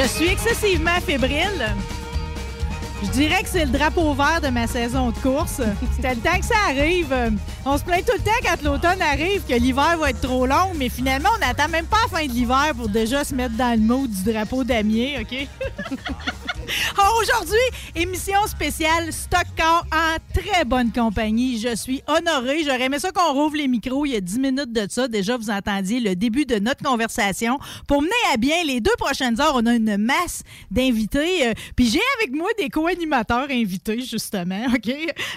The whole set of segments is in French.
Je suis excessivement fébrile. Je dirais que c'est le drapeau vert de ma saison de course. C'était le temps que ça arrive. On se plaint tout le temps quand l'automne arrive que l'hiver va être trop long, mais finalement, on n'attend même pas la fin de l'hiver pour déjà se mettre dans le mot du drapeau damier, OK? Alors, Aujourd'hui, émission spéciale Stock Car en très bonne compagnie. Je suis honorée. J'aurais aimé ça qu'on rouvre les micros il y a 10 minutes de ça. Déjà, vous entendiez le début de notre conversation. Pour mener à bien les deux prochaines heures, on a une masse d'invités. Euh, Puis j'ai avec moi des co-animateurs invités, justement. OK?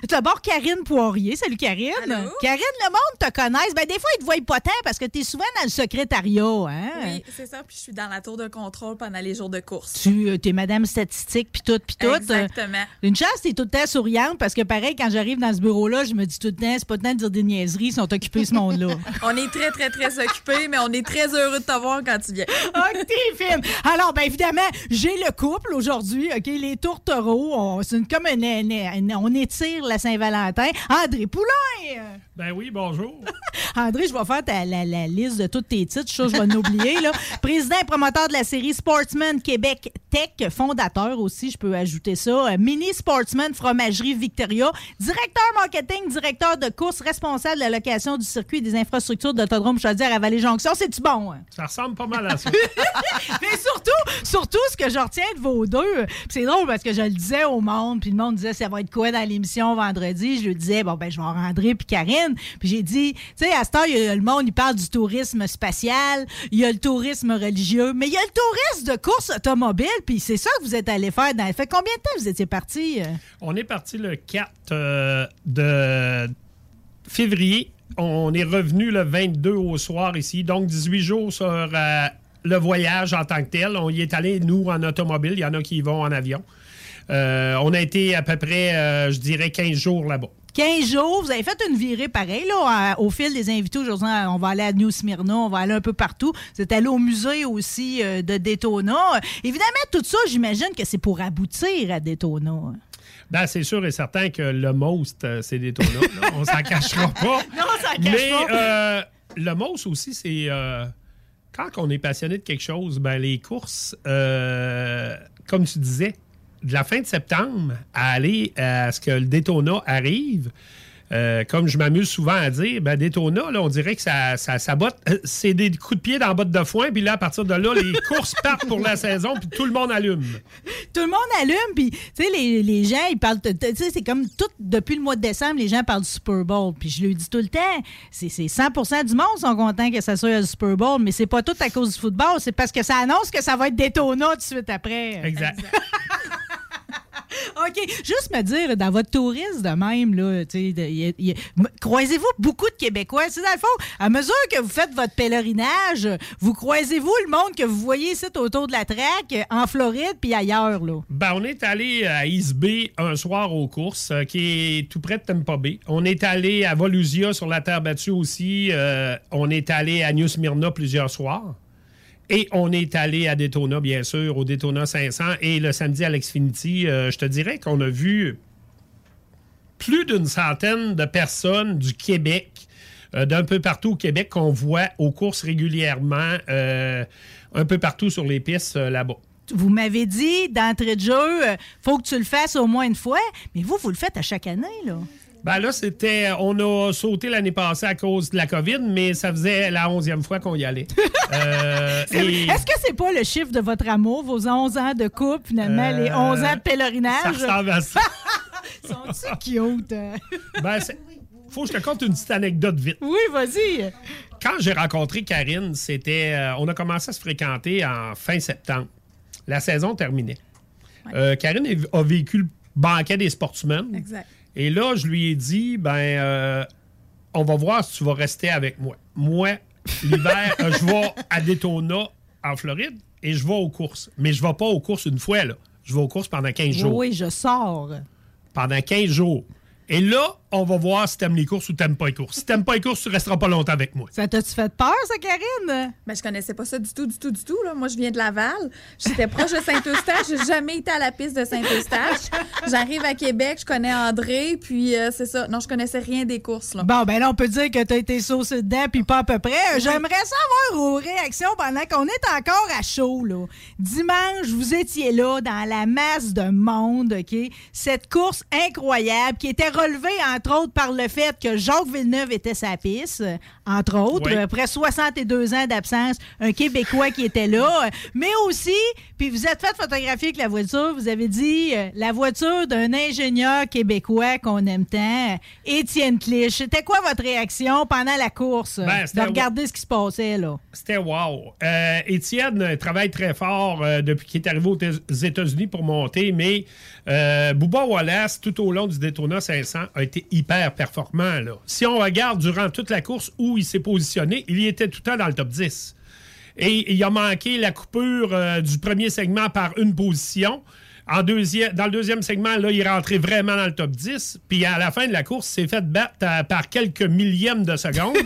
D'abord, Karine Poirier. Salut, Karine. Karine, le monde te connaisse. Ben, des fois, ils te voient pas tant parce que tu es souvent dans le secrétariat. Hein? Oui, c'est ça. Puis je suis dans la tour de contrôle pendant les jours de course. Tu euh, es madame statistique, puis tout, puis tout. Exactement. Euh, Une chance, t'es tout le temps souriante parce que, pareil, quand j'arrive dans ce bureau-là, je me dis tout le temps, c'est pas le temps de dire des niaiseries, ils sont occupés, ce monde-là. On est très, très, très occupés, mais on est très heureux de t'avoir quand tu viens. OK, t'es fine. Alors, bien évidemment, j'ai le couple aujourd'hui, OK, les tourtereaux. On, c'est une- comme une- une- une- on étire la Saint-Valentin. André Poulain! Ben oui, bonjour. André, je vais faire ta- la, la liste de tous tes titres. Je suis sûre que je vais en oublier. Là. Président et promoteur de la série Sportsman Québec Tech, fondateur aussi, je peux ajouter ça. Euh, Mini Sportsman Fromagerie Victoria, directeur marketing, directeur de course, responsable de la location du circuit et des infrastructures d'Autodrome Chaudière à Vallée-Jonction. C'est-tu bon? hein? Ça ressemble pas mal à ça. Mais surtout, surtout, ce que je retiens de vos deux, c'est drôle parce que je le disais au monde, puis le monde disait ça va être quoi dans l'émission vendredi? Je lui disais, bon, ben, je vais avoir André puis Karine. Puis j'ai dit, tu sais, à cette heure, il y a le monde, il parle du tourisme spatial, il y a le tourisme religieux, mais il y a le tourisme de course automobile, puis c'est ça que vous êtes allé faire. Dans... Combien de temps vous étiez parti? euh? On est parti le 4 euh, de février. On est revenu le 22 au soir ici, donc 18 jours sur euh, le voyage en tant que tel. On y est allé, nous, en automobile. Il y en a qui y vont en avion. On a été à peu près, je dirais, 15 jours là-bas. 15 jours, vous avez fait une virée pareille là, au fil des invités aujourd'hui. On va aller à New Smyrna, on va aller un peu partout. Vous êtes allé au musée aussi euh, de Daytona. Évidemment, tout ça, j'imagine que c'est pour aboutir à Daytona. Ben, c'est sûr et certain que le most, euh, c'est tonneaux. là. On s'en cachera pas. Non, ça cache Mais pas. euh, le most aussi, c'est euh, quand on est passionné de quelque chose, ben, les courses, euh, comme tu disais, de la fin de septembre à aller à ce que le Daytona arrive. euh, comme je m'amuse souvent à dire, ben Daytona, là, on dirait que ça, ça, ça botte. euh, C'est des coups de pied dans la botte de foin, puis là, à partir de là, les courses partent pour la saison, puis tout le monde allume. Tout le monde allume, puis, tu sais, les, les gens, ils parlent, tu sais, c'est comme tout, depuis le mois de décembre, les gens parlent du Super Bowl. Puis je le dis tout le temps, c'est c'est 100% du monde sont contents que ça soit le Super Bowl, mais c'est pas tout à cause du football, c'est parce que ça annonce que ça va être Daytona tout de suite après. Exact. OK. Juste me dire, dans votre tourisme de même, là, croisez-vous beaucoup de Québécois? Dans le fond, à mesure que vous faites votre pèlerinage, vous croisez-vous le monde que vous voyez ici autour de la traque, en Floride puis ailleurs, là? Ben, on est allé à East un soir aux courses, euh, qui est tout près de Tampa Bay. On est allé à Volusia sur la terre battue aussi. Euh, on est allé à New Smyrna plusieurs soirs. Et on est allé à Daytona, bien sûr, au Daytona 500. Et le samedi à l'Xfinity, euh, je te dirais qu'on a vu plus d'une centaine de personnes du Québec, euh, d'un peu partout au Québec, qu'on voit aux courses régulièrement, euh, un peu partout sur les pistes là-bas. Vous m'avez dit d'entrée de jeu, faut que tu le fasses au moins une fois, mais vous, vous le faites à chaque année, là. Ben là, c'était. On a sauté l'année passée à cause de la COVID, mais ça faisait la onzième fois qu'on y allait. Euh, et Est-ce que c'est pas le chiffre de votre amour, vos 11 ans de couple, finalement, Euh, les 11 ans de ça pèlerinage? ressemble à ça. Sont-ils cute? hein? Ben, faut que je te conte une petite anecdote vite. Oui, vas-y. Quand j'ai rencontré Karine, c'était. euh, on a commencé à se fréquenter en fin septembre. La saison terminait. Euh, Karine est- a vécu le banquet des sportsmen. Exact. Et là, je lui ai dit, ben, euh, on va voir si tu vas rester avec moi. Moi, l'hiver, je vais à Daytona, en Floride, et je vais aux courses. Mais je vais pas aux courses une fois, là. Je vais aux courses pendant 15 jours. Oui, je sors. Pendant 15 jours. Et là, on va voir si t'aimes les courses ou t'aimes pas les courses. Si t'aimes pas les courses, tu resteras pas longtemps avec moi. Ça t'a-tu fait peur, ça, Karine? Mais je connaissais pas ça du tout, du tout, du tout. Là. Moi, je viens de Laval. J'étais proche de Saint-Eustache. J'ai jamais été à la piste de Saint-Eustache. J'arrive à Québec, je connais André, puis euh, c'est ça. Non, je connaissais rien des courses. Là. Bon, ben là, on peut dire que t'as été saucé dedans, puis pas à peu près. J'aimerais savoir vos réactions pendant qu'on est encore à chaud, là. Dimanche, vous étiez là, dans la masse de monde, OK? Cette course incroyable qui était relevée, entre autres, par le fait que Jacques Villeneuve était sa piste, entre autres. Oui. Après 62 ans d'absence, un Québécois qui était là. Mais aussi, puis vous êtes fait photographier avec la voiture, vous avez dit euh, la voiture d'un ingénieur québécois qu'on aime tant, Étienne Clich. C'était quoi votre réaction pendant la course? Ben, de regarder ce qui se passait, là. C'était wow. Euh, Étienne euh, travaille très fort euh, depuis qu'il est arrivé aux Éta- aux États-Unis pour monter, mais Bubba Wallace, tout au long du Daytona 500, a été hyper performant. Là. Si on regarde durant toute la course où il s'est positionné, il y était tout le temps dans le top 10. Et il a manqué la coupure euh, du premier segment par une position. En deuxième, dans le deuxième segment, là, il est rentré vraiment dans le top 10. Puis à la fin de la course, il s'est fait battre euh, par quelques millièmes de secondes.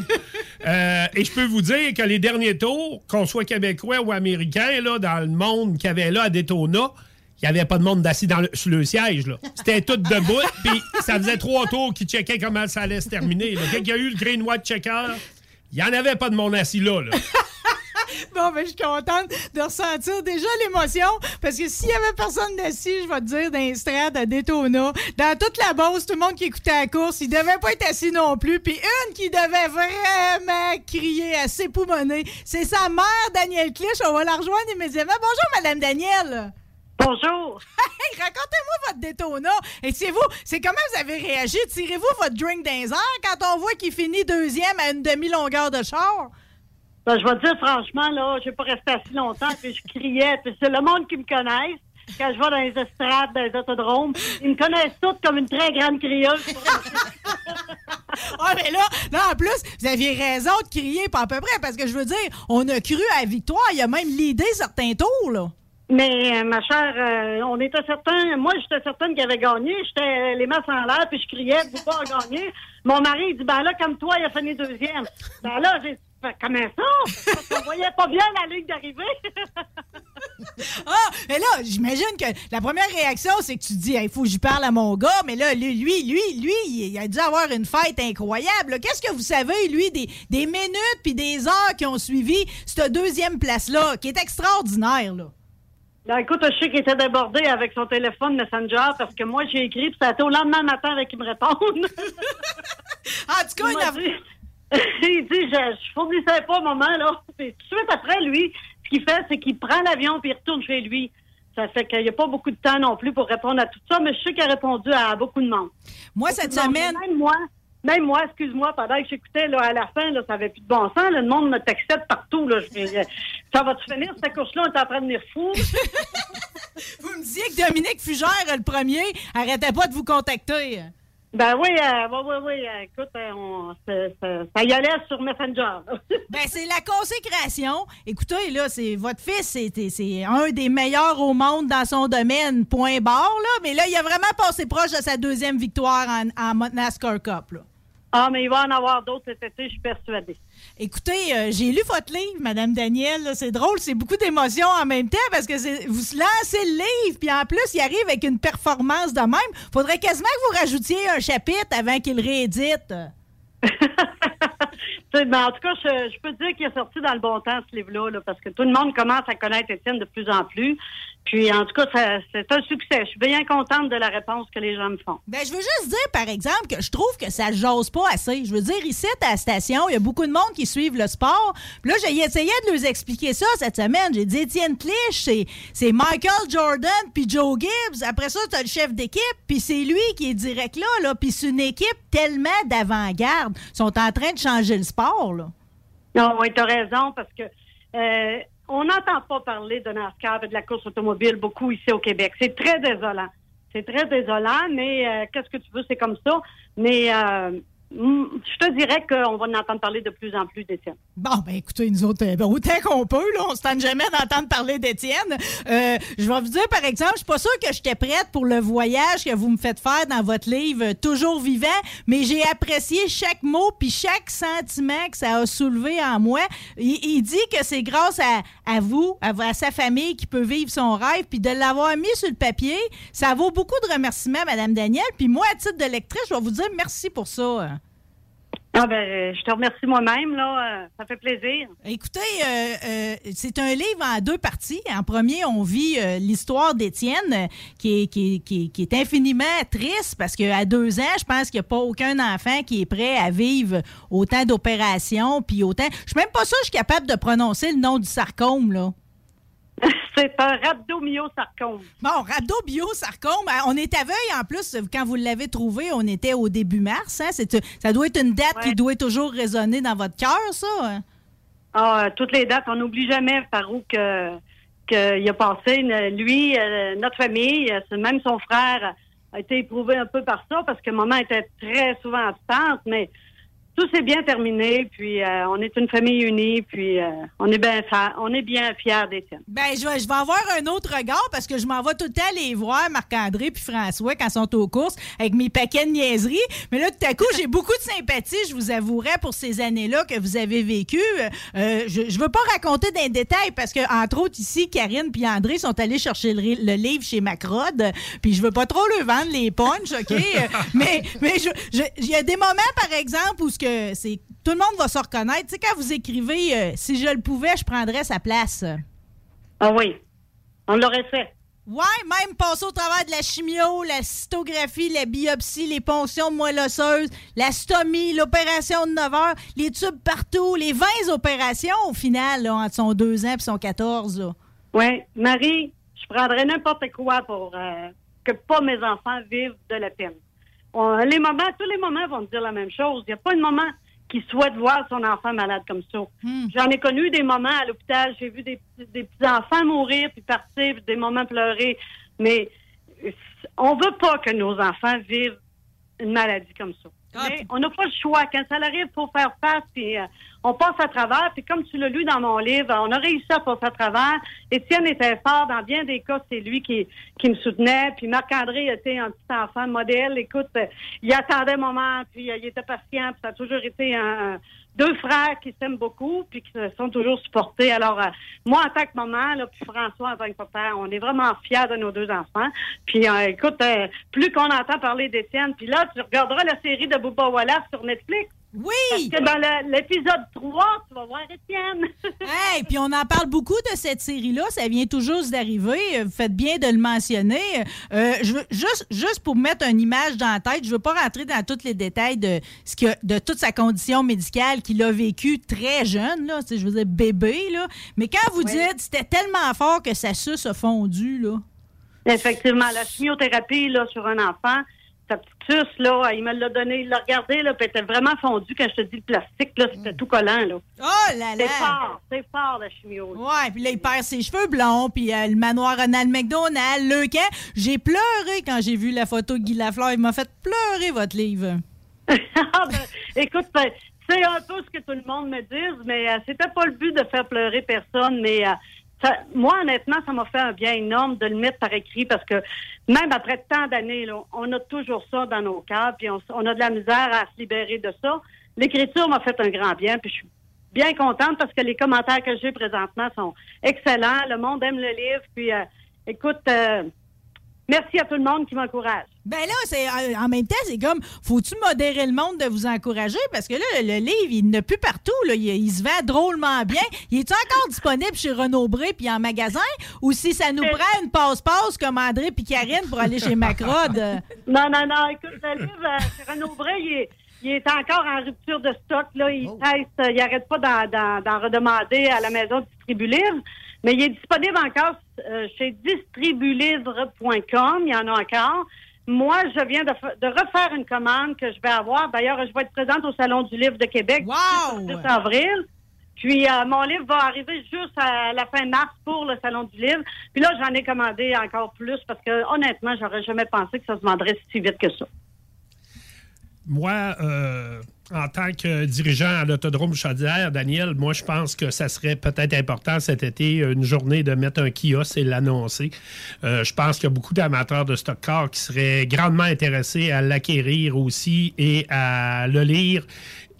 Euh, et je peux vous dire que les derniers tours, qu'on soit québécois ou américain, là, dans le monde qu'il y avait là à Daytona, il n'y avait pas de monde assis dans le, sur le siège. là. C'était tout debout. Puis ça faisait trois tours qu'ils checkaient comment ça allait se terminer. là. Dès qu'il y a eu le green white checker, il n'y en avait pas de monde assis là. là. Bon, ben, je suis contente de ressentir déjà l'émotion parce que s'il y avait personne d'assis, je vais te dire, dans les strades à Daytona, dans toute la Beauce, tout le monde qui écoutait la course, il devait pas être assis non plus. Puis une qui devait vraiment crier à s'époumoner, c'est sa mère, Danielle Clich. On va la rejoindre immédiatement. Bonjour, Madame Danielle. Bonjour. Hey, racontez-moi votre Daytona. Et c'est vous, c'est comment vous avez réagi? Tirez-vous votre drink les airs quand on voit qu'il finit deuxième à une demi-longueur de char? Ben, je vais te dire franchement, là, j'ai pas resté assis longtemps, puis je criais, puis c'est le monde qui me connaisse. Quand je vais dans les estrades, dans les autodromes, ils me connaissent toutes comme une très grande crieuse. Ah, mais là, là, en plus, vous aviez raison de crier, pas à peu près, parce que je veux dire, on a cru à la victoire. Il y a même l'idée certains tours, là. Mais, euh, ma chère, euh, on était certains, moi, j'étais certaine qu'il avait gagné. J'étais les masses en l'air, puis je criais, Bouba a gagné. Mon mari, il dit, ben là, comme toi, il a fini deuxième. Ben là, j'ai fait, comment ça? Parce qu'on voyait pas bien la ligne d'arrivée. Ah, mais là, j'imagine que la première réaction, c'est que tu dis, il faut que je parle à mon gars, mais là, lui, lui, lui, lui, il a dû avoir une fête incroyable. Qu'est-ce que vous savez, lui, des, des minutes puis des heures qui ont suivi cette deuxième place-là, qui est extraordinaire, là? Ben, écoute, je sais qu'il était débordé avec son téléphone Messenger parce que moi, j'ai écrit, puis ça a été au lendemain matin avec qu'il me réponde. En tout cas, Il aff- dit, il dit, je, je fournissais pas au moment, là. Puis tout de suite après, lui, ce qu'il fait, c'est qu'il prend l'avion puis il retourne chez lui. Ça fait qu'il n'y a pas beaucoup de temps non plus pour répondre à tout ça, mais je sais qu'il a répondu à beaucoup de monde. moi, cette Non, semaine, Même moi, même moi, excuse-moi, pendant que j'écoutais, là, à la fin, là, ça avait plus de bon sens. là, le monde me textait de partout, là. Je me- ça va-tu finir, cette course-là? On est en train de venir fou. vous me disiez que Dominique Fugère, le premier, arrêtait pas de vous contacter. Ben oui, euh, oui, oui, oui. écoute, euh, on, ça, y allait sur Messenger. Ben, c'est la consécration. Écoutez, là, c'est votre fils, c'est, c'est un des meilleurs au monde dans son domaine, point barre, là. Mais là, il a vraiment passé proche de sa deuxième victoire en, en NASCAR Cup, là. Ah, mais il va en avoir d'autres cet été, je suis persuadée. Écoutez, euh, j'ai lu votre livre, Madame Danielle. C'est drôle, c'est beaucoup d'émotions en même temps parce que vous lancez le livre, puis en plus, il arrive avec une performance de même. Faudrait quasiment que vous rajoutiez un chapitre avant qu'il réédite. Ben, en tout cas, je, peux dire qu'il est sorti dans le bon temps, ce livre-là, parce que tout le monde commence à connaître Étienne de plus en plus. Puis, en tout cas, c'est un succès. Je suis bien contente de la réponse que les gens me font. Ben, je veux juste dire, par exemple, que je trouve que ça jase pas assez. Je veux dire, ici, à la station, il y a beaucoup de monde qui suivent le sport. Puis là, j'ai essayé de leur expliquer ça cette semaine. J'ai dit, Étienne Clich, c'est Michael Jordan puis Joe Gibbs. Après ça, tu as le chef d'équipe, puis c'est lui qui est direct là, là. Puis c'est une équipe tellement d'avant-garde. Ils sont en train de changer le sport, là. Non, oui, tu as raison, parce que... Euh, on n'entend pas parler de NASCAR et de la course automobile beaucoup ici au Québec. C'est très désolant. C'est très désolant, mais euh, qu'est-ce que tu veux, c'est comme ça. Mais euh, je te dirais qu'on va en entendre parler de plus en plus d'Étienne. Bon, ben écoutez, nous autres, ben, autant qu'on peut, là, on ne se tente jamais d'entendre parler d'Étienne. Euh, je vais vous dire, par exemple, je suis pas sûre que j'étais prête pour le voyage que vous me faites faire dans votre livre Toujours vivant, mais j'ai apprécié chaque mot puis chaque sentiment que ça a soulevé en moi. Il, dit que c'est grâce à, vous, à, sa famille, qui peut vivre son rêve, puis de l'avoir mis sur le papier, ça vaut beaucoup de remerciements, Madame Danielle. Puis moi, à titre de lectrice, je vais vous dire merci pour ça. Ah ben, je te remercie moi-même, là. Euh, ça fait plaisir. Écoutez, euh, euh, c'est un livre en deux parties. En premier, on vit l'histoire d'Étienne, qui est, qui, qui, est infiniment triste parce qu'à deux ans, je pense qu'il n'y a pas aucun enfant qui est prêt à vivre autant d'opérations, puis autant. Je suis même pas sûre que je suis capable de prononcer le nom du sarcome, là. C'est un rhabdomyosarcome. Bon, rhabdomyosarcome. Hein, on est aveugle en plus. Quand vous l'avez trouvé, on était au début mars. Hein? Ça doit être une date qui doit toujours résonner dans votre cœur, ça. Hein? Ah, toutes les dates. On n'oublie jamais, Farouk, qu'il a passé. Lui, euh, notre famille, même son frère a été éprouvé un peu par ça parce que maman était très souvent absente, mais tout s'est bien terminé, puis euh, on est une famille unie, puis euh, on est bien on est bien fiers d'Étienne. Ben, je vais, je vais avoir un autre regard parce que je m'en vais tout le temps les voir, Marc-André puis François, quand ils sont aux courses, avec mes paquets de niaiseries. Mais là, tout à coup, j'ai beaucoup de sympathie, je vous avouerai, pour ces années-là que vous avez vécues. Euh, je ne veux pas raconter des détails parce que, entre autres, ici, Karine puis André sont allés chercher le, livre chez Macrod, puis je veux pas trop le vendre, les punch, OK? mais mais il y a des moments, par exemple, où ce c'est tout le monde va se reconnaître. Tu sais, quand vous écrivez euh, si je le pouvais, je prendrais sa place. Ah oui, on l'aurait fait. Ouais, même passer au travers de la chimio, la cytographie, la biopsie, les ponctions moelle-osseuse, la stomie, l'opération de 9 heures, les tubes partout, les 20 opérations au final, entre son 2 ans et son 14. Oui, Marie, je prendrais n'importe quoi pour euh, que pas mes enfants vivent de la peine les moments, tous les moments vont dire la même chose. Il n'y a pas de moment qui souhaite voir son enfant malade comme ça. Hmm. J'en ai connu des moments à l'hôpital, j'ai vu des, des petits-enfants mourir puis partir, des moments pleurer, mais on veut pas que nos enfants vivent une maladie comme ça. Ah, mais on n'a pas le choix. Quand ça arrive, il faut faire face, puis euh, on passe à travers. Puis comme tu l'as lu dans mon livre, on a réussi à passer à travers. Étienne était fort. Dans bien des cas, c'est lui qui, qui me soutenait. Puis Marc-André était un petit enfant modèle. Écoute, euh, il attendait un moment, puis euh, il était patient. Puis ça a toujours été un, deux frères qui s'aiment beaucoup puis qui se sont toujours supportés. Alors, euh, moi, en tant que maman, là, puis François en tant que papa, on est vraiment fiers de nos deux enfants. Puis, euh, écoute, euh, plus qu'on entend parler d'Étienne, puis là, tu regarderas la série de Bouba Wallace sur Netflix. Oui! Parce que dans l'épisode 3, tu vas voir Étienne. hey, puis on en parle beaucoup de cette série-là. Ça vient tout juste d'arriver. Vous faites bien de le mentionner. Euh, je veux, juste, juste pour mettre une image dans la tête, je ne veux pas rentrer dans tous les détails de, ce que, de toute sa condition médicale qu'il a vécue très jeune, là, je veux dire bébé. Là. Mais quand vous dites c'était tellement fort que sa suce a fondu, là. Effectivement, la chimiothérapie là, sur un enfant, là, il me l'a donné, il l'a regardé, là, puis elle était vraiment fondue. Quand je te dis le plastique, là, c'était tout collant, là. Oh là là! C'est fort, c'est fort, la chimio. Ouais, puis là, il perd ses cheveux blonds, puis euh, le manoir Ronald McDonald, le camp. J'ai pleuré quand j'ai vu la photo de Guy Lafleur. Il m'a fait pleurer, votre livre. Ah, ben, écoute, ben, c'est un peu ce que tout le monde me dit, mais euh, c'était pas le but de faire pleurer personne, mais... Euh, moi, honnêtement, ça m'a fait un bien énorme de le mettre par écrit parce que même après tant d'années, on a toujours ça dans nos cas, puis on, on, a de la misère à se libérer de ça. L'écriture m'a fait un grand bien, puis je suis bien contente parce que les commentaires que j'ai présentement sont excellents. Le monde aime le livre, puis euh, écoute, euh, merci à tout le monde qui m'encourage. Ben là, c'est euh, en même temps, c'est comme, faut-tu modérer le monde de vous encourager? Parce que là, le, livre, il n'est plus partout. Là. Il, se vend drôlement bien. Il est encore disponible chez Renaud Bré puis en magasin? Ou si ça nous prend une passe-passe comme André puis Karine pour aller chez Macrod? non, non, non. Écoute, le livre euh, chez Renaud Bré, il est, encore en rupture de stock. Là. Il oh. teste, il n'arrête pas d'en redemander à la maison Distribu Livre. Mais il est disponible encore euh, chez distribulivre.com. Il y en a encore. Moi, je viens de, refaire une commande que je vais avoir. D'ailleurs, je vais être présente au Salon du Livre de Québec le 10 avril. Puis euh, mon livre va arriver juste à la fin mars pour le Salon du Livre. Puis là, j'en ai commandé encore plus parce que honnêtement, j'aurais jamais pensé que ça se vendrait si vite que ça. Moi, euh, en tant que dirigeant à l'autodrome Chaudière, Daniel, moi, je pense que ça serait peut-être important cet été, une journée, de mettre un kiosque et l'annoncer. Euh, je pense qu'il y a beaucoup d'amateurs de stock car qui seraient grandement intéressés à l'acquérir aussi et à le lire,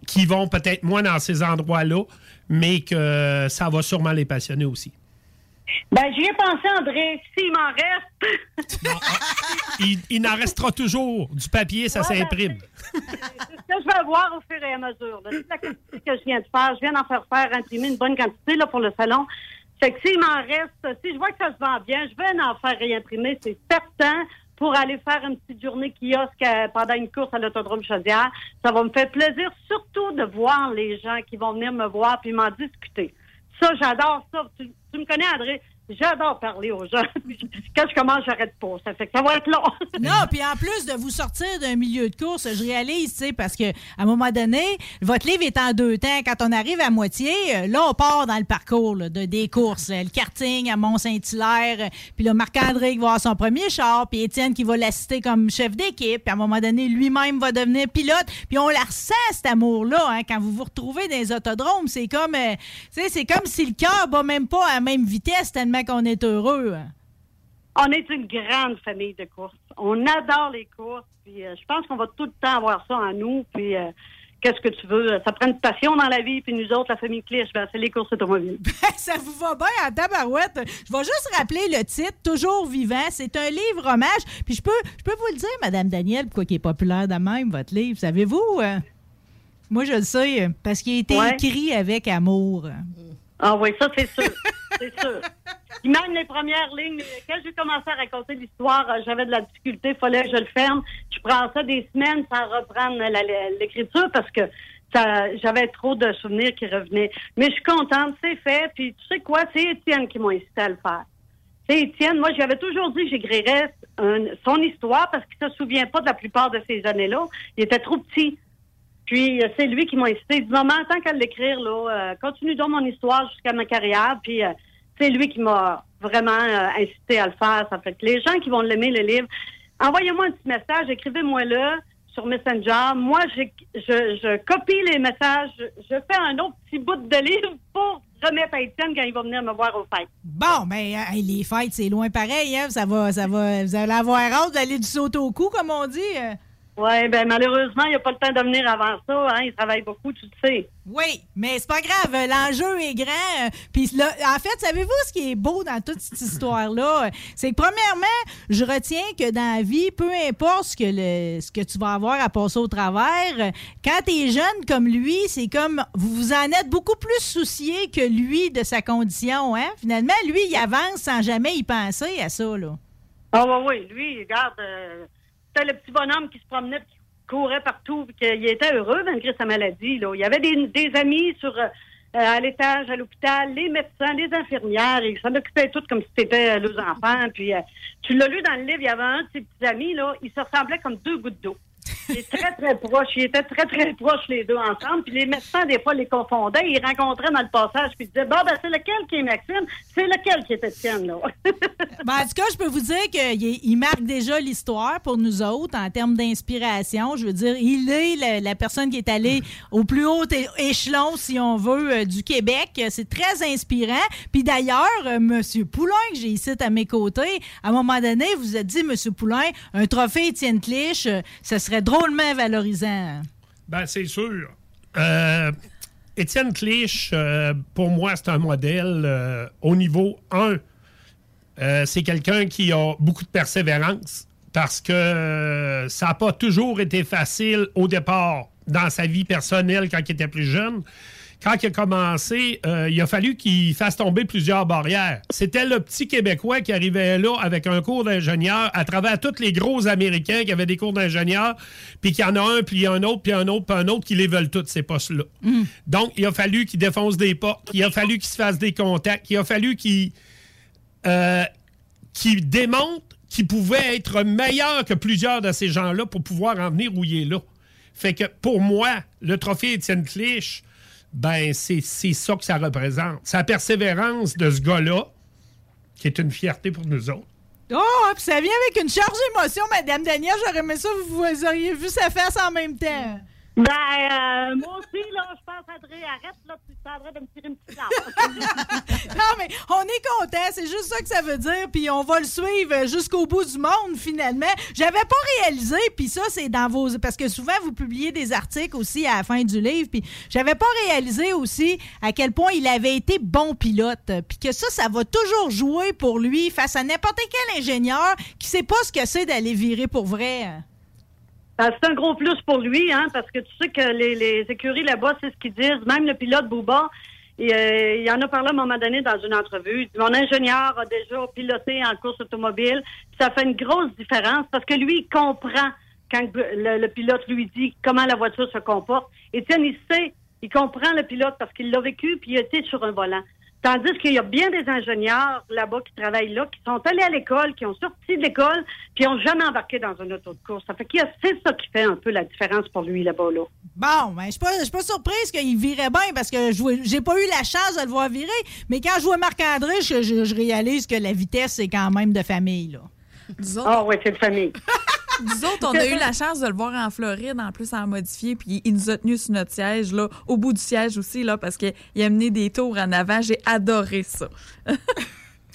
qui vont peut-être moins dans ces endroits-là, mais que ça va sûrement les passionner aussi. Ben, j'y ai pensé, André. S'il m'en reste. Ah, il, n'en restera toujours. Du papier, ça s'imprime. c'est ce que je vais voir au fur et à mesure. la quantité que je viens de faire, je viens d'en faire faire, imprimer une bonne quantité là, pour le salon. Fait que s'il m'en reste, si je vois que ça se vend bien, je vais en faire réimprimer, c'est certain, pour aller faire une petite journée kiosque euh, pendant une course à l'autodrome Chaudière. Ça va me faire plaisir, surtout de voir les gens qui vont venir me voir puis m'en discuter. Ça, j'adore ça. Tu, tu me connais, André. J'adore parler aux gens. Quand je commence, j'arrête pas. Ça fait que ça va être long. non, puis en plus de vous sortir d'un milieu de course, je réalise, tu sais, parce que à un moment donné, votre livre est en deux temps. Quand on arrive à moitié, euh, là, on part dans le parcours de, des courses. Le karting à Mont-Saint-Hilaire, puis là, Marc-André qui va avoir son premier char, puis Étienne qui va l'assister comme chef d'équipe, puis à un moment donné, lui-même va devenir pilote. Puis on la ressent, cet amour-là, hein, quand vous vous retrouvez dans les autodromes. C'est comme, euh, c'est comme si le cœur bat même pas à la même vitesse tellement qu'on est heureux. On est une grande famille de courses. On adore les courses. Puis euh, je pense qu'on va tout le temps avoir ça en nous. Puis euh, qu'est-ce que tu veux? Ça prend une passion dans la vie. Puis nous autres, la famille Clich, ben, c'est les courses automobiles. Ben, ça vous va bien à tabarouette? Je vais juste rappeler le titre, Toujours vivant. C'est un livre hommage. Puis je peux, je peux vous le dire, Madame Danielle, pourquoi il est populaire de même, votre livre? Savez-vous? Euh? moi, je le sais, parce qu'il a été écrit avec amour. Ah oui, ça, c'est sûr. c'est sûr. même les premières lignes, quand j'ai commencé à raconter l'histoire, euh, j'avais de la difficulté, il fallait que je le ferme. Je prends ça des semaines sans reprendre l'écriture parce que j'avais trop de souvenirs qui revenaient. Mais je suis contente, c'est fait. Puis tu sais quoi, c'est Étienne qui m'a incité à le faire. C'est Étienne, moi j'avais toujours dit que j'écrirais son histoire parce qu'il ne se souvient pas de la plupart de ces années-là. Il était trop petit. Puis euh, c'est lui qui m'a incité. Il dit Maman, tant qu'à l'écrire, là, euh, continue donc mon histoire jusqu'à ma carrière. Puis euh, c'est lui qui m'a vraiment incité à le faire. Ça fait que les gens qui vont l'aimer, le livre, envoyez-moi un petit message, écrivez-moi-le sur Messenger. Moi, je, je, copie les messages, je fais un autre petit bout de livre pour remettre à Étienne quand il va venir me voir aux fêtes. Bon, mais ben, les fêtes, c'est loin pareil. Hein? Ça va, ça va, vous allez avoir hâte d'aller du saut au cou, comme on dit. Oui, ben malheureusement, il n'y a pas le temps de venir avant ça. Hein? Il travaille beaucoup, tu le sais. Oui, mais c'est pas grave. L'enjeu est grand. Puis là, en fait, savez-vous ce qui est beau dans toute cette histoire-là? C'est que premièrement, je retiens que dans la vie, peu importe ce que, le, ce que tu vas avoir à passer au travers, quand tu es jeune comme lui, c'est comme vous vous en êtes beaucoup plus soucié que lui de sa condition. Hein? Finalement, lui, il avance sans jamais y penser à ça. Là. Ah oui, oui. Lui, regarde... Euh, c'était le petit bonhomme qui se promenait, qui courait partout, qu'il était heureux malgré sa maladie. Il y avait des, amis sur euh, à l'étage, à l'hôpital, les médecins, les infirmières, ils s'en occupaient tous comme si c'était leurs enfants. Puis euh, tu l'as lu dans le livre, il y avait un de ses petits amis, là, il se ressemblait comme deux gouttes d'eau. Il est très, très proche. Ils étaient très, très proches, les deux ensemble. Puis les médecins, des fois, les confondaient. Ils rencontraient dans le passage, puis ils disaient, bon, ben, c'est lequel qui est Maxime? C'est lequel qui est Étienne, là? ben, en tout cas, je peux vous dire qu'il marque déjà l'histoire pour nous autres en termes d'inspiration. Je veux dire, il est la, personne qui est allée au plus haut échelon, si on veut, euh, du Québec. C'est très inspirant. Puis d'ailleurs, euh, M. Poulain, que j'ai ici à mes côtés, à un moment donné, vous êtes dit, M. Poulain, un trophée Étienne Clich, euh, ce serait drôlement valorisant. Ben, c'est sûr. Étienne Clich, pour moi, c'est un modèle au niveau 1. c'est quelqu'un qui a beaucoup de persévérance parce que ça n'a pas toujours été facile au départ dans sa vie personnelle quand il était plus jeune. Quand il a commencé, euh, il a fallu qu'il fasse tomber plusieurs barrières. C'était le petit Québécois qui arrivait là avec un cours d'ingénieur à travers tous les gros Américains qui avaient des cours d'ingénieur, puis qu'il y en a un, puis un autre, puis un autre, puis un autre qui les veulent tous, ces postes-là. Mm. Donc, il a fallu qu'il défonce des portes, il a fallu qu'il se fasse des contacts, il a fallu qu'il euh, démontre qui pouvait être meilleur que plusieurs de ces gens-là pour pouvoir en venir où il est là. Fait que pour moi, le trophée Étienne Clich, ben c'est ça que ça représente. Sa persévérance de ce gars-là, qui est une fierté pour nous autres. Oh, puis ça vient avec une charge d'émotion, Madame Danielle. J'aurais aimé ça, vous, vous auriez vu sa face en même temps. Ben, euh, moi aussi, là, je pense, André, arrête, là, tu de me tirer une petite Non, mais on est content, c'est juste ça que ça veut dire, puis on va le suivre jusqu'au bout du monde, finalement. J'avais pas réalisé, puis ça, c'est dans vos... Parce que souvent, vous publiez des articles aussi à la fin du livre, puis j'avais pas réalisé aussi à quel point il avait été bon pilote, puis que ça, ça va toujours jouer pour lui face à n'importe quel ingénieur qui sait pas ce que c'est d'aller virer pour vrai. Euh, c'est un gros plus pour lui, hein, parce que tu sais que les, écuries là-bas, c'est ce qu'ils disent. Même le pilote Bouba, il, euh, il en a parlé à un moment donné dans une entrevue. Mon ingénieur a déjà piloté en course automobile. Ça fait une grosse différence parce que lui, il comprend quand le, pilote lui dit comment la voiture se comporte. Étienne, il sait, il comprend le pilote parce qu'il l'a vécu puis il été sur un volant. Tandis qu'il y a bien des ingénieurs là-bas qui travaillent là, qui sont allés à l'école, qui ont sorti de l'école, puis n'ont jamais embarqué dans un auto de course. Ça fait que c'est ça qui fait un peu la différence pour lui là-bas. Là. Bon, ben, je suis pas, pas surprise qu'il virait bien parce que j'ai pas eu la chance de le voir virer. Mais quand je vois Marc-André, je, réalise que la vitesse, c'est quand même de famille. Là. Ah oui, c'est de famille. Nous autres, on a eu la chance de le voir en Floride, en plus en modifié, puis il nous a tenus sur notre siège, là, au bout du siège aussi, là, parce qu'il a mené des tours en avant. J'ai adoré ça.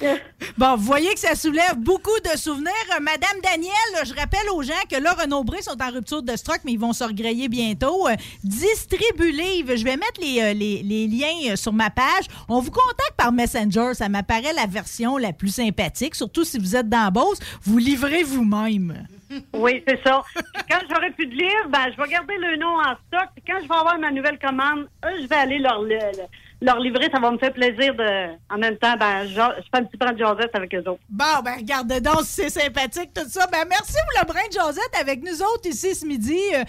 Bon, vous voyez que ça soulève beaucoup de souvenirs. Euh, Madame Danielle, je rappelle aux gens que là, Renaud Bré sont en rupture de stock, mais ils vont se regrayer bientôt. Euh, Distribu Livre, je vais mettre les, euh, les, liens sur ma page. On vous contacte par Messenger. Ça m'apparaît la version la plus sympathique, surtout si vous êtes dans Beauce. Vous livrez vous-même. Oui, c'est ça. quand j'aurai plus de livres, ben, je vais garder le nom en stock. quand je vais avoir ma nouvelle commande, je vais aller leur, leur livrer, ça va me faire plaisir de. En même temps, ben, je, fais un petit brin de Josette avec eux autres. Bon, ben, regarde donc c'est sympathique tout ça. Ben, merci pour le brin de Josette avec nous autres ici ce midi. Euh,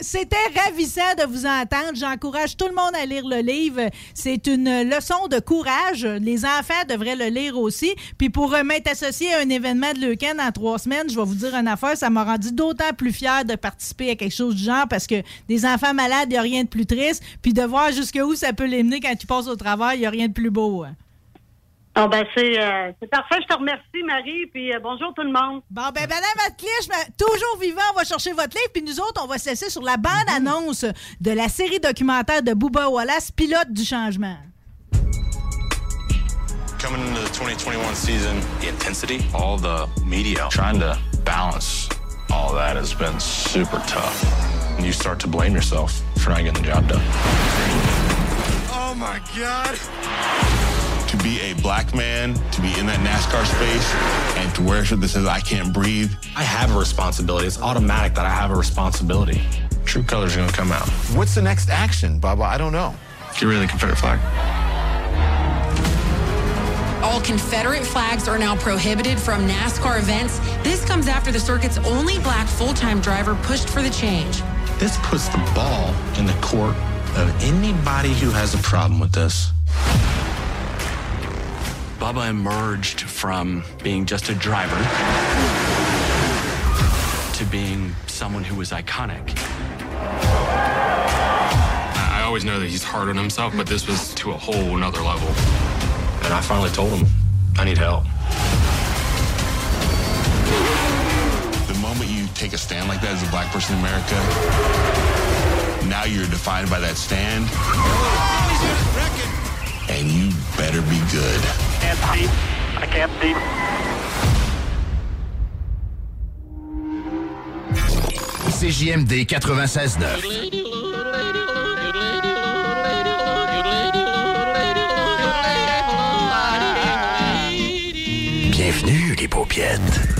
c'était ravissant de vous entendre. J'encourage tout le monde à lire le livre. C'est une leçon de courage. Les enfants devraient le lire aussi. Puis pour m'être associé à un événement de Leucan en trois semaines, je vais vous dire une affaire, ça m'a rendu d'autant plus fier de participer à quelque chose du genre parce que des enfants malades, il n'y a rien de plus triste. Puis de voir jusqu'où ça peut les mener quand tu passes au travail, il n'y a rien de plus beau. Hein? Ah ben euh, c'est parfait. Je te remercie, Marie. Puis euh, bonjour tout le monde. Bon, ben Madame Atclich, toujours vivant, on va chercher votre livre. Puis nous autres, on va se laisser sur la bande-annonce de la série documentaire de Booba Wallace, pilote du changement. Coming into the 2021 season, the intensity, all the media, trying to balance all that has been super tough. And you start to blame yourself for not getting the job done. Oh my God. To be a black man, to be in that NASCAR space, and to wear a shirt that says I can't breathe. I have a responsibility. It's automatic that I have a responsibility. True colors are gonna come out. What's the next action, Baba? I don't know. Get rid of the Confederate flag. All Confederate flags are now prohibited from NASCAR events. This comes after the circuit's only black full-time driver pushed for the change. This puts the ball in the court of anybody who has a problem with this. Bubba emerged from being just a driver to being someone who was iconic. I always know that he's hard on himself, but this was to a whole another level. And I finally told him, I need help. The moment you take a stand like that as a black person in America, now you're defined by that stand. And you better be good. Can't see. I can't see. CJMD 96.9. Bienvenue, les paupiètes.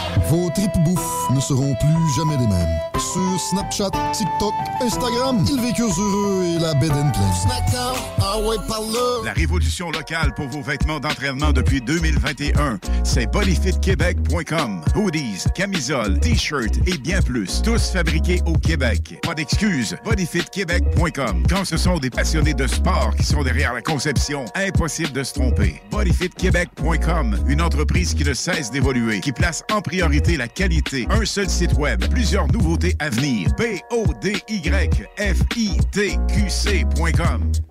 Vos tripes bouffe ne seront plus jamais les mêmes. Sur Snapchat, TikTok, Instagram, ils vécurent heureux et la bed and pleine. ah ouais. La révolution locale pour vos vêtements d'entraînement depuis 2021, c'est bodyfitquebec.com. Hoodies, camisoles, t-shirts et bien plus. Tous fabriqués au Québec. Pas d'excuses. bodyfitquebec.com. Quand ce sont des passionnés de sport qui sont derrière la conception, impossible de se tromper. bodyfitquebec.com. Une entreprise qui ne cesse d'évoluer, qui place en priorité la qualité. Un seul site web, plusieurs nouveautés à venir. B-O-D-Y-F-I-T-Q-C.com.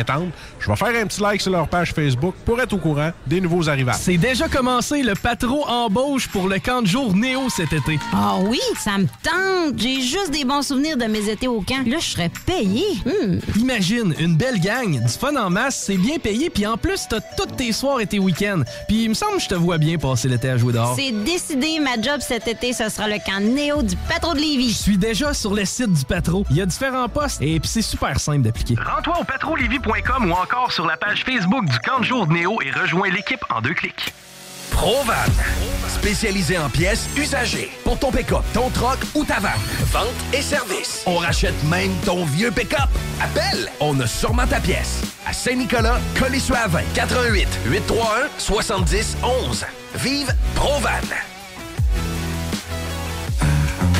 Je vais faire un petit like sur leur page Facebook pour être au courant des nouveaux arrivages. C'est déjà commencé le patro embauche pour le camp de jour Néo cet été. Ah oui, ça me tente. J'ai juste des bons souvenirs de mes étés au camp. Là, je serais payé. Hmm. Imagine, une belle gang, du fun en masse, c'est bien payé, puis en plus, t'as tous tes soirs et tes week-ends. Puis il me semble que je te vois bien passer l'été à jouer dehors. C'est décidé, ma job cet été, ce sera le camp Néo du patro de Lévis. Je suis déjà sur le site du Patro. Il y a différents postes et puis c'est super simple d'appliquer. Rends-toi au patrolevy.com ou encore sur la page Facebook du camp de jour de Néo et rejoins l'équipe en deux clics. Provan. Spécialisé en pièces usagées. Pour ton pick-up, ton troc ou ta vanne. Vente et service. On rachète même ton vieux pick-up. Appelle, on a sûrement ta pièce. À Saint-Nicolas, Colissois 20 88 831 70 11. Vive Provan.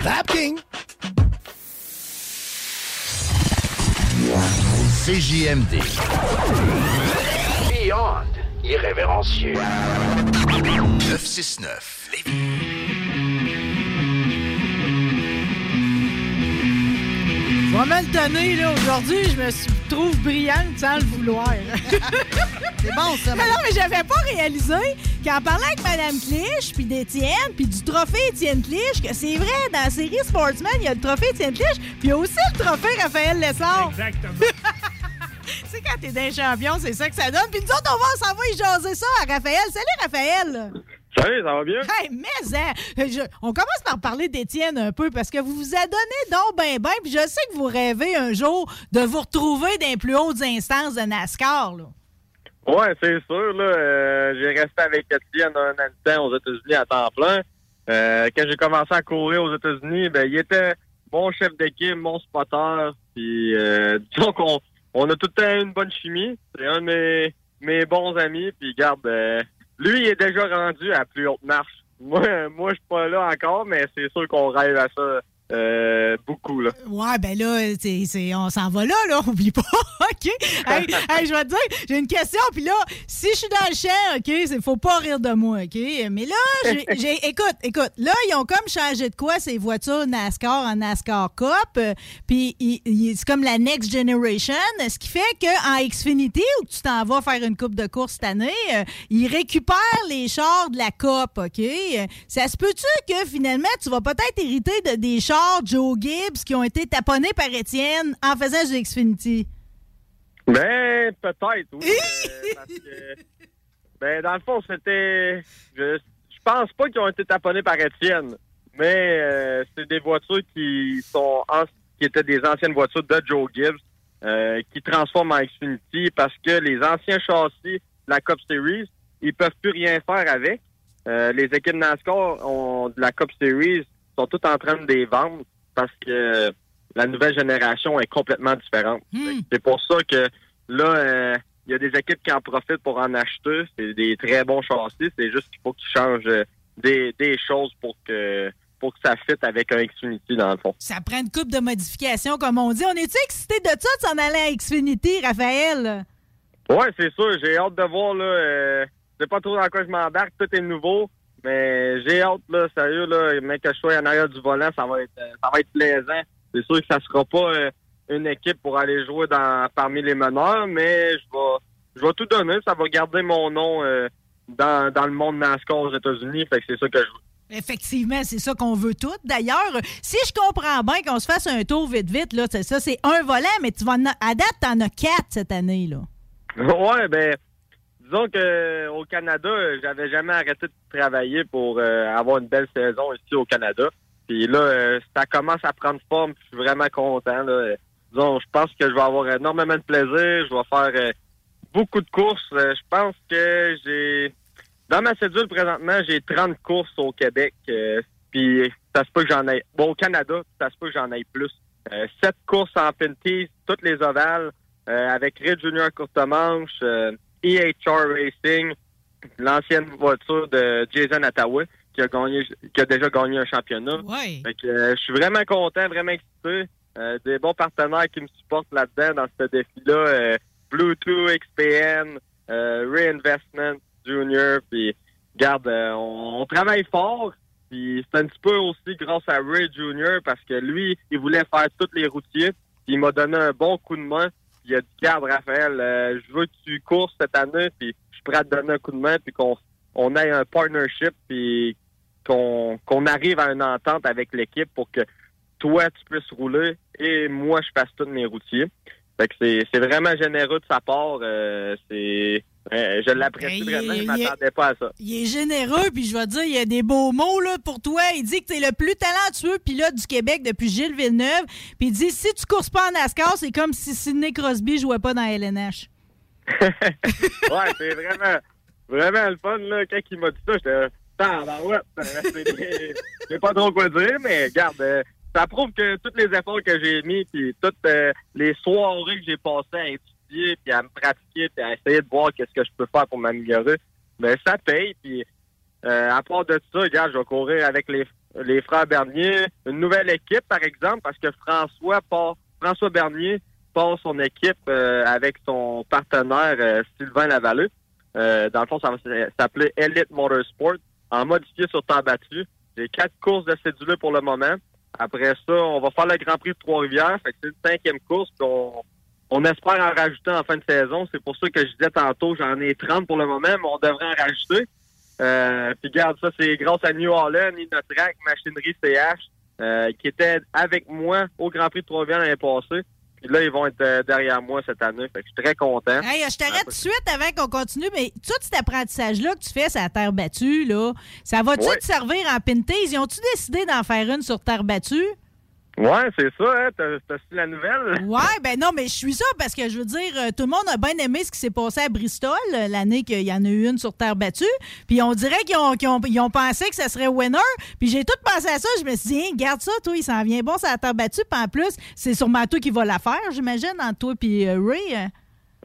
Vapking! CJMD. Beyond irrévérencieux. Le 969. Je vais me le donner, là. Aujourd'hui, je me suis- trouve brillante sans le vouloir. C'est bon, ça. Mais non, mais j'avais pas réalisé qu'en parlant avec Mme Clich, puis d'Étienne, puis du trophée Étienne Clich, que c'est vrai, dans la série Sportsman, il y a le trophée Étienne Clich, puis il y a aussi le trophée Raphaël Lessard. Exactement. c'est quand t'es d'un champion, c'est ça que ça donne. Puis nous autres, on va s'en va y jaser ça à Raphaël. Salut, Raphaël! Salut, ça va bien? Hey, mais hein, je- on commence par parler d'Étienne un peu parce que vous vous a donné donc ben ben, puis je sais que vous rêvez un jour de vous retrouver dans les plus hautes instances de NASCAR. Là. Ouais, c'est sûr. Là, euh, j'ai resté avec Étienne un an de temps aux États-Unis à temps plein. Euh, quand j'ai commencé à courir aux États-Unis, ben, il était mon chef d'équipe, mon spotter. Puis, euh, disons qu'on on a tout le temps une bonne chimie. C'est un de mes, mes bons amis. Puis, garde, lui, il est déjà rendu à plus haute marche. Moi, moi, je suis pas là encore, mais c'est sûr qu'on rêve à ça euh, beaucoup. Là. Ouais, ben là, c'est, c'est- on s'en va là, là, oublie pas. OK? Hey, hey, je vais te dire, j'ai une question, puis là, si je suis dans le champ, OK, il faut pas rire de moi, OK? Mais là, j'ai, j'ai- écoute, écoute, là, ils ont comme changé de quoi ces voitures NASCAR en NASCAR Cup, euh, puis c'est comme la Next Generation, ce qui fait qu'en Xfinity, où tu t'en vas faire une coupe de course cette année, euh, ils récupèrent les chars de la Cup, OK? Euh, Ça se peut-tu que finalement, tu vas peut-être hériter de des chars Joe Gibbs qui ont été taponnés par Étienne en faisant du Xfinity? Ben, peut-être, oui. euh, parce que, ben, dans le fond, c'était. Je, je pense pas qu'ils ont été taponnés par Étienne, mais euh, c'est des voitures qui sont an- qui étaient des anciennes voitures de Joe Gibbs, euh, qui transforment en Xfinity parce que les anciens châssis de la Cup Series, ils peuvent plus rien faire avec. Euh, les équipes NASCAR ont, de la Cup Series sont toutes en train de les vendre parce que la nouvelle génération est complètement différente. C'est pour ça que là, euh, il y a des équipes qui en profitent pour en acheter. C'est des très bons châssis. C'est juste qu'il faut qu'ils changent des, des choses pour que pour que ça fitte avec un Xfinity dans le fond. Ça prend une coupe de modifications, comme on dit. On est-tu excité de ça de s'en aller à Xfinity, Raphaël? Ouais, c'est sûr. J'ai hâte de voir là. Euh, je sais pas trop dans quoi je m'embarque. Tout est nouveau. Mais j'ai hâte, là, sérieux, là, mais que je sois en arrière du volant, ça va être euh, ça va être plaisant. C'est sûr que ça sera pas euh, une équipe pour aller jouer dans parmi les meneurs, mais je vais je vais tout donner. Ça va garder mon nom euh, dans, dans le monde NASCAR aux États-Unis. Fait que c'est ça que je veux. Effectivement, c'est ça qu'on veut tout. D'ailleurs, si je comprends bien qu'on se fasse un tour vite, vite, là, c'est ça, c'est un volant, mais tu vas en à date, t'en as quatre cette année, là. Ouais, ben, disons que au Canada, j'avais jamais arrêté de travailler pour euh, avoir une belle saison ici au Canada. Puis là, euh, ça commence à prendre forme. Je suis vraiment content. Là. Disons, je pense que je vais avoir énormément de plaisir. Je vais faire euh, beaucoup de courses. Je pense que j'ai dans ma cédule présentement, j'ai 30 courses au Québec. puis ça se peut que j'en aille. Bon, au Canada, ça se peut que j'en aille plus. Sept courses en Pinty, toutes les ovales, avec Red Junior courte manche, EHR Racing, l'ancienne voiture de Jason Attaway, qui a gagné, qui a déjà gagné un championnat. Ouais. Fait que, euh, je suis vraiment content, vraiment excité. Euh, des bons partenaires qui me supportent là-dedans dans ce défi-là. Euh, Bluetooth, XPN, Reinvestment Junior, puis garde, on, on travaille fort. Puis c'est un petit peu aussi grâce à Ray Junior parce que lui, il voulait faire tous les routiers. Puis il m'a donné un bon coup de main. Il a dit, garde Raphaël, euh, je veux que tu cours cette année, puis je suis prêt à te donner un coup de main, puis qu'on on ait un partnership, puis qu'on arrive à une entente avec l'équipe pour que toi, tu puisses rouler et moi, je fasse tous mes routiers. C'est c'est vraiment généreux de sa part. euh, c'est euh, je l'apprécie Ben, il- vraiment. Je m'attendais pas à ça. Il est généreux, puis je vais te dire, il y a des beaux mots là, pour toi. Il dit que tu es le plus talentueux pilote du Québec depuis Gilles Villeneuve. Puis il dit, si tu courses pas en NASCAR, c'est comme si Sidney Crosby jouait pas dans LNH. ouais, c'est vraiment, vraiment le fun, là. Quand il m'a dit ça, j'étais, tabarouette. Euh, Je sais pas trop quoi dire, mais regarde, euh, ça prouve que tous les efforts que j'ai mis, puis toutes euh, les soirées que j'ai passées à puis à me pratiquer, puis à essayer de voir qu'est-ce que je peux faire pour m'améliorer, ben ça paye. Puis euh, à part de ça, regarde, je vais courir avec les, les frères Bernier, une nouvelle équipe, par exemple, parce que François François Bernier part son équipe euh, avec son partenaire euh, Sylvain Lavallée. Euh, dans le fond, ça va s'appeler Elite Motorsport en modifié sur terre battue. J'ai quatre courses de céduleux pour le moment. Après ça, on va faire le Grand Prix de Trois-Rivières. C'est une cinquième course. puis on, on espère en rajouter en fin de saison. C'est pour ça que je disais tantôt, j'en ai 30 pour le moment, mais on devrait en rajouter. Euh, puis garde ça, c'est grâce à New Holland, Inotrack, Machinerie CH, euh, qui était avec moi au Grand Prix de Trois-Rivières l'année passée. Puis là, ils vont être euh, derrière moi cette année. Fait que je suis très content. Hey, je t'arrête tout de suite avant qu'on continue, mais tout cet apprentissage-là que tu fais sur la terre battue, là, ça va-tu Ouais. te servir en pintails? Ils ont-tu décidé d'en faire une sur terre battue? Ouais, c'est ça, hein? T'as su la nouvelle? Ouais, ben non, mais je suis ça parce que je veux dire, euh, tout le monde a bien aimé ce qui s'est passé à Bristol euh, l'année qu'il y en a eu une sur terre battue. Puis on dirait qu'ils ont, qu'ils ont- ont pensé que ça serait winner. Puis j'ai tout pensé à ça. Je me suis dit, hein, garde ça, toi, il s'en vient bon sur la terre battue. Puis en plus, c'est sûrement toi qui va la faire, j'imagine, entre toi puis euh, Ray. hein.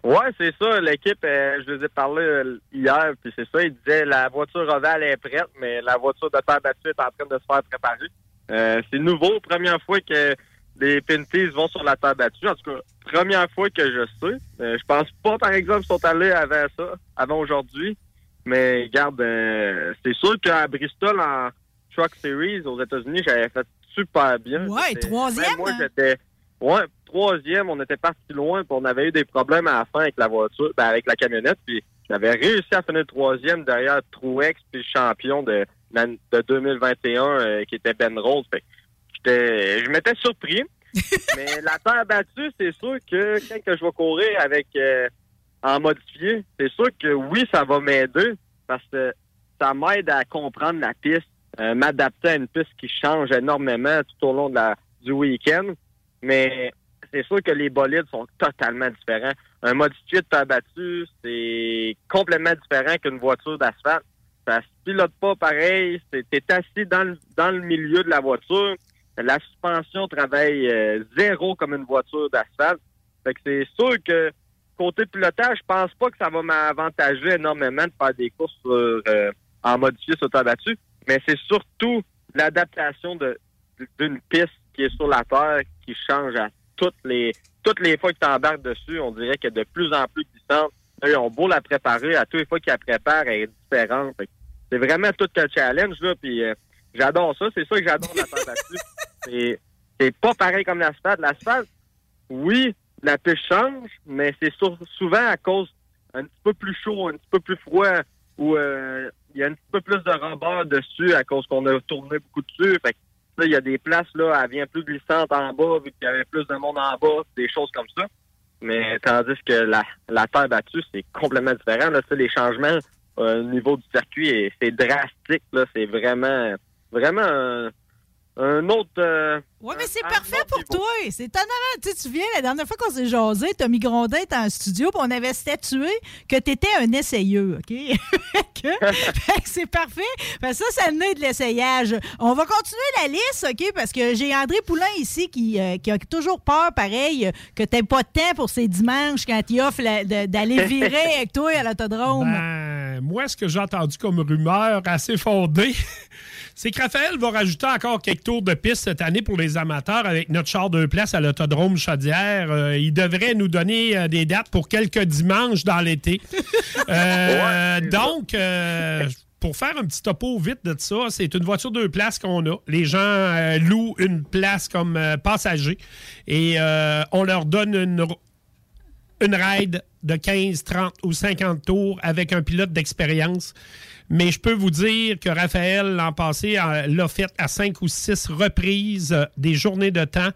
Ouais, c'est ça. L'équipe, euh, je les ai parlé euh, hier, puis c'est ça. Ils disaient la voiture ovale est prête, mais la voiture de terre battue est en train de se faire préparer. Euh, c'est nouveau, première fois que les Pinties vont sur la terre battue. En tout cas, première fois que je sais. Euh, je pense pas, par exemple, qu'ils sont allés avant ça, avant aujourd'hui. Mais regarde, euh, c'est sûr qu'à Bristol, en Truck Series, aux États-Unis, j'avais fait super bien. Ouais, troisième, Moi, hein? j'étais... Ouais, troisième, on était parti loin, puis on avait eu des problèmes à la fin avec la voiture, ben, avec la camionnette, puis j'avais réussi à finir troisième derrière Truex, puis champion de, de 2021, euh, qui était Ben. Fait j'étais, je m'étais surpris, mais la terre battue, c'est sûr que quand que je vais courir avec euh, en modifié, c'est sûr que oui, ça va m'aider, parce que ça m'aide à comprendre la piste, euh, m'adapter à une piste qui change énormément tout au long de la, du week-end. Mais c'est sûr que les bolides sont totalement différents. Un modifié de terre battue, c'est complètement différent qu'une voiture d'asphalte. Ça se pilote pas pareil. T'es assis dans le, dans le milieu de la voiture. La suspension travaille euh, zéro comme une voiture d'asphalte. Fait que c'est sûr que côté pilotage, je pense pas que ça va m'avantager énormément de faire des courses sur, euh, en modifié sur terre battue. Mais c'est surtout l'adaptation d'une piste qui est sur la terre qui change à toutes les toutes les fois que tu embarques dessus, on dirait est de plus en plus glissante. Ils ont beau la préparer, à toutes les fois qu'ils la préparent, elle est différente. Que C'est vraiment tout un challenge, là, puis euh, j'adore ça. C'est ça que j'adore la terre battue. C'est pas pareil comme l'asphalte. L'asphalte, oui, la piste change, mais c'est souvent à cause un petit peu plus chaud, un petit peu plus froid, où euh, il y a un petit peu plus de rebord dessus à cause qu'on a tourné beaucoup dessus. Fait que là, il y a des places, là, elle vient plus glissante en bas, vu qu'il y avait plus de monde en bas, des choses comme ça. Mais tandis que la, la terre battue, c'est complètement différent. Là, les changements au niveau du circuit, c'est drastique. Là, c'est vraiment, vraiment un, un autre. euh, Ouais, mais c'est parfait pour toi. C'est étonnamment. Tu sais, tu viens, la dernière fois qu'on s'est jasé, Tommy Grondin était en studio, puis on avait statué que tu étais un essayeux, OK? C'est parfait. Fait que ça, ça venait de l'essayage. On va continuer la liste, OK? Parce que j'ai André Poulain ici qui, euh, qui a toujours peur, pareil, que tu pas de temps pour ces dimanches quand il offre d'aller virer avec toi à l'autodrome. Ben, moi, ce que j'ai entendu comme rumeur assez fondée, c'est que Raphaël va rajouter encore quelques tours de piste cette année pour les amateurs avec notre char de place à l'autodrome Chaudière. Euh, il devrait nous donner euh, des dates pour quelques dimanches dans l'été. Euh, donc, pour faire un petit topo vite de ça, c'est une voiture deux places qu'on a. Les gens euh, louent une place comme euh, passager et euh, on leur donne une, une ride de 15, 30 ou 50 tours avec un pilote d'expérience. Mais je peux vous dire que Raphaël, l'an passé, l'a fait à cinq ou six reprises euh, des journées de temps.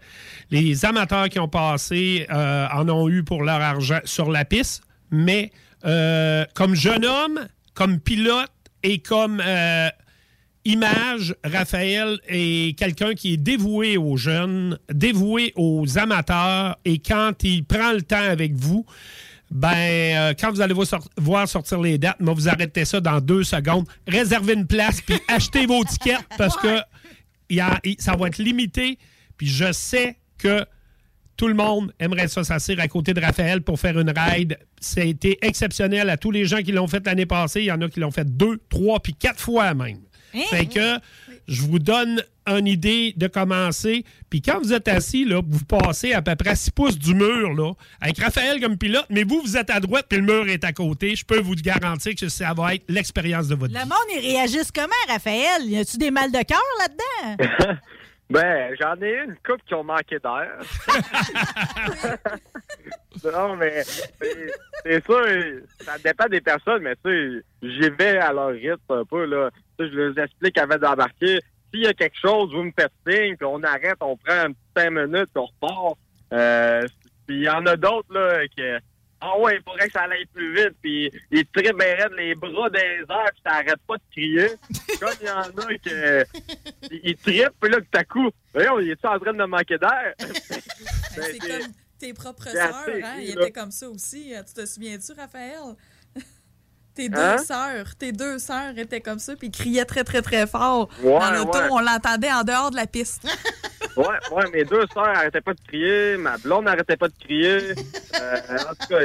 Les amateurs qui ont passé euh, en ont eu pour leur argent sur la piste. Mais euh, comme jeune homme, comme pilote et comme image, Raphaël est quelqu'un qui est dévoué aux jeunes, dévoué aux amateurs, et quand il prend le temps avec vous, ben, euh, quand vous allez vous sor- voir sortir les dates, moi, vous arrêtez ça dans deux secondes, réservez une place, puis achetez vos tickets, parce que y a- ça va être limité, puis je sais que tout le monde aimerait ça s'asseoir à côté de Raphaël pour faire une ride. Ça a été exceptionnel à tous les gens qui l'ont fait l'année passée. Il y en a qui l'ont fait deux, trois, puis quatre fois même. Hein? Fait que Je vous donne une idée de commencer. Puis quand vous êtes assis, là, vous passez à peu près 6 pouces du mur, là, avec Raphaël comme pilote, mais vous, vous êtes à droite, puis le mur est à côté. Je peux vous garantir que ça va être l'expérience de votre vie. Le monde, ils réagissent comment, Raphaël? Y a-tu des mal de cœur là-dedans? Ben, j'en ai une couple qui ont manqué d'air. non, mais c'est- sûr, ça dépend des personnes, mais tu sais, j'y vais à leur rythme un peu, là. Tu sais, je leur explique avant d'embarquer. S'il y a quelque chose, vous me faites signe, puis on arrête, on prend un petit cinq minutes, puis on repart. Euh, puis il y en a d'autres, là, que... Ah ouais, il faudrait que ça aille plus vite, puis ils trippent bien les bras les airs, puis ça arrête pas de crier. Comme il y en a que... Ils trippent, puis là, tout à coup, voyons, il est en train de manquer d'air? Ben, C'est comme tes propres c'est sœurs, hein? Ils étaient comme ça aussi. Tu te souviens-tu, Raphaël? Tes deux Hein? sœurs, tes deux sœurs étaient comme ça, puis ils criaient très, très, très fort. Ouais, dans l'auto, ouais. on l'entendait en dehors de la piste. Ouais, ouais, mes deux sœurs arrêtaient pas de crier, ma blonde n'arrêtait pas de crier. Euh, en tout cas,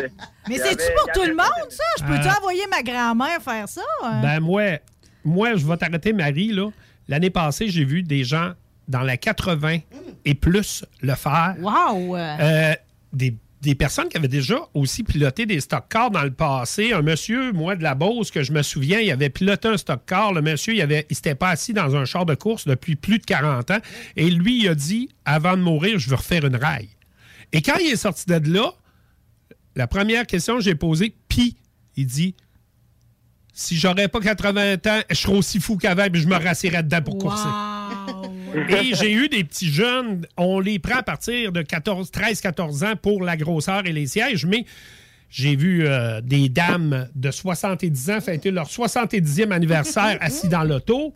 Mais c'est-tu pour tout le monde, ça? Je peux-tu Euh. envoyer ma grand-mère faire ça? hein? Ben moi, moi, je vais t'arrêter, Marie. là. L'année passée, j'ai vu des gens dans la 80 et plus le faire. Wow! Euh, des, des personnes qui avaient déjà aussi piloté des stock cars dans le passé. Un monsieur, moi, de la Beauce, que je me souviens, il avait piloté un stock car. Le monsieur, il avait, il s'était pas assis dans un char de course depuis plus de 40 ans. Et lui, il a dit, avant de mourir, je veux refaire une raille. Et quand il est sorti de là, la première question que j'ai posée, puis il dit, si j'aurais pas 80 ans, je serais aussi fou qu'avant, puis je me rassirais dedans pour courser. Et j'ai eu des petits jeunes, on les prend à partir de 14, 13, 14 ans pour la grosseur et les sièges, mais j'ai vu euh, des dames de 70 ans fêter leur 70e anniversaire assis dans l'auto.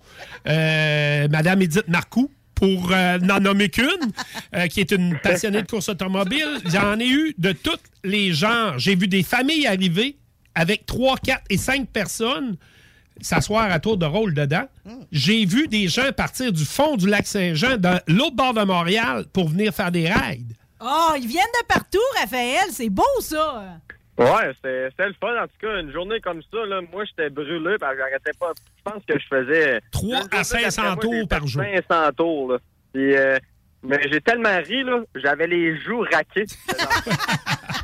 Euh, Madame Edith Marcoux, pour euh, n'en nommer qu'une, euh, qui est une passionnée de course automobile. J'en ai eu de tous les genres. J'ai vu des familles arriver avec 3, 4 et 5 personnes s'asseoir à tour de rôle dedans. J'ai vu des gens partir du fond du lac Saint-Jean, dans l'autre bord de Montréal, pour venir faire des raids. Oh, ils viennent de partout, Raphaël. C'est beau, ça. Ouais, c'était le fun. En tout cas, une journée comme ça, là, moi, j'étais brûlé parce que j'arrêtais pas. Je pense que je faisais... 3 une à journée 500 d'après moi, tours par jour. 500 tours, là. Puis, euh, mais j'ai tellement ri, là, j'avais les joues raquées.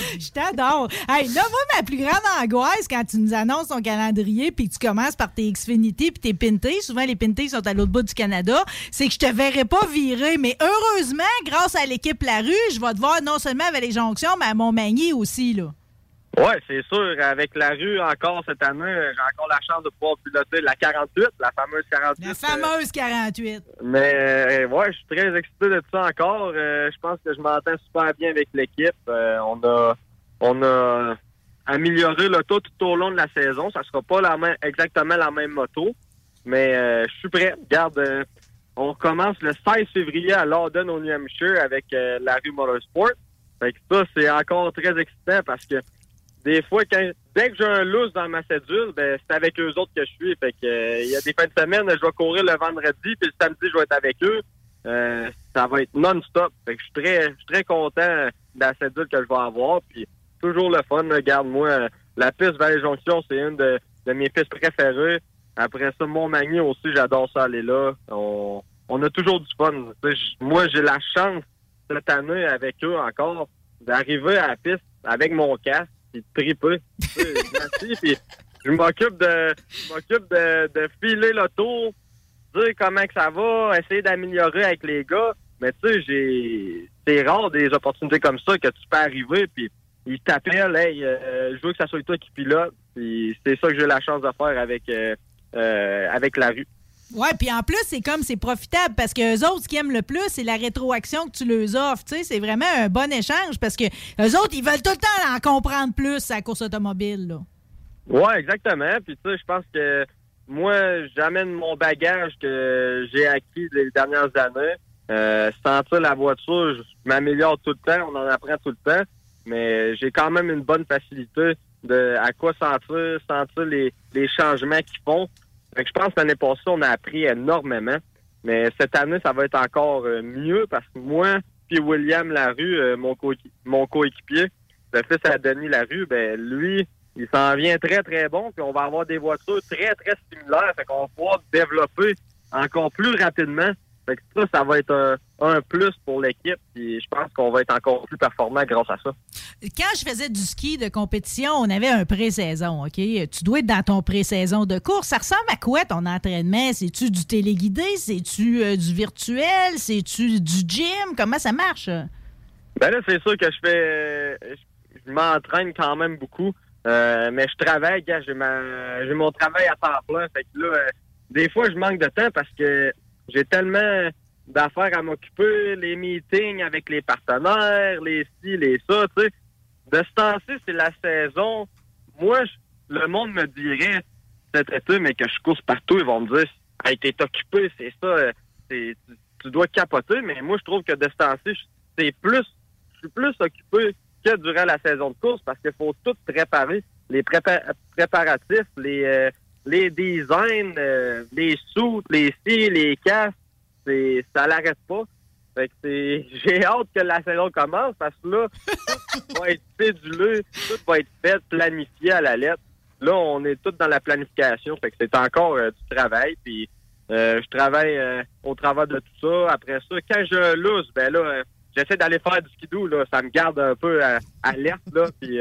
Je t'adore. Hey, là, moi, ma plus grande angoisse quand tu nous annonces ton calendrier puis que tu commences par tes Xfinity puis tes Pinty, souvent les Pinty sont à l'autre bout du Canada, c'est que je te verrai pas virer. Mais heureusement, grâce à l'équipe La Rue, je vais te voir non seulement avec les jonctions, mais à Montmagny aussi, là. Ouais, c'est sûr. Avec la rue encore cette année, j'ai encore la chance de pouvoir piloter la 48, la fameuse 48. La fameuse 48. Mais euh, ouais, je suis très excité de ça encore. Euh, je pense que je m'entends super bien avec l'équipe. Euh, on a on a amélioré l'auto tout au long de la saison. Ça sera pas la même, exactement la même moto, mais euh, je suis prêt. Regarde, euh, on commence le 16 février à Lawton au New Hampshire avec euh, la rue Motorsport. Fait que ça, c'est encore très excitant parce que des fois, quand, dès que j'ai un loose dans ma cédule, ben, c'est avec eux autres que je suis. Fait que, euh, il y a des fins de semaine, je vais courir le vendredi, puis le samedi, je vais être avec eux. Euh, ça va être non-stop. Fait que je suis très, je suis très content de la cédule que je vais avoir. Puis toujours le fun. Regarde-moi, la piste Valley Jonction, c'est une de, de mes pistes préférées. Après ça, Montmagny aussi, j'adore ça aller là. On, on a toujours du fun. Moi, j'ai la chance cette année avec eux encore d'arriver à la piste avec mon casque puis de je m'occupe de m'occupe de, filer l'auto, dire comment que ça va, essayer d'améliorer avec les gars. Mais tu sais, j'ai c'est rare des opportunités comme ça que tu peux arriver puis ils t'appellent, hey, euh, je veux que ça soit toi qui pilote. Puis c'est ça que j'ai la chance de faire avec euh, euh, avec la rue. Ouais, puis en plus, c'est comme c'est profitable parce que eux autres, ce qu'ils aiment le plus, c'est la rétroaction que tu leur offres. C'est vraiment un bon échange parce que eux autres, ils veulent tout le temps en comprendre plus à la course automobile. Ouais, exactement. Puis sais, je pense que moi, j'amène mon bagage que j'ai acquis les dernières années. Euh, sentir la voiture, je m'améliore tout le temps, on en apprend tout le temps, mais j'ai quand même une bonne facilité de à quoi sentir, sentir les, les changements qu'ils font. Fait que je pense que l'année passée, on a appris énormément. Mais cette année, ça va être encore euh, mieux parce que moi, puis William Larue, euh, mon, coéqui- mon coéquipier, le fils à Denis Larue, ben lui, il s'en vient très, très bon. Puis on va avoir des voitures très, très similaires. Fait qu'on va pouvoir développer encore plus rapidement. Fait que ça, ça va être un, un plus pour l'équipe. Puis je pense qu'on va être encore plus performant grâce à ça. Quand je faisais du ski de compétition, on avait un pré-saison, OK? Tu dois être dans ton pré-saison de course. Ça ressemble à quoi ton entraînement? C'est-tu du téléguidé? C'est-tu euh, du virtuel? C'est-tu du gym? Comment ça marche? Ben là, c'est sûr que je fais... Je, je m'entraîne quand même beaucoup. Euh, mais je travaille, gars, j'ai ma- j'ai mon travail à temps plein. Fait que là, euh, des fois, je manque de temps parce que j'ai tellement d'affaires à m'occuper, les meetings avec les partenaires, les ci, les ça, tu sais. De ce temps-ci, c'est la saison. Moi, le monde me dirait cet été, mais que je course partout, ils vont me dire Hey, t'es occupé, c'est ça, euh, tu, tu dois capoter, mais moi, je trouve que de ce temps-ci, c'est plus, je suis plus occupé que durant la saison de course parce qu'il faut tout préparer, les prépa- préparatifs, les, euh, les designs, euh, les soutes, les cils, les casques, c'est, ça l'arrête pas. Fait que j'ai hâte que la saison commence parce que là, tout va être cédulé, tout va être fait, planifié à la lettre. Là, on est tous dans la planification, fait que c'est encore euh, du travail. Puis euh, je travaille euh, au travers de tout ça. Après ça, quand je loose, ben là, euh, j'essaie d'aller faire du skidoo. Là, ça me garde un peu alerte là. Puis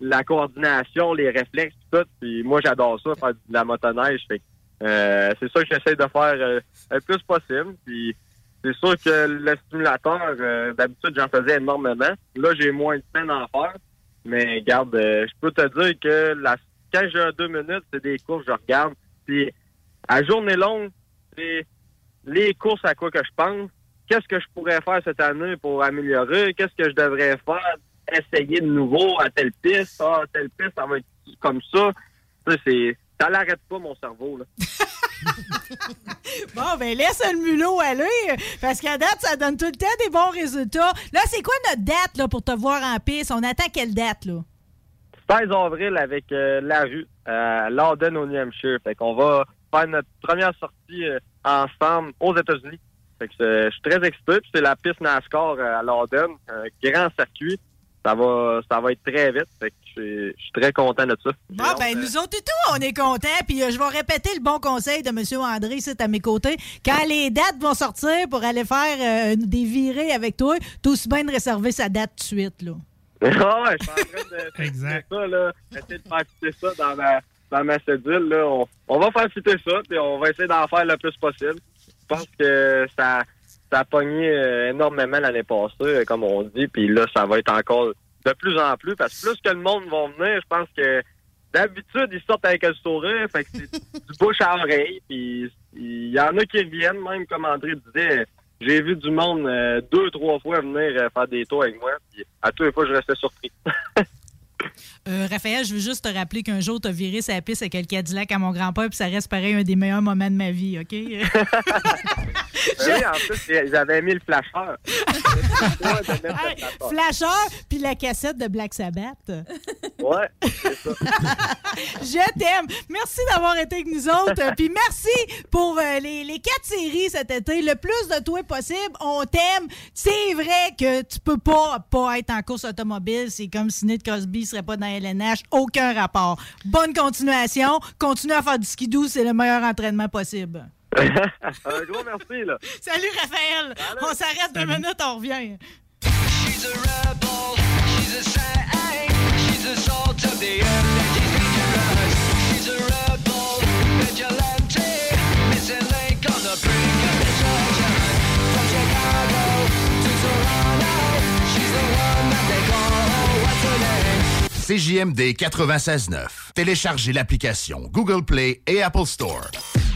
la coordination, les réflexes, tout. Puis moi, j'adore ça, faire de la motoneige. Euh, c'est ça que j'essaie de faire euh, le plus possible. Puis c'est sûr que le stimulateur, euh, d'habitude, j'en faisais énormément. Là, j'ai moins de peine à faire. Mais garde, euh, je peux te dire que quand j'ai deux minutes, c'est des courses, je regarde. Puis à journée longue, c'est les courses à quoi que je pense. Qu'est-ce que je pourrais faire cette année pour améliorer? Qu'est-ce que je devrais faire? Essayer de nouveau à telle piste. Ah, telle piste, ça va être comme ça. Ça, c'est. Ça l'arrête pas, mon cerveau, là. Bon, ben laisse le mulot aller, parce qu'à date, ça donne tout le temps des bons résultats. Là, c'est quoi notre date là, pour te voir en piste? On attend quelle date, là? 16 avril avec euh, la rue à Lawden au New Hampshire. Fait qu'on va faire notre première sortie euh, ensemble aux États-Unis. Fait que euh, je suis très excité. C'est la piste NASCAR euh, à Lawden, un grand circuit. Ça va, ça va être très vite. Fait que je suis- je suis très content de ça. Bon, ben nous autres et tout, on est contents. Puis euh, je vais répéter le bon conseil de M. André, c'est à mes côtés. Quand les dates vont sortir pour aller faire euh, des virées avec toi, t'as aussi bien de réserver sa date tout de suite, là. Ah ouais, je suis en train de exact. ça, là. Essayer de faire ça dans ma, dans ma cédule, là. On, on va faire fitter ça, puis on va essayer d'en faire le plus possible. Je pense que ça, ça a pogné euh, énormément l'année passée, euh, comme on dit, puis là, ça va être encore de plus en plus, parce que plus que le monde va venir, je pense que d'habitude, ils sortent avec un sourire, fait que c'est du bouche à oreille, puis il y en a qui reviennent, même comme André disait, j'ai vu du monde euh, deux, trois fois venir euh, faire des tours avec moi, puis à toutes les fois, je restais surpris. Euh, Raphaël, je veux juste te rappeler qu'un jour, t'as viré sa piste avec le Cadillac à mon grand-père, puis ça reste pareil un des meilleurs moments de ma vie, OK? Ben oui, en plus, ils avaient mis le flasheur. Hey, Flasheur, puis la cassette de Black Sabbath. Ouais, c'est ça. Je t'aime. Merci d'avoir été avec nous autres. Puis merci pour euh, les, les quatre séries cet été. Le plus de toi possible. On t'aime. C'est vrai que tu peux pas pas être en course automobile. C'est comme si Ned Crosby serait pas dans LNH. Aucun rapport. Bonne continuation. Continue à faire du skidoo. C'est le meilleur entraînement possible. Un gros merci, là. Salut, Raphaël. On s'arrête deux minutes. On revient. She's a rebel, she's a saint, she's a salt of the earth, and she's dangerous. She's a rebel, CJMD 96.9. Téléchargez l'application Google Play et Apple Store.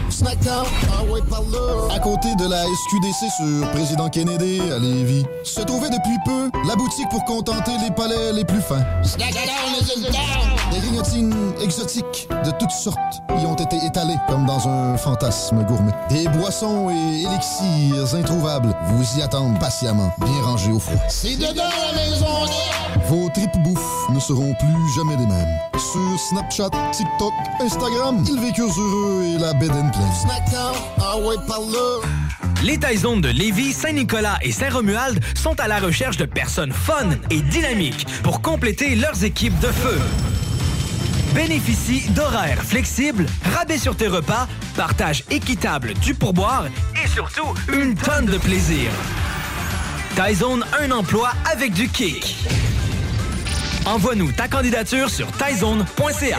Snackdown, ah ouais, par là. À côté de la SQDC sur Président Kennedy à Lévis, se trouvait depuis peu la boutique pour contenter les palais les plus fins. Des grignotines exotiques de toutes sortes y ont été étalées comme dans un fantasme gourmet. Des boissons et élixirs introuvables vous y attendent patiemment, bien rangés au froid. C'est dedans la maison, Vos tripes bouffe ne seront plus jamais les mêmes. Sur Snapchat, TikTok, Instagram, ils vécurent heureux et la bed and pleine. Snackdown, ah ouais, par. Les Taizones de Lévis, Saint-Nicolas et Saint-Romuald sont à la recherche de personnes fun et dynamiques pour compléter leurs équipes de feu. Bénéficie d'horaires flexibles, rabais sur tes repas, partage équitable du pourboire et surtout une tonne de plaisir. Tyzone, un emploi avec du kick. Envoie-nous ta candidature sur tyzone.ca.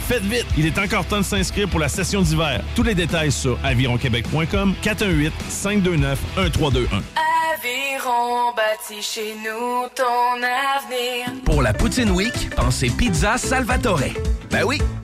Faites vite, il est encore temps de s'inscrire pour la session d'hiver. Tous les détails sur avironquebec.com 418 529 1321. Aviron bâti chez nous ton avenir. Pour la Poutine Week, pensez Pizza Salvatore. Ben oui,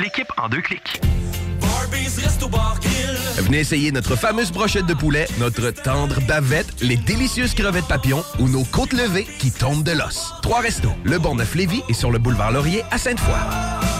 l'équipe en deux clics. Venez essayer notre fameuse brochette de poulet, notre tendre bavette, les délicieuses crevettes papillons ou nos côtes levées qui tombent de l'os. Trois restos, le Bonneuf Lévis et sur le boulevard Laurier à Sainte-Foy.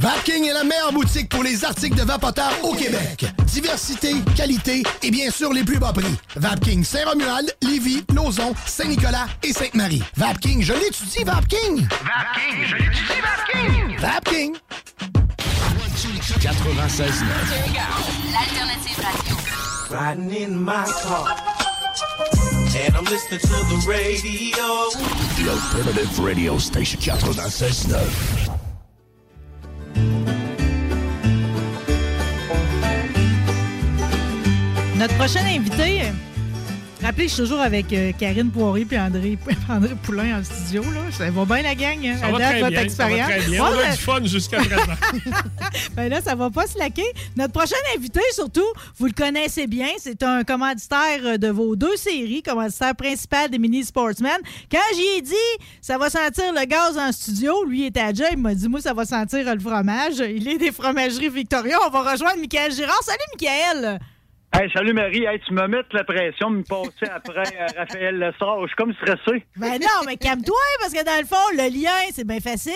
Vapking est la meilleure boutique pour les articles de vapoteurs au Québec. Diversité, qualité et bien sûr les plus bas prix. Vapking Saint-Romuald, Lévis, Lauson, Saint-Nicolas et Sainte-Marie. Vapking, je l'étudie, Vapking! Vapking, je l'étudie, Vapking! Vapking! 96 L'alternative radio. Riding in my car. And I'm listening to the radio. L'Alternative Radio Station 96.9. Notre prochain invité, rappelez, je suis toujours avec euh, Karine Poirier et André, André Poulain en studio. Là. Ça va bien la gang. hein, Ça à va date, très votre bien. Ça va expérience. très bien. Ouais, On a du fun jusqu'à présent. ben là, ça va pas se laquer. Notre prochain invité, surtout, vous le connaissez bien, c'est un commanditaire euh, de vos deux séries, commanditaire principal des Mini Sportsmen. Quand j'y ai dit, ça va sentir le gaz en studio, lui était à job, il m'a dit, moi, ça va sentir euh, le fromage. Il est des fromageries Victoria. On va rejoindre Michael Girard. Salut, Michael! Hey, salut Marie, hey, tu me mets la pression de me passer après euh, Raphaël Lessard. Je suis comme stressé. Ben non, mais calme-toi, parce que dans le fond, le lien, c'est bien facile.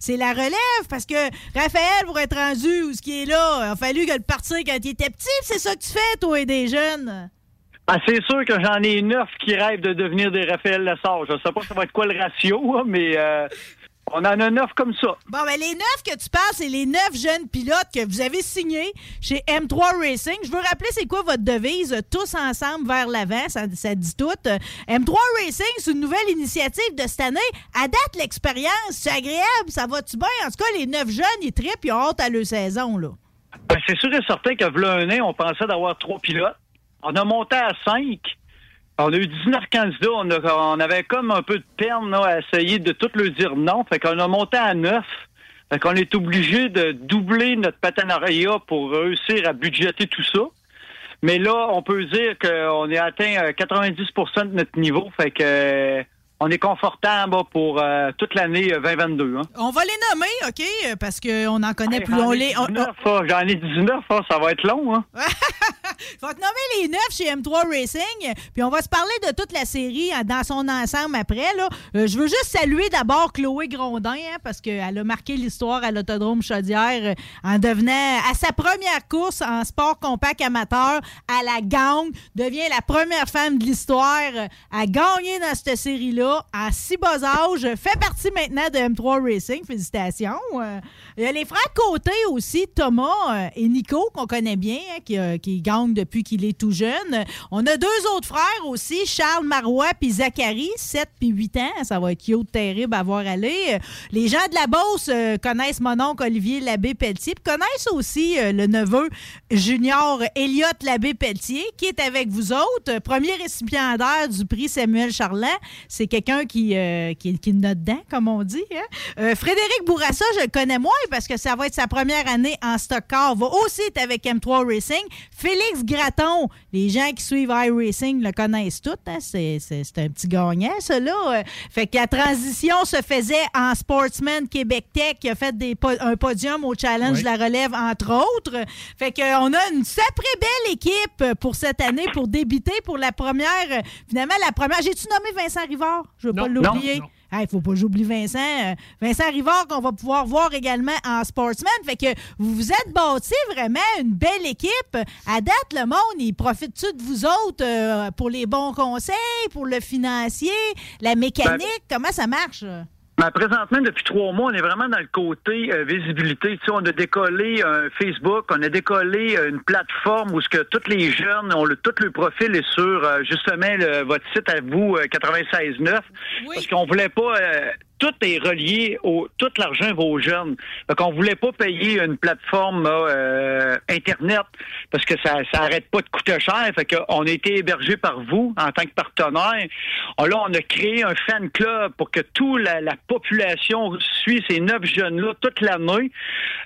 C'est la relève, parce que Raphaël, pour être rendu où ce qui est là, il a fallu que le partir quand il était petit, c'est ça que tu fais, toi et des jeunes. Ah, c'est sûr que j'en ai neuf qui rêvent de devenir des Raphaël Lessard. Je sais pas ça va être quoi le ratio, hein, mais euh, on en a neuf comme ça. Bon, ben les neuf que tu parles, c'est les neuf jeunes pilotes que vous avez signés chez M3 Racing. Je veux rappeler, c'est quoi votre devise? Tous ensemble vers l'avant, ça, ça dit tout. Euh, M3 Racing, c'est une nouvelle initiative de cette année. À date, l'expérience, c'est agréable, ça va-tu bien? En tout cas, les neuf jeunes, ils trippent, ils ont hâte à leur saison, là. Ben, c'est sûr et certain que v'là un an, on pensait d'avoir trois pilotes. On a monté à cinq. On a eu 19 candidats. On, a- on avait comme un peu de peine là, à essayer de tout leur dire non. Fait qu'on a monté à neuf. Fait qu'on est obligé de doubler notre partenariat pour réussir à budgéter tout ça. Mais là, on peut dire qu'on a atteint euh, 90% de notre niveau. Fait que euh, on est confortable pour euh, toute l'année euh, 2022. Hein. On va les nommer, OK? euh, Parce qu'on en connaît Hey, plus. j'en On ai les, on- 19, hein, J'en ai 19, hein, ça va être long. Hein. Je vais te nommer les neuf chez M3 Racing, puis on va se parler de toute la série euh, dans son ensemble après. Là. Euh, je veux juste saluer d'abord Chloé Grondin, hein, parce qu'elle a marqué l'histoire à l'Autodrome Chaudière euh, en devenant, à sa première course en sport compact amateur, à la gang, devient la première femme de l'histoire euh, à gagner dans cette série-là à si bas âge, fait partie maintenant de M3 Racing. Félicitations. Euh, il y a les frères Côté aussi, Thomas euh, et Nico, qu'on connaît bien, hein, qui, euh, qui depuis qu'il est tout jeune. On a deux autres frères aussi, Charles Marois puis Zachary, 7 puis 8 ans. Ça va être cute, terrible à voir aller. Les gens de la Beauce connaissent mon oncle Olivier Labbé-Pelletier, puis connaissent aussi le neveu junior Elliot Labbé-Pelletier, qui est avec vous autres. Premier récipiendaire du prix Samuel Charland. C'est quelqu'un qui, euh, qui, dedans, comme on dit. hein. Euh, Frédéric Bourassa, je le connais moins parce que ça va être sa première année en stock car. Va aussi être avec M3 Racing. Félix Gratton, les gens qui suivent iRacing le connaissent tous. hein. C'est, un petit gagnant, là. Euh, Fait que la transition se faisait en Sportsman Québec Tech qui a fait des un podium au Challenge Oui. de la relève, entre autres. Fait que, euh, on a une sacrée belle équipe pour cette année pour débuter pour la première. Finalement, la première. J'ai-tu nommé Vincent Rivard? Je veux pas l'oublier. Il ne faut pas que j'oublie Vincent. Vincent Rivard, qu'on va pouvoir voir également en Sportsman. Fait que vous vous êtes bâti vraiment une belle équipe. À date, le monde, il profite-tu de vous autres euh, pour les bons conseils, pour le financier, la mécanique? Comment ça marche? Ben, présentement, depuis trois mois, on est vraiment dans le côté euh, visibilité. Tu sais, on a décollé un Facebook, on a décollé euh, une plateforme où ce que tous les jeunes, ont le, tout le profil est sur euh, justement le- votre site à vous, euh, 96.9. Parce qu'on voulait pas... tout est relié au tout l'argent va aux jeunes. Fait qu'on voulait pas payer une plateforme euh, internet parce que ça ça arrête pas de coûter cher. Fait qu'on a été hébergé par vous en tant que partenaire. On- là on a créé un fan club pour que toute la, la population suit ces neuf jeunes là toute l'année.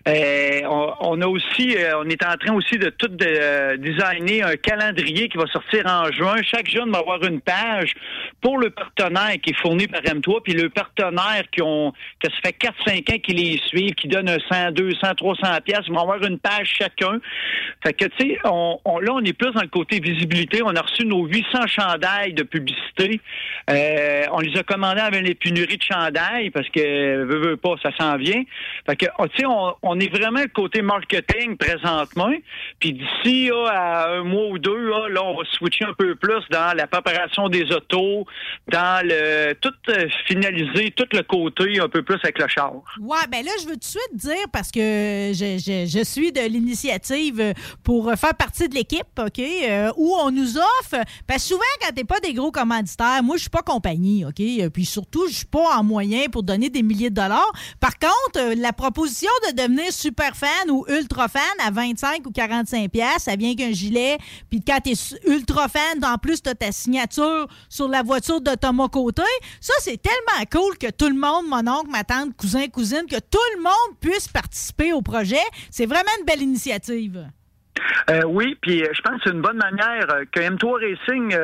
Euh, on, on a aussi euh, on est en train aussi de tout euh, designer un calendrier qui va sortir en juin. Chaque jeune va avoir une page pour le partenaire qui est fourni par M3 puis le partenaire qui ont que ça fait 4-5 ans qu'ils les suivent, qui donnent un 100, 200, 300 pièces, ils vont avoir une page chacun. Fait que tu sais, on, là on est plus dans le côté visibilité. On a reçu nos 800 chandails de publicité. Euh, on les a commandés avec les pénuries de chandails parce que veut, veut pas, ça s'en vient. Fait que oh, tu sais, on, on est vraiment le côté marketing présentement. Puis d'ici à un mois ou deux, là, là, on va switcher un peu plus dans la préparation des autos, dans le tout euh, finaliser tout le côté un peu plus avec le char. Ouais, ben là, je veux tout de suite dire, parce que je, suis de l'initiative pour faire partie de l'équipe, OK, euh, où on nous offre, parce que souvent, quand t'es pas des gros commanditaires, moi, je suis pas compagnie, OK, euh, puis surtout, je suis pas en moyen pour donner des milliers de dollars. Par contre, euh, la proposition de devenir super fan ou ultra fan à 25 ou 45 pièces, ça vient qu'un gilet, puis quand t'es ultra fan, en plus, t'as ta signature sur la voiture de Thomas Côté. Ça, c'est tellement cool que tout le monde, mon oncle, ma tante, cousin, cousine, que tout le monde puisse participer au projet. C'est vraiment une belle initiative. Euh, oui, puis euh, je pense que c'est une bonne manière euh, que M3 Racing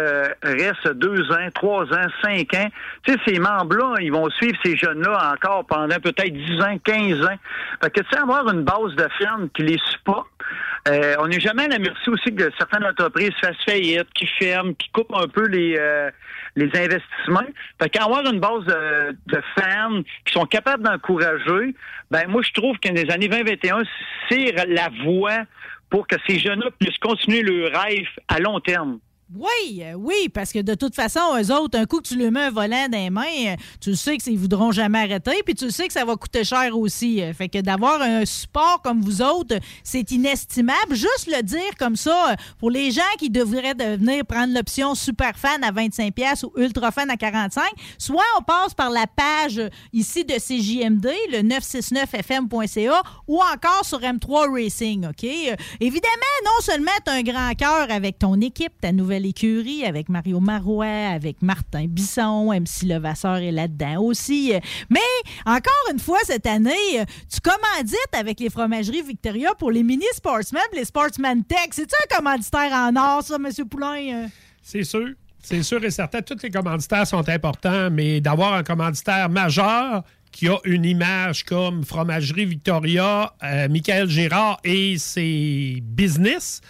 reste deux ans, trois ans, cinq ans. Tu sais, ces membres-là, ils vont suivre ces jeunes-là encore pendant peut-être 10 ans, 15 ans. Fait que tu sais, avoir une base de ferme qui les supporte. Euh, on n'est jamais à la merci aussi que certaines entreprises fassent faillite, qui ferment, qui coupent un peu les euh, les investissements. Fait qu'avoir une base de, de fans qui sont capables d'encourager, ben moi je trouve que dans les années 2021, c'est la voie pour que ces jeunes-là puissent continuer leur rêve à long terme. Oui, oui, parce que de toute façon, eux autres, un coup que tu leur mets un volant dans les mains, euh, tu sais qu'ils ne voudront jamais arrêter, puis tu sais que ça va coûter cher aussi. Euh, Fait que d'avoir un support comme vous autres, c'est inestimable. Juste le dire comme ça, euh, pour les gens qui devraient devenir prendre l'option super fan à 25$ pièces ou ultra fan à 45$, soit on passe par la page ici de CJMD, le 969fm.ca, ou encore sur M3 Racing, OK? Évidemment, non seulement tu as un grand cœur avec ton équipe, ta nouvelle écurie, avec Mario Marois, avec Martin Bisson, MC Levasseur est là-dedans aussi. Mais encore une fois, cette année, tu commandites avec les fromageries Victoria pour les mini Sportsmen, les Sportsman Tech. C'est-tu un commanditaire en or, ça, M. Poulain? C'est sûr. C'est sûr et certain, tous les commanditaires sont importants, mais d'avoir un commanditaire majeur qui a une image comme Fromagerie Victoria, euh, Michael Gérard et ses business,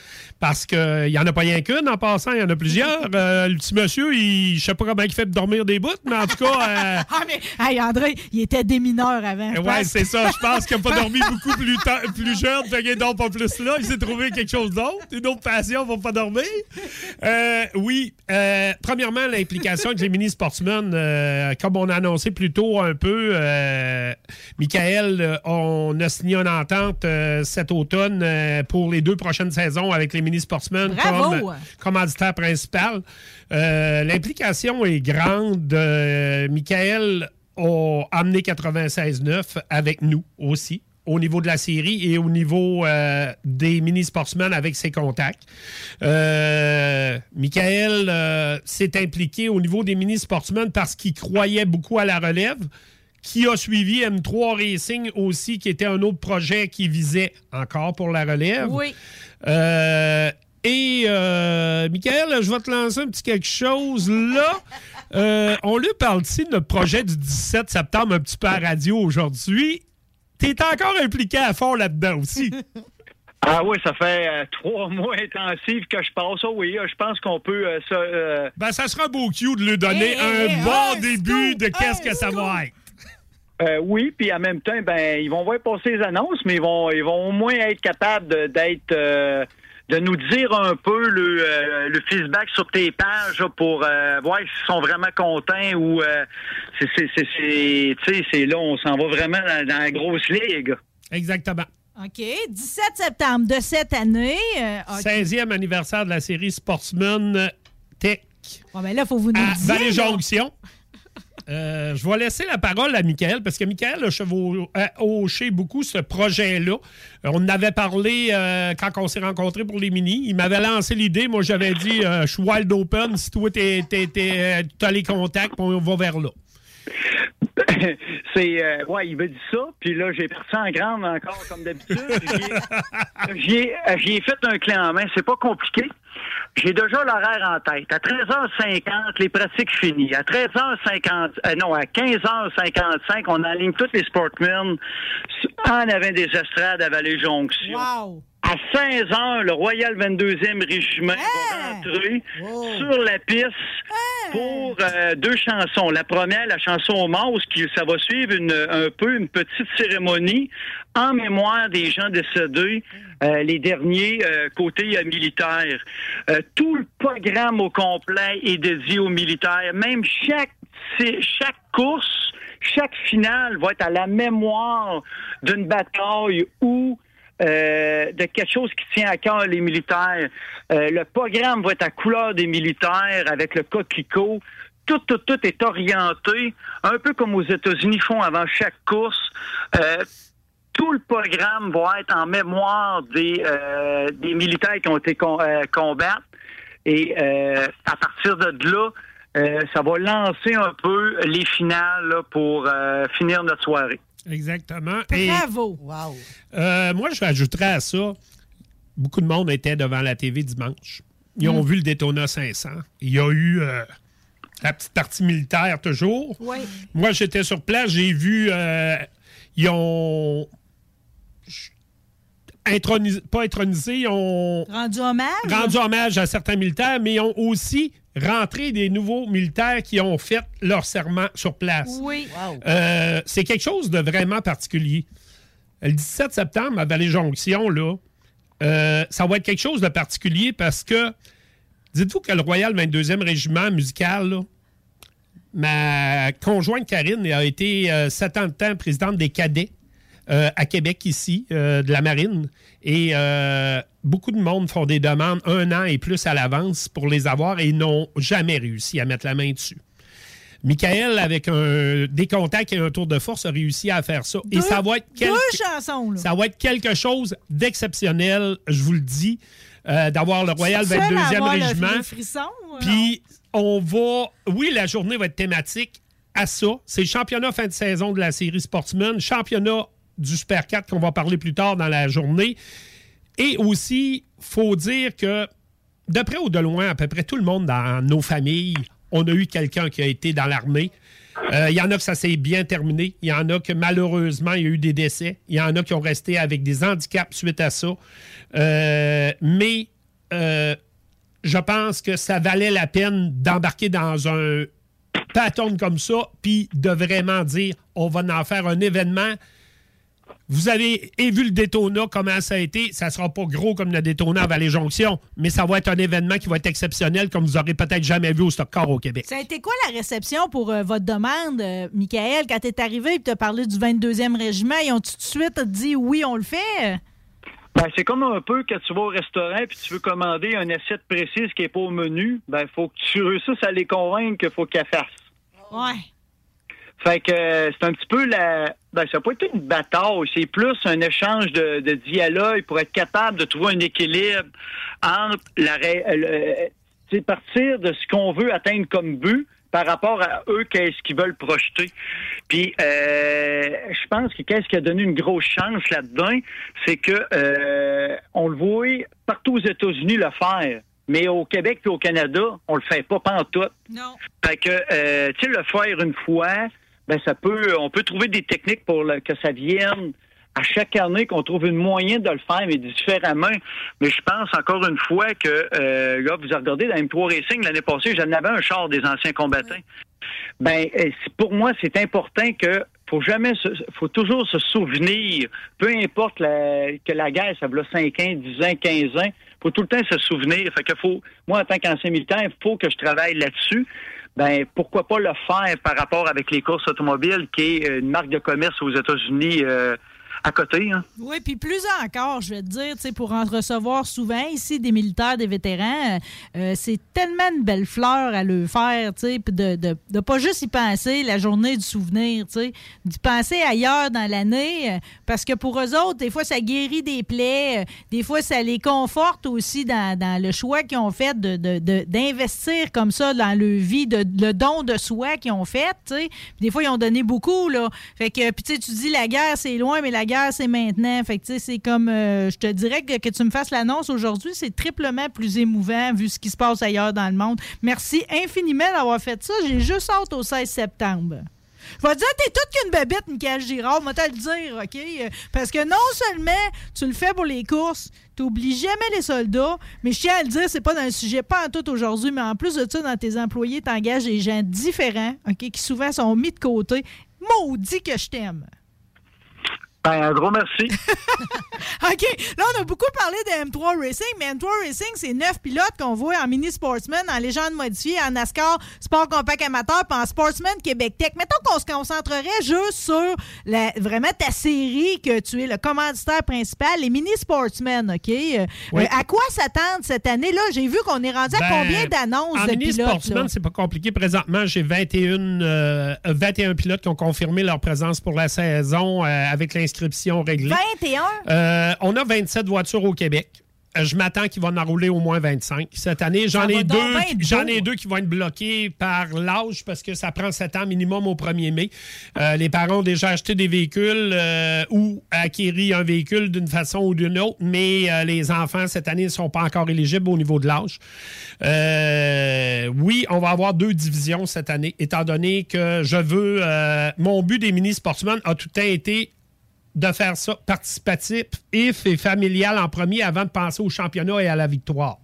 parce qu'il n'y en a pas rien qu'une en passant, il y en a plusieurs. Euh, le petit monsieur, il, je sais pas comment il fait de dormir des bouts, mais en tout cas... euh, Ah, mais, hey, André, il était démineur avant. je Ouais, pense. c'est ça. Je pense qu'il n'a pas dormi beaucoup plus, plus jeune, fait qu'il dort pas plus là. Il s'est trouvé quelque chose d'autre, une autre passion pour pas dormir. Euh, oui. euh, premièrement, l'implication avec les mini-sportsmen, euh, comme on a annoncé plus tôt un peu, euh, Michael, euh, on a signé une entente euh, cet automne euh, pour les deux prochaines saisons avec les Bravo! comme commanditaire principal. Euh, L'implication est grande. Euh, Michael a amené 96.9 avec nous aussi au niveau de la série et au niveau euh, des mini-sportsmen avec ses contacts. Euh, Michael euh, s'est impliqué au niveau des mini-sportsmen parce qu'il croyait beaucoup à la relève qui a suivi M3 Racing aussi, qui était un autre projet qui visait encore pour la relève. Oui. Euh, et, euh, Michael, je vais te lancer un petit quelque chose là. Euh, on lui parle ici de notre projet du 17 septembre un petit peu à radio aujourd'hui. Tu es encore impliqué à fond là-dedans aussi. Ah oui, ça fait euh, trois mois intensifs que je passe. Oh oui, euh, je pense qu'on peut euh, ça, euh, Ben, ça sera beau cue de lui donner Hey, un hey, bon début de qu'est-ce que ça va être. Euh, oui, puis en même temps, ben ils vont voir passer les annonces, mais ils vont ils vont au moins être capables de- d'être euh, de nous dire un peu le, euh, le feedback sur tes pages là, pour euh, voir s'ils sont vraiment contents ou euh, c'est c'est c'est c'est- tu sais, c'est là on s'en va vraiment dans, dans la grosse ligue. Exactement. OK. 17 septembre de cette année. euh, OK. 16e anniversaire de la série Sportsman Tech Bon, ben là, il faut vous nous à dire. Vallée là. Jonction. Euh, je vais laisser la parole à Michael parce que Michael a, chevau- a hoché beaucoup ce projet-là. Euh, On en avait parlé euh, quand on s'est rencontrés pour les mini. Il m'avait lancé l'idée. Moi, j'avais dit euh, je suis wide open. Si toi, tu as les contacts, on va vers là. c'est euh, ouais, il m'a dit ça, puis là j'ai parti en grande encore comme d'habitude. Euh, j'ai fait un clé en main, c'est pas compliqué. J'ai déjà l'horaire en tête. À 13h50, les pratiques finies. À 13h50, euh, non, à 15h55, on aligne tous les sportmen en avant des estrades à Vallée-Jonction. Wow! À 16 h le Royal 22e Régiment va rentrer sur la piste pour euh, deux chansons. La première, la chanson au Mars, qui ça va suivre une, un peu une petite cérémonie en mémoire des gens décédés, euh, les derniers euh, côté euh. Euh, tout le programme au complet est dédié aux militaires. Même chaque chaque course, chaque finale va être à la mémoire d'une bataille ou euh, de quelque chose qui tient à cœur les militaires. Euh, le programme va être à couleur des militaires avec le coquelicot. Tout, tout, tout est orienté, un peu comme aux États-Unis font avant chaque course. Euh, tout le programme va être en mémoire des, euh, des militaires qui ont été con- euh, combattre. Et euh, à partir de là, euh, ça va lancer un peu les finales là, pour euh, finir notre soirée. Exactement. Et, Bravo! Wow! euh, moi, je rajouterais à ça beaucoup de monde était devant la TV dimanche. Ils ont Mm. vu le Daytona 500. Il y a eu euh, la petite partie militaire toujours. Oui. Moi, j'étais sur place, j'ai vu. euh, ils ont. Intronisé, pas intronisé, ils ont Rendu hommage? rendu hommage à certains militaires, mais ils ont aussi rentré des nouveaux militaires qui ont fait leur serment sur place. Oui. Euh, c'est quelque chose de vraiment particulier. Le 17 septembre, à Vallée-Jonction, là, euh, ça va être quelque chose de particulier parce que, dites-vous que le Royal 22e Régiment musical, là, ma conjointe Karine a été euh, sept ans de temps présidente des cadets euh, à Québec, ici, euh, de la marine. Et euh, beaucoup de monde font des demandes un an et plus à l'avance pour les avoir et n'ont jamais réussi à mettre la main dessus. Michael, avec un, des contacts et un tour de force, a réussi à faire ça. et ça va être quelque, Deux chansons, là. ça va être quelque chose d'exceptionnel, je vous le dis, euh, d'avoir le Royal Seul à 22e avoir le- Régiment. euh, Puis on va. Oui, la journée va être thématique à ça. C'est le championnat fin de saison de la série Sportsman, championnat du Super 4 qu'on va parler plus tard dans la journée. Et aussi, faut dire que de près ou de loin, à peu près tout le monde dans nos familles, on a eu quelqu'un qui a été dans l'armée. Euh, Il y en a que ça s'est bien terminé. Il y en a que malheureusement, il y a eu des décès. Il y en a qui ont resté avec des handicaps suite à ça. Euh, mais euh, je pense que ça valait la peine d'embarquer dans un patron comme ça, puis de vraiment dire on va en faire un événement. Vous avez vu le Daytona, comment ça a été. Ça sera pas gros comme le Daytona à Vallée-Jonction, mais ça va être un événement qui va être exceptionnel comme vous aurez peut-être jamais vu au Stock Car au Québec. Ça a été quoi la réception pour euh, votre demande, euh, Michael, quand t'es arrivé et tu as parlé du 22e régiment? Ils ont tout de suite dit oui, on le fait? Ben, c'est comme un peu quand tu vas au restaurant puis tu veux commander une assiette précise qui n'est pas au menu. Ben, faut que tu réussisses à les convaincre qu'il faut qu'elle fasse. Ouais. Fait que euh, c'est un petit peu la. Ben, ça n'a pas été une bataille, c'est plus un échange de, de dialogue pour être capable de trouver un équilibre entre la ré- euh, le- c'est partir de ce qu'on veut atteindre comme but par rapport à eux, qu'est-ce qu'ils veulent projeter. Puis, euh, je pense que qu'est-ce qui a donné une grosse chance là-dedans, c'est que euh, on le voit partout aux États-Unis le faire. Mais au Québec et au Canada, on le fait pas pantoute. Non. Fait que, euh, tu sais, le faire une fois, ben ça peut, on peut trouver des techniques pour que ça vienne à chaque année, qu'on trouve une moyen de le faire, mais différemment. Mais je pense encore une fois que, euh, là, vous regardé dans M3 Racing l'année passée, j'en avais un char des anciens combattants. Ben, euh, pour moi, c'est important que faut jamais, se, faut toujours se souvenir, peu importe que la guerre, ça va 5 ans, 10 ans, 15 ans, faut tout le temps se souvenir. Fait que faut, moi, en tant qu'ancien militaire, il faut que je travaille là-dessus. Ben, pourquoi pas le faire par rapport avec les courses automobiles, qui est euh, une marque de commerce aux États-Unis euh, à côté. Hein. Oui, puis plus encore, je vais te dire, pour en recevoir souvent ici des militaires, des vétérans, euh, c'est tellement une belle fleur à le faire, de, de, de pas juste y penser la journée du souvenir, d'y penser ailleurs dans l'année, euh, parce que pour eux autres, des fois, ça guérit des plaies, euh, des fois, ça les conforte aussi dans, dans le choix qu'ils ont fait de- de- d'investir comme ça dans leur vie, de, le don de soi qu'ils ont fait, Des fois, ils ont donné beaucoup, là. Fait que, puis tu dis la guerre, c'est loin, mais la guerre, c'est maintenant. Fait que, c'est comme, euh, je te dirais que, que tu me fasses l'annonce aujourd'hui, c'est triplement plus émouvant vu ce qui se passe ailleurs dans le monde. Merci infiniment d'avoir fait ça. J'ai juste hâte au 16 septembre. Je vais te dire, t'es toute qu'une babette, Michael Girard, moi te le dire, OK? Parce que non seulement tu le fais pour les courses, t'oublies jamais les soldats, mais je tiens à le dire, c'est pas dans le sujet, pas en tout aujourd'hui, mais en plus de ça, dans tes employés, t'engages des gens différents, OK? Qui souvent sont mis de côté. Maudit que je t'aime. Ben, un gros merci. OK. Là, on a beaucoup parlé de M3 Racing, mais M3 Racing, c'est neuf pilotes qu'on voit en mini sportsman, en légende modifiée, en NASCAR, sport compact amateur, puis en sportsman Québec Tech. Mettons qu'on se concentrerait juste sur la- vraiment ta série que tu es le commanditaire principal, les mini sportsmen, OK? Euh, Oui. euh, à quoi s'attendre cette année? Là, j'ai vu qu'on est rendu à Ben, combien d'annonces En de mini pilotes? sportsman, c'est pas compliqué. Présentement, j'ai 21, euh, 21 pilotes qui ont confirmé leur présence pour la saison euh, avec l'inscription réglée. 21? Euh, on a 27 voitures au Québec. Euh, Je m'attends qu'il va en rouler au moins 25 cette année. J'en ai deux, j'en ai qui vont être bloqués par l'âge parce que ça prend 7 ans minimum au 1er mai. Euh, les parents ont déjà acheté des véhicules euh, ou acquéri un véhicule d'une façon ou d'une autre, mais euh, les enfants cette année ne sont pas encore éligibles au niveau de l'âge. Oui, on va avoir deux divisions cette année, étant donné que je veux. mon but des mini sportsmen a tout le temps été de faire ça participatif et familial en premier avant de penser au championnat et à la victoire.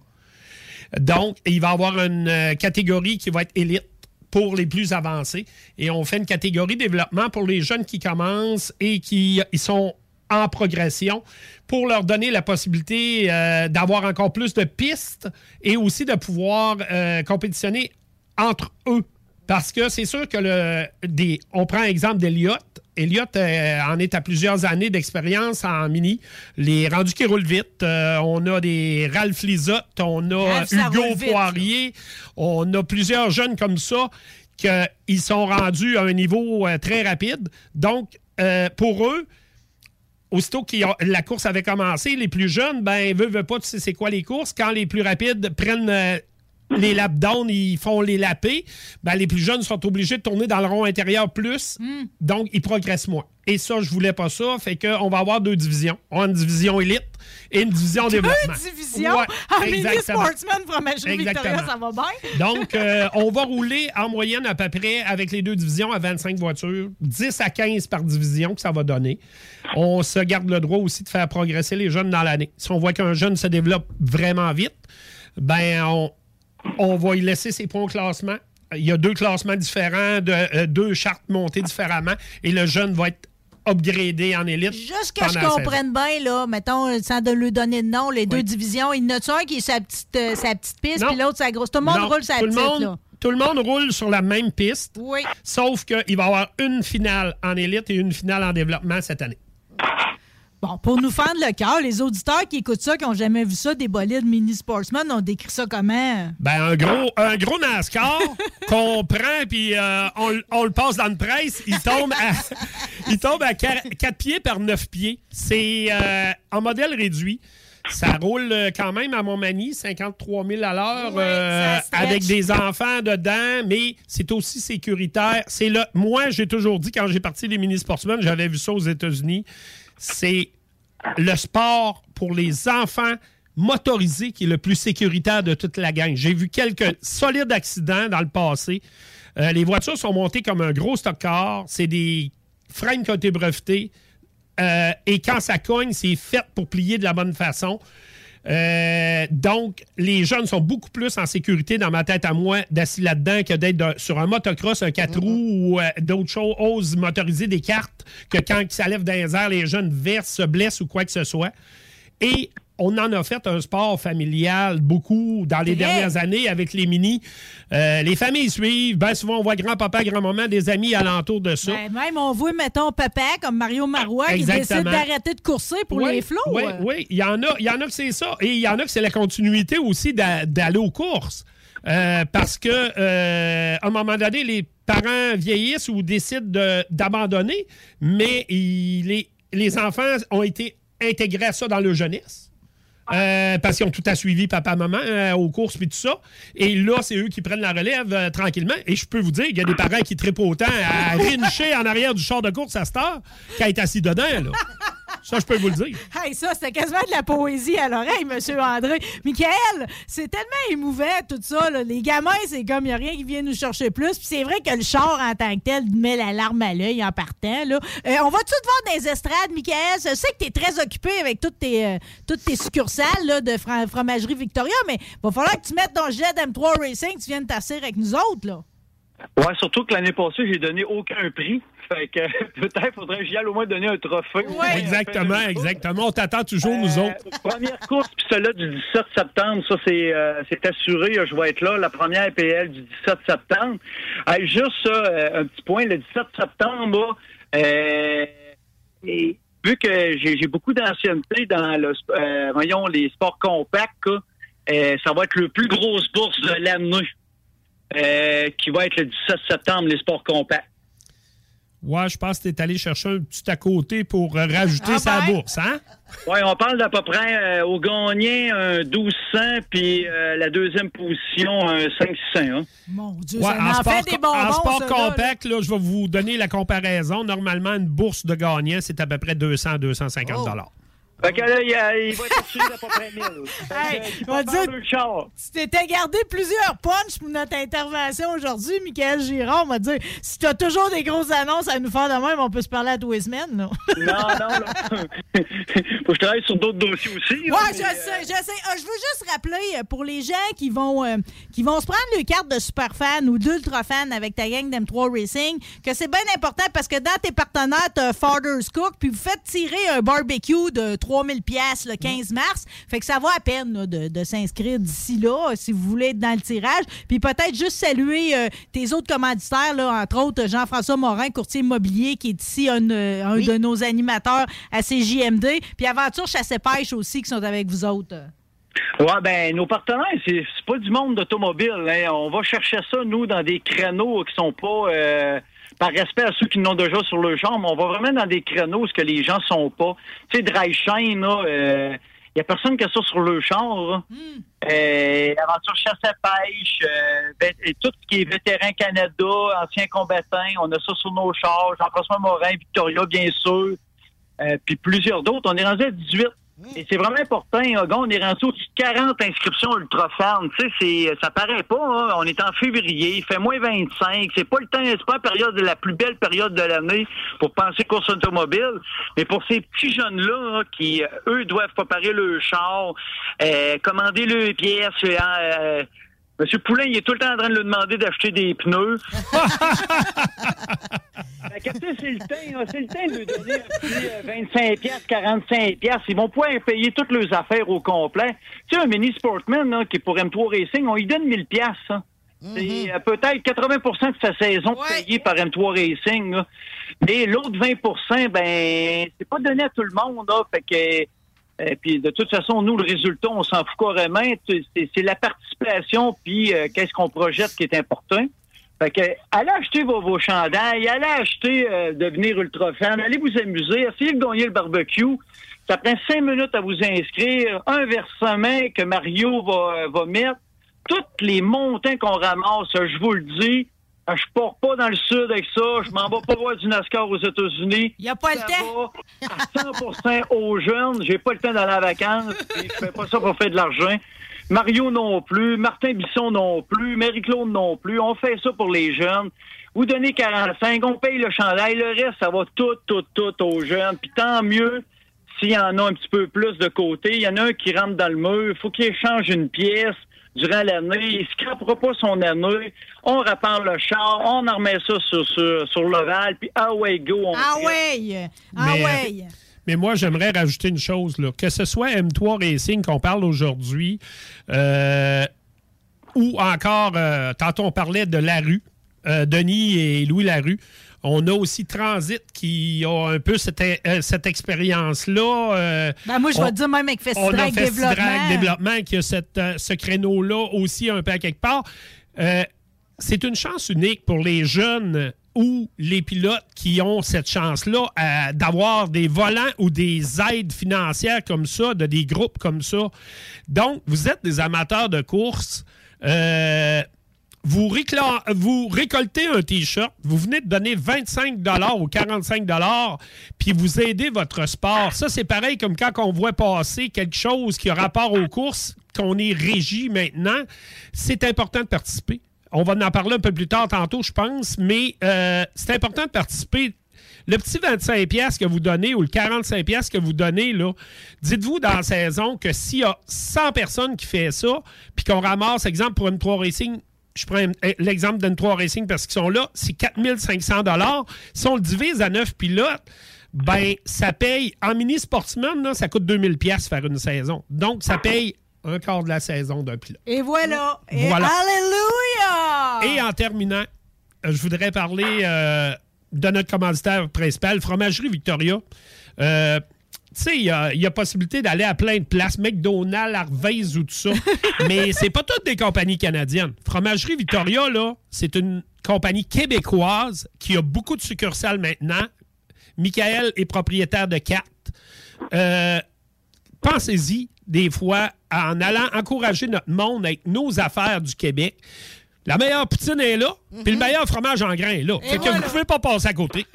Donc, il va y avoir une euh, catégorie qui va être élite pour les plus avancés et on fait une catégorie développement pour les jeunes qui commencent et qui ils sont en progression pour leur donner la possibilité euh, d'avoir encore plus de pistes et aussi de pouvoir euh, compétitionner entre eux. Parce que c'est sûr que le, des, on prend l'exemple d'Eliott. Elliott euh, en est à plusieurs années d'expérience en mini. Les rendus qui roulent vite. euh, on a des Ralph Lizotte, on a Ralph, Hugo vite, Poirier. On a plusieurs jeunes comme ça qu'ils sont rendus à un niveau euh, très rapide. Donc, pour eux, aussitôt que la course avait commencé, les plus jeunes, ben, veulent, veulent pas, tu sais c'est quoi les courses? Quand les plus rapides prennent les lap downs, ils font les lapés, ben, les plus jeunes sont obligés de tourner dans le rond intérieur plus, Hmm. donc ils progressent moins. Et ça, je voulais pas ça, fait qu'on va avoir deux divisions. On a une division élite et une division développement. Deux divisions? Ouais, Ah, exactement. sportsman fromagerie Victoria, ça va bien. Donc, euh, on va rouler en moyenne à peu près avec les deux divisions à 25 voitures, 10 à 15 par division que ça va donner. On se garde le droit aussi de faire progresser les jeunes dans l'année. Si on voit qu'un jeune se développe vraiment vite, ben on, on va y laisser ses points au classement. Il y a deux classements différents, de, euh, deux chartes montées différemment, et le jeune va être upgradé en élite. Juste que je comprenne bien, là, mettons, sans de lui donner de nom, les deux divisions, il y en a-tu un qui est sa petite, euh, sa petite piste, puis l'autre sa grosse. Tout le monde Non, roule sa petite, monde- là. Tout le monde roule sur la même piste. Oui. Sauf qu'il va y avoir une finale en élite et une finale en développement cette année. Bon, pour nous fendre le cœur, les auditeurs qui écoutent ça, qui n'ont jamais vu ça, des bolides mini sportsman, ont décrit ça comment? Ben, un gros, un gros NASCAR qu'on prend puis euh, on, on le passe dans le presse, il tombe à, il tombe à 4, pieds par 9 pieds. C'est euh, en modèle réduit. Ça roule euh, quand même à Montmagny, 53 000 à l'heure, euh, avec des enfants dedans, mais c'est aussi sécuritaire. C'est là, moi, j'ai toujours dit, quand j'ai parti les mini-sportsmen, j'avais vu ça aux États-Unis, c'est le sport pour les enfants motorisés qui est le plus sécuritaire de toute la gang. J'ai vu quelques solides accidents dans le passé. Euh, les voitures sont montées comme un gros stock car. C'est des freins qui ont été brevetés. Euh, et quand ça cogne, c'est fait pour plier de la bonne façon. Euh, donc, les jeunes sont beaucoup plus en sécurité dans ma tête à moi d'assis là-dedans que d'être sur un motocross, un 4 roues ou euh, d'autres choses, osent motoriser des cartes que quand ça lève dans les airs, les jeunes versent, se blessent ou quoi que ce soit. Et on en a fait un sport familial beaucoup dans les dernières années avec les mini. Euh, les familles suivent. Bien souvent, on voit grand-papa, grand-maman, des amis alentour de ça. Ben, même on voit, mettons, papa comme Mario Marois qui décide d'arrêter de courser pour Oui, les flots. Oui, oui. Il y en a, il y en a que c'est ça. Et il y en a que c'est la continuité aussi d'a- d'aller aux courses. Euh, parce que euh, à un moment donné, les parents vieillissent ou décident de- d'abandonner, mais il- les, les enfants ont été intégrés à ça dans leur jeunesse. Euh, parce qu'ils ont tout à suivi papa, maman euh, aux courses puis tout ça. Et là, c'est eux qui prennent la relève euh, tranquillement. Et je peux vous dire qu'il y a des parents qui trippent autant à rincher en arrière du char de course à cette heure qu'à être assis dedans. Ça, je peux vous le dire. Hey, ça, c'était quasiment de la poésie à l'oreille, Monsieur André. Michael, c'est tellement émouvant, tout ça. là. Les gamins, c'est comme, il n'y a rien qui vient nous chercher plus. Puis c'est vrai que le char, en tant que tel, met la larme à l'œil en partant. Là. Euh, on va-tu te voir dans les estrades, Michael? Je sais que tu es très occupé avec toutes tes, euh, toutes tes succursales là, de fromagerie Victoria, mais va falloir que tu mettes ton jet d'M3 Racing, que tu viennes t'asseoir avec nous autres. là. Ouais, surtout que l'année passée, j'ai donné aucun prix. Fait que peut-être faudrait que au moins donner un trophée. Exactement, exactement. On t'attend toujours, nous autres. Première course, puis celle-là du 17 septembre, ça c'est euh, c'est assuré, je vais être là. La première PL du 17 septembre. Juste ça, euh, un petit point, le 17 septembre, euh, et vu que j'ai j'ai beaucoup d'ancienneté dans le euh, voyons, les sports compacts, euh, ça va être le plus grosse bourse de l'année. euh, qui va être le 17 septembre, les sports compacts. Ouais, je pense que tu es allé chercher un petit à côté pour euh, rajouter Ah sa ben. bourse, hein? Oui, on parle d'à peu près euh, au gagnant un 1200, puis euh, la deuxième position un 500. Hein. Mon Dieu, Ouais, ça en, sport, fait des bonbons. en sport ça, là, là. compact, là, je vais vous donner la comparaison. Normalement, une bourse de gagnant, c'est à peu près 200-250 Oh. Fait que là, il, a- il va être assuré d'à peu près 1000. Hey, va dire-. Tu t'étais gardé plusieurs punchs pour notre intervention aujourd'hui, Michael Girard. On va dire, si tu as toujours des grosses annonces à nous faire de même, on peut se parler à tous les semaines. Là. Non, non, là. Faut que je travaille sur d'autres dossiers aussi. Ouais, mais, je euh, sais, je sais. Ah, je veux juste rappeler euh, pour les gens qui vont, euh, qui vont se prendre le carte de super fan ou d'ultra fan avec ta gang d'M3 Racing que c'est bien important parce que dans tes partenaires, tu Father's Cook, puis vous faites tirer un barbecue de 3000 pièces le 15 mars. Fait que ça vaut à peine là, de, de s'inscrire d'ici là si vous voulez être dans le tirage. Puis peut-être juste saluer euh, tes autres commanditaires, là, entre autres Jean-François Morin, courtier immobilier, qui est ici un, euh, un de nos animateurs à CJMD. Puis Aventure Chasse et Pêche aussi qui sont avec vous autres. Ouais, ben, nos partenaires, c'est c'est pas du monde d'automobile. hein. On va chercher ça, nous, dans des créneaux qui sont pas, euh, par respect à ceux qui l'ont déjà sur le champ, mais on va vraiment dans des créneaux où ce que les gens sont pas. Tu sais, dry shine, là, euh, il n'y a personne qui a ça sur le char. là. Euh, aventure chasse à pêche, euh, et tout ce qui est vétéran Canada, anciens combattants, on a ça sur nos chars. Jean-François Morin, Victoria, bien sûr. Euh, puis plusieurs d'autres. On est rendu à 18. Et c'est vraiment important, on est rendu aux 40 inscriptions ultra fans. Tu sais, c'est, ça paraît pas, hein. On est en février, il fait moins 25. C'est pas le temps, c'est pas la période, la plus belle période de l'année pour penser course automobile. Mais pour ces petits jeunes-là, hein, qui, euh, eux, doivent préparer le char, euh, commander le pièces, euh, euh, Monsieur Poulain, il est tout le temps en train de lui demander d'acheter des pneus. Tu sais, c'est le temps, c'est le temps de lui donner un petit euh, 25 pièces, 45 pièces. Ils vont pouvoir payer toutes leurs affaires au complet. Tu sais, un mini Sportman là, qui est pour M3 Racing, on lui donne 1000 pièces. C'est euh, peut-être 80% de sa saison payée par M3 Racing. là. Et l'autre 20% ben, c'est pas donné à tout le monde. Là, fait que euh, puis de toute façon, nous, le résultat, on s'en fout carrément. C'est la participation, puis euh, qu'est-ce qu'on projette qui est important. Fait que, allez acheter vos, vos chandails, allez acheter euh, devenir ultra fan, allez vous amuser, essayez de gagner le barbecue. Ça prend cinq minutes à vous inscrire, un versement que Mario va, va mettre. Tous les montants qu'on ramasse, je vous le dis, euh, je pars pas dans le sud avec ça, je m'en vais pas voir du NASCAR aux États-Unis. Il n'y a pas le Ça temps. va à 100% aux jeunes. J'ai pas le temps d'aller en vacances. puis Je fais pas ça pour faire de l'argent. Mario non plus, Martin Bisson non plus, Marie-Claude non plus. On fait ça pour les jeunes. Vous donnez 45, on paye le chandail. Le reste, ça va tout, tout, tout aux jeunes. Puis tant mieux s'il y en a un petit peu plus de côté. Il y en a un qui rentre dans le mur. Il faut qu'il échange une pièce durant l'année. Il ne scrapera pas son année. On répare le char. On en remet ça sur, sur, sur l'oval. Puis ah ouais, go. On Ah ouais! Ah Mais, ouais! Mais moi, j'aimerais rajouter une chose. Là. Que ce soit M3 Racing qu'on parle aujourd'hui, euh, ou encore, euh, tantôt on parlait de la rue, euh, Denis et Louis Larue. On a aussi Transit qui a un peu cette, euh, cette expérience-là. euh, Ben, moi, je vais dire, même avec on a Festidrag Festidrag Développement. Développement qui a cette, euh, ce créneau-là aussi un peu à quelque part. Euh, c'est une chance unique pour les jeunes ou les pilotes qui ont cette chance-là euh, d'avoir des volants ou des aides financières comme ça, de des groupes comme ça. Donc, vous êtes des amateurs de course. euh, vous, vous récoltez un T-shirt, vous venez de donner 25 ou 45 puis vous aidez votre sport. Ça, c'est pareil comme quand on voit passer quelque chose qui a rapport aux courses, qu'on est régi maintenant. C'est important de participer. On va en parler un peu plus tard tantôt, je pense, mais euh, c'est important de participer. Le petit 25$ piastres que vous donnez ou le 45$ piastres que vous donnez, dites-vous dans la saison que s'il y a 100 personnes qui font ça, puis qu'on ramasse, exemple, pour une 3 Racing, je prends l'exemple d'une 3 Racing parce qu'ils sont là, c'est 4500 Si on le divise à 9 pilotes, ben, ça paye, en mini sportsman, là, ça coûte 2000$ piastres faire une saison. Donc, ça paye un quart de la saison d'un pilote. Et voilà! Et Voilà. Alléluia! Et en terminant, euh, je voudrais parler euh, de notre commanditaire principal, Fromagerie Victoria. Euh, tu sais, il y a, il y a possibilité d'aller à plein de places, McDonald's, Harvey's ou tout ça. mais c'est pas toutes des compagnies canadiennes. Fromagerie Victoria, là, c'est une compagnie québécoise qui a beaucoup de succursales maintenant. Michael est propriétaire de quatre. Euh, pensez-y des fois en allant encourager notre monde avec nos affaires du Québec. La meilleure poutine est là, puis le meilleur fromage en grain est là. fait que vous pouvez pas passer à côté.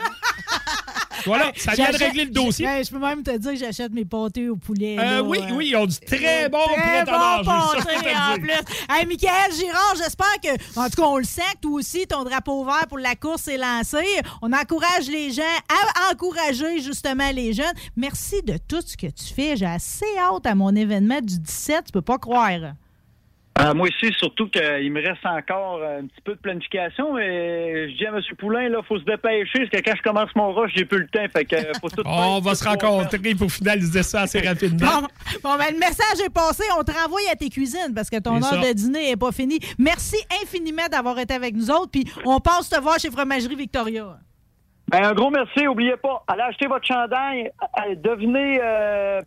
Voilà, ça vient de régler le dossier. Ben, je peux même te dire que j'achète mes pâtés au poulet. Euh, là, oui, euh, oui, ils ont du très bon Très prêt à bon manger. pâté, en plus. Hey, Michael Girard, j'espère que, en tout cas, on le sait, toi aussi, ton drapeau vert pour la course est lancé. On encourage les gens à encourager justement les jeunes. Merci de tout ce que tu fais. J'ai assez hâte à mon événement du 17, tu peux pas croire. Euh, moi aussi, surtout qu'il me reste encore euh, un petit peu de planification. Et je dis à M. Poulain, là, faut se dépêcher, parce que quand je commence mon rush, j'ai plus le temps. Fait que euh, faut tout On va se rencontrer pour finaliser ça assez rapidement. Bon, bon, ben, le message est passé. On te renvoie à tes cuisines parce que ton heure de dîner n'est pas finie. Merci infiniment d'avoir été avec nous autres. Puis on passe te voir chez Fromagerie Victoria. Ben, un gros merci. Oubliez pas, allez acheter votre chandail, devenez euh,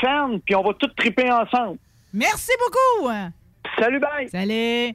fan, puis on va tout triper ensemble. Merci beaucoup. Salut, bye. Salut.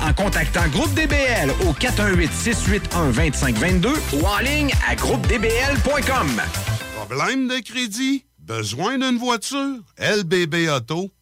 en contactant Groupe DBL au 418-681-2522 ou en ligne à groupedbl.com. Problème de crédit? Besoin d'une voiture? LBB Auto.com.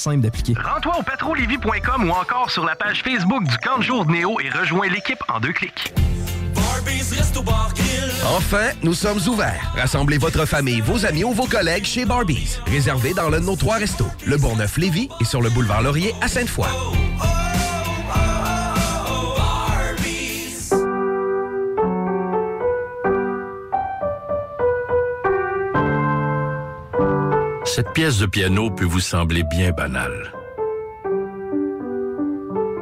simple d'appliquer. Rends-toi au patrolevy.com ou encore sur la page Facebook du camp de jour de Néo et rejoins l'équipe en deux clics. Enfin, nous sommes ouverts. Rassemblez votre famille, vos amis ou vos collègues chez Barbies. Réservé dans l'un de nos trois restos, le Bourgneuf-Lévis et sur le boulevard Laurier à Sainte-Foy. Cette pièce de piano peut vous sembler bien banale.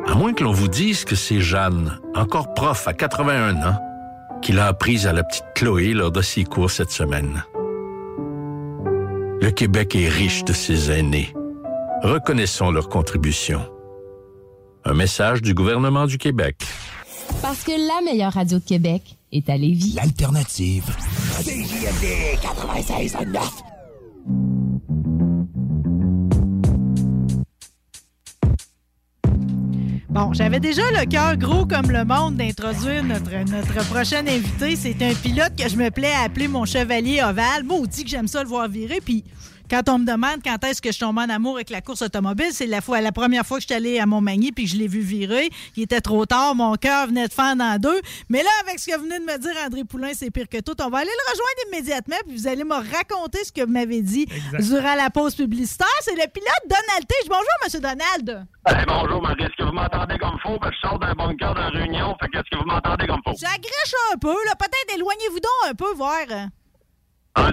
À moins que l'on vous dise que c'est Jeanne, encore prof à 81 ans, qui l'a apprise à la petite Chloé lors de ses cours cette semaine. Le Québec est riche de ses aînés. Reconnaissons leur contribution. Un message du gouvernement du Québec. Parce que la meilleure radio de Québec est à Lévis. L'alternative. CJMD 96.9. Bon, j'avais déjà le cœur gros comme le monde d'introduire notre, notre prochain invité. C'est un pilote que je me plais à appeler mon chevalier ovale. Maudit que j'aime ça le voir virer. Puis quand on me demande quand est-ce que je tombe en amour avec la course automobile, c'est la, fois, la première fois que je suis allé à Montmagny puis que je l'ai vu virer. Il était trop tard, mon cœur venait de fendre en deux. Mais là, avec ce que venait de me dire André Poulain, c'est pire que tout. On va aller le rejoindre immédiatement puis vous allez me raconter ce que vous m'avez dit durant la pause publicitaire. C'est le pilote Donald Tige. Bonjour, Monsieur Donald. Hey, bonjour, Marie. Est-ce que vous m'entendez comme faux? Ben, je sors d'un bunker de réunion. Fait que est-ce que vous m'entendez comme faux? J'agrèche un peu, là. Peut-être éloignez-vous donc un peu, voir. Un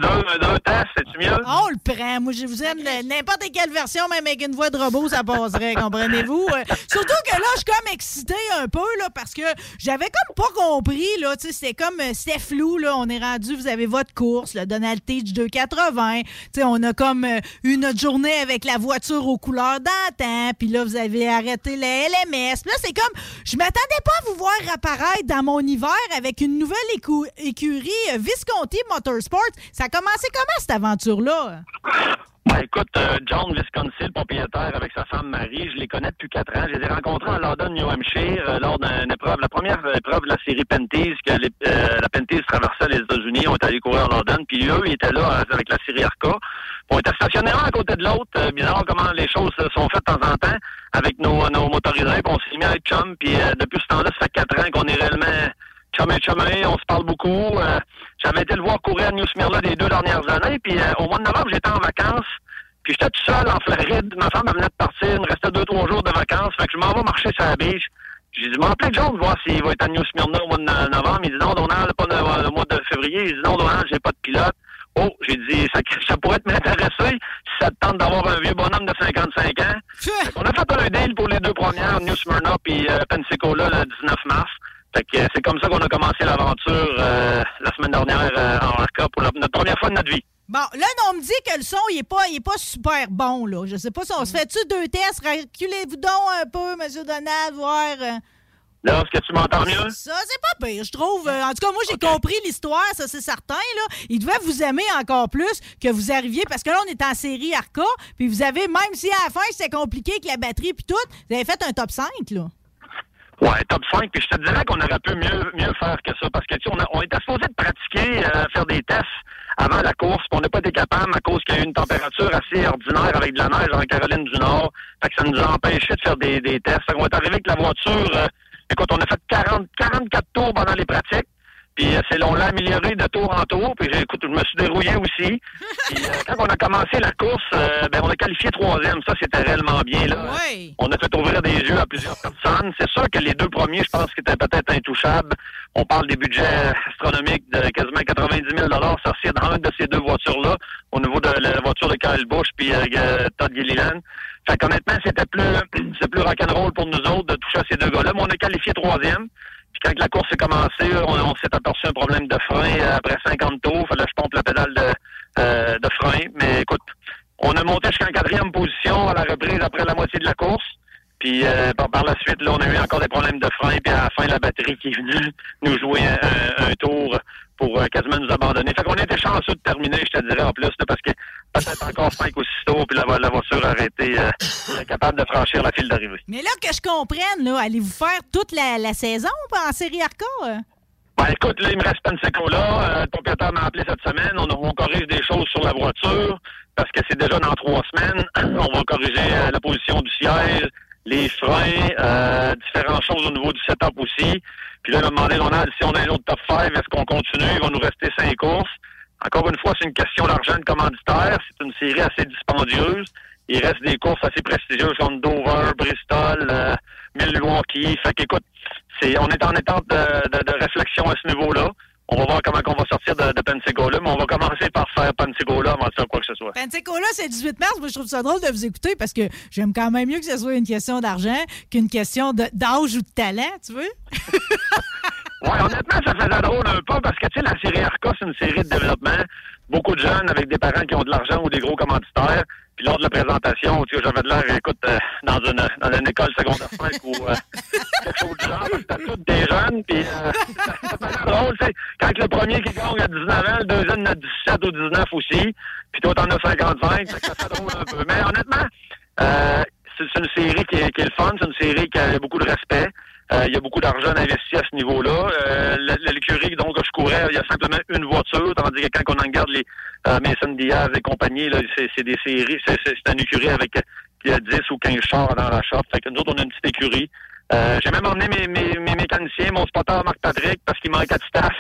mieux? On le prend. Moi, je vous aime. N'importe quelle version, même avec une voix de robot, ça passerait, comprenez-vous? Euh, Surtout que là, je suis comme excitée un peu, là, parce que j'avais comme pas compris, là. Tu sais, c'était comme, euh, c'était flou, là. On est rendu, vous avez votre course, le Donald Teach 280. Tu sais, on a comme euh, eu notre journée avec la voiture aux couleurs d'antan. Puis là, vous avez arrêté la LMS. Là, c'est comme, je m'attendais pas à vous voir apparaître dans mon hiver avec une nouvelle écurie Visconti Motorsports. Ça a commencé comment, cette aventure-là? Ben écoute, euh, John Visconti, le propriétaire, avec sa femme Marie, je les connais depuis quatre ans. Je les ai rencontrés à London, New Hampshire, euh, lors d'une épreuve, la première épreuve de la série Penties, que les- euh, la Penties traversait les États-Unis. On est allé courir à London, puis eux, ils étaient là avec la série Arca. On était stationnés un à côté de l'autre. Bizarre comment les choses sont faites de temps en temps avec nos, nos motorisés. On s'est mis à être chum, puis depuis ce temps-là, ça fait quatre ans qu'on est réellement chum et chumé, on se parle beaucoup. Euh, J'avais été le voir courir à New Smyrna les deux dernières années, puis euh, au mois de novembre, j'étais en vacances. Puis j'étais tout seul en Floride. Ma femme venait de partir. Il me restait deux, trois jours de vacances. Fait que je m'en vais marcher sur la beach. J'ai dit, m'appeler John, voir s'il va être à New Smyrna au mois de no- novembre. Il dit, non, Donald, pas le mois de février. Il dit, non, Donald, j'ai pas de pilote. Oh, j'ai dit, ça, ça pourrait m'intéresser si ça te tente d'avoir un vieux bonhomme de 55 ans. Qu'on a fait un deal pour les deux premières, New Smyrna puis euh, Pensacola, le 19 mars. Fait que c'est comme ça qu'on a commencé l'aventure euh, la semaine dernière euh, en Arca pour la- notre première fois de notre vie. Bon, là, on me dit que le son, il est pas, il est pas super bon, là. Je sais pas si on se fait-tu deux tests? Reculez-vous donc un peu, M. Donald, voir... euh, Là, est-ce que tu m'entends mieux? Ça, c'est pas pire, je trouve. En tout cas, moi, j'ai compris l'histoire, ça, c'est certain. Là. Il devait vous aimer encore plus que vous arriviez, parce que là, on est en série Arca, puis vous avez, même si à la fin, c'était compliqué avec la batterie puis tout, vous avez fait un top 5, là. Ouais, top 5. Puis je te dirais qu'on aurait pu mieux, mieux faire que ça. Parce que, tu sais, on, on était supposé de pratiquer, euh, faire des tests avant la course. Puis on n'a pas été capable à cause qu'il y a eu une température assez ordinaire avec de la neige en Caroline du Nord. Fait que ça nous a empêché de faire des, des tests. Fait qu'on est arrivé avec la voiture. euh, écoute, on a fait 40, 44 tours pendant les pratiques. Puis euh, c'est on l'a amélioré de tour en tour. Puis écoute, je me suis dérouillé aussi. Puis euh, quand on a commencé la course, euh, ben on a qualifié troisième. Ça, c'était réellement bien là. On a fait ouvrir des yeux à plusieurs personnes. C'est sûr que les deux premiers, je pense qu'ils étaient peut-être intouchables. On parle des budgets astronomiques de quasiment 90 000 sortis dans une de ces deux voitures-là, au niveau de la voiture de Kyle Busch puis euh, Todd Gilliland. Fait qu'honnêtement, c'était plus, c'est plus rock'n'roll pour nous autres de toucher à ces deux gars-là. Mais on a qualifié troisième. Quand la course a commencé, on, s'est aperçu un problème de frein euh, après 50 tours. Fallait que je pompe la pédale de, euh, de frein. Mais écoute, on a monté jusqu'en quatrième position à la reprise après la moitié de la course. Puis euh, par, la suite, là, on a eu encore des problèmes de frein. Puis à la fin, la batterie qui est venue nous jouer un, tour pour quasiment nous abandonner. Fait qu'on était chanceux de terminer, je te dirais, en plus, là, parce que peut-être encore cinq ou six tours, puis la, vo- la voiture été euh, capable de franchir la file d'arrivée. Mais là, que je comprenne, là, allez-vous faire toute la, la saison en série Arca? euh? Ben écoute, là, il me reste Pensacola. Euh, le propriétaire m'a appelé cette semaine. On, on corrige des choses sur la voiture parce que c'est déjà dans trois semaines. On va corriger euh, la position du siège, les freins, euh, différentes choses au niveau du setup aussi. Puis là, il m'a demandé, Donald, si on a un autre top 5, est-ce qu'on continue? Il va nous rester cinq courses. Encore une fois, c'est une question d'argent de commanditaire. C'est une série assez dispendieuse. Il reste des courses assez prestigieuses comme Dover, Bristol, euh, Milwaukee. Fait qu'écoute, c'est, on est en état de, de- de réflexion à ce niveau-là. On va voir comment on va sortir de, de Pensacola, mais on va commencer par faire Pensacola avant de faire quoi que ce soit. Pensacola, c'est le 18 mars. Moi, je trouve ça drôle de vous écouter parce que j'aime quand même mieux que ce soit une question d'argent qu'une question d'âge ou de talent, tu veux? Ouais, honnêtement, ça faisait drôle un peu parce que, tu sais, la série Arca, c'est une série de développement. Beaucoup de jeunes avec des parents qui ont de l'argent ou des gros commanditaires. Puis lors de la présentation, tu sais, j'avais de l'air, écoute, euh, dans une dans une école secondaire 5 ou euh, quelque chose du genre. C'était tous des jeunes. Puis euh, c'était drôle, tu sais, quand le premier qui gagne a 19 ans, le deuxième a 17 ou 19 aussi. Puis toi, t'en as 55. fait que ça fait drôle un peu. Mais honnêtement, euh, c'est c'est une série qui est, qui est le fun. C'est une série qui a beaucoup de respect. Euh, il y a beaucoup d'argent investi à ce niveau-là. Euh, L'écurie, donc, je courais, il y a simplement une voiture, tandis que quand on regarde les euh, Mason Diaz et compagnie, c'est des séries, c'est une écurie avec euh, qui a 10 ou 15 chars dans la shop. Fait que nous autres, on a une petite écurie. Euh, J'ai même emmené mes, mes, mes mécaniciens, mon spotter Marc Patrick, parce qu'il manquait de staff.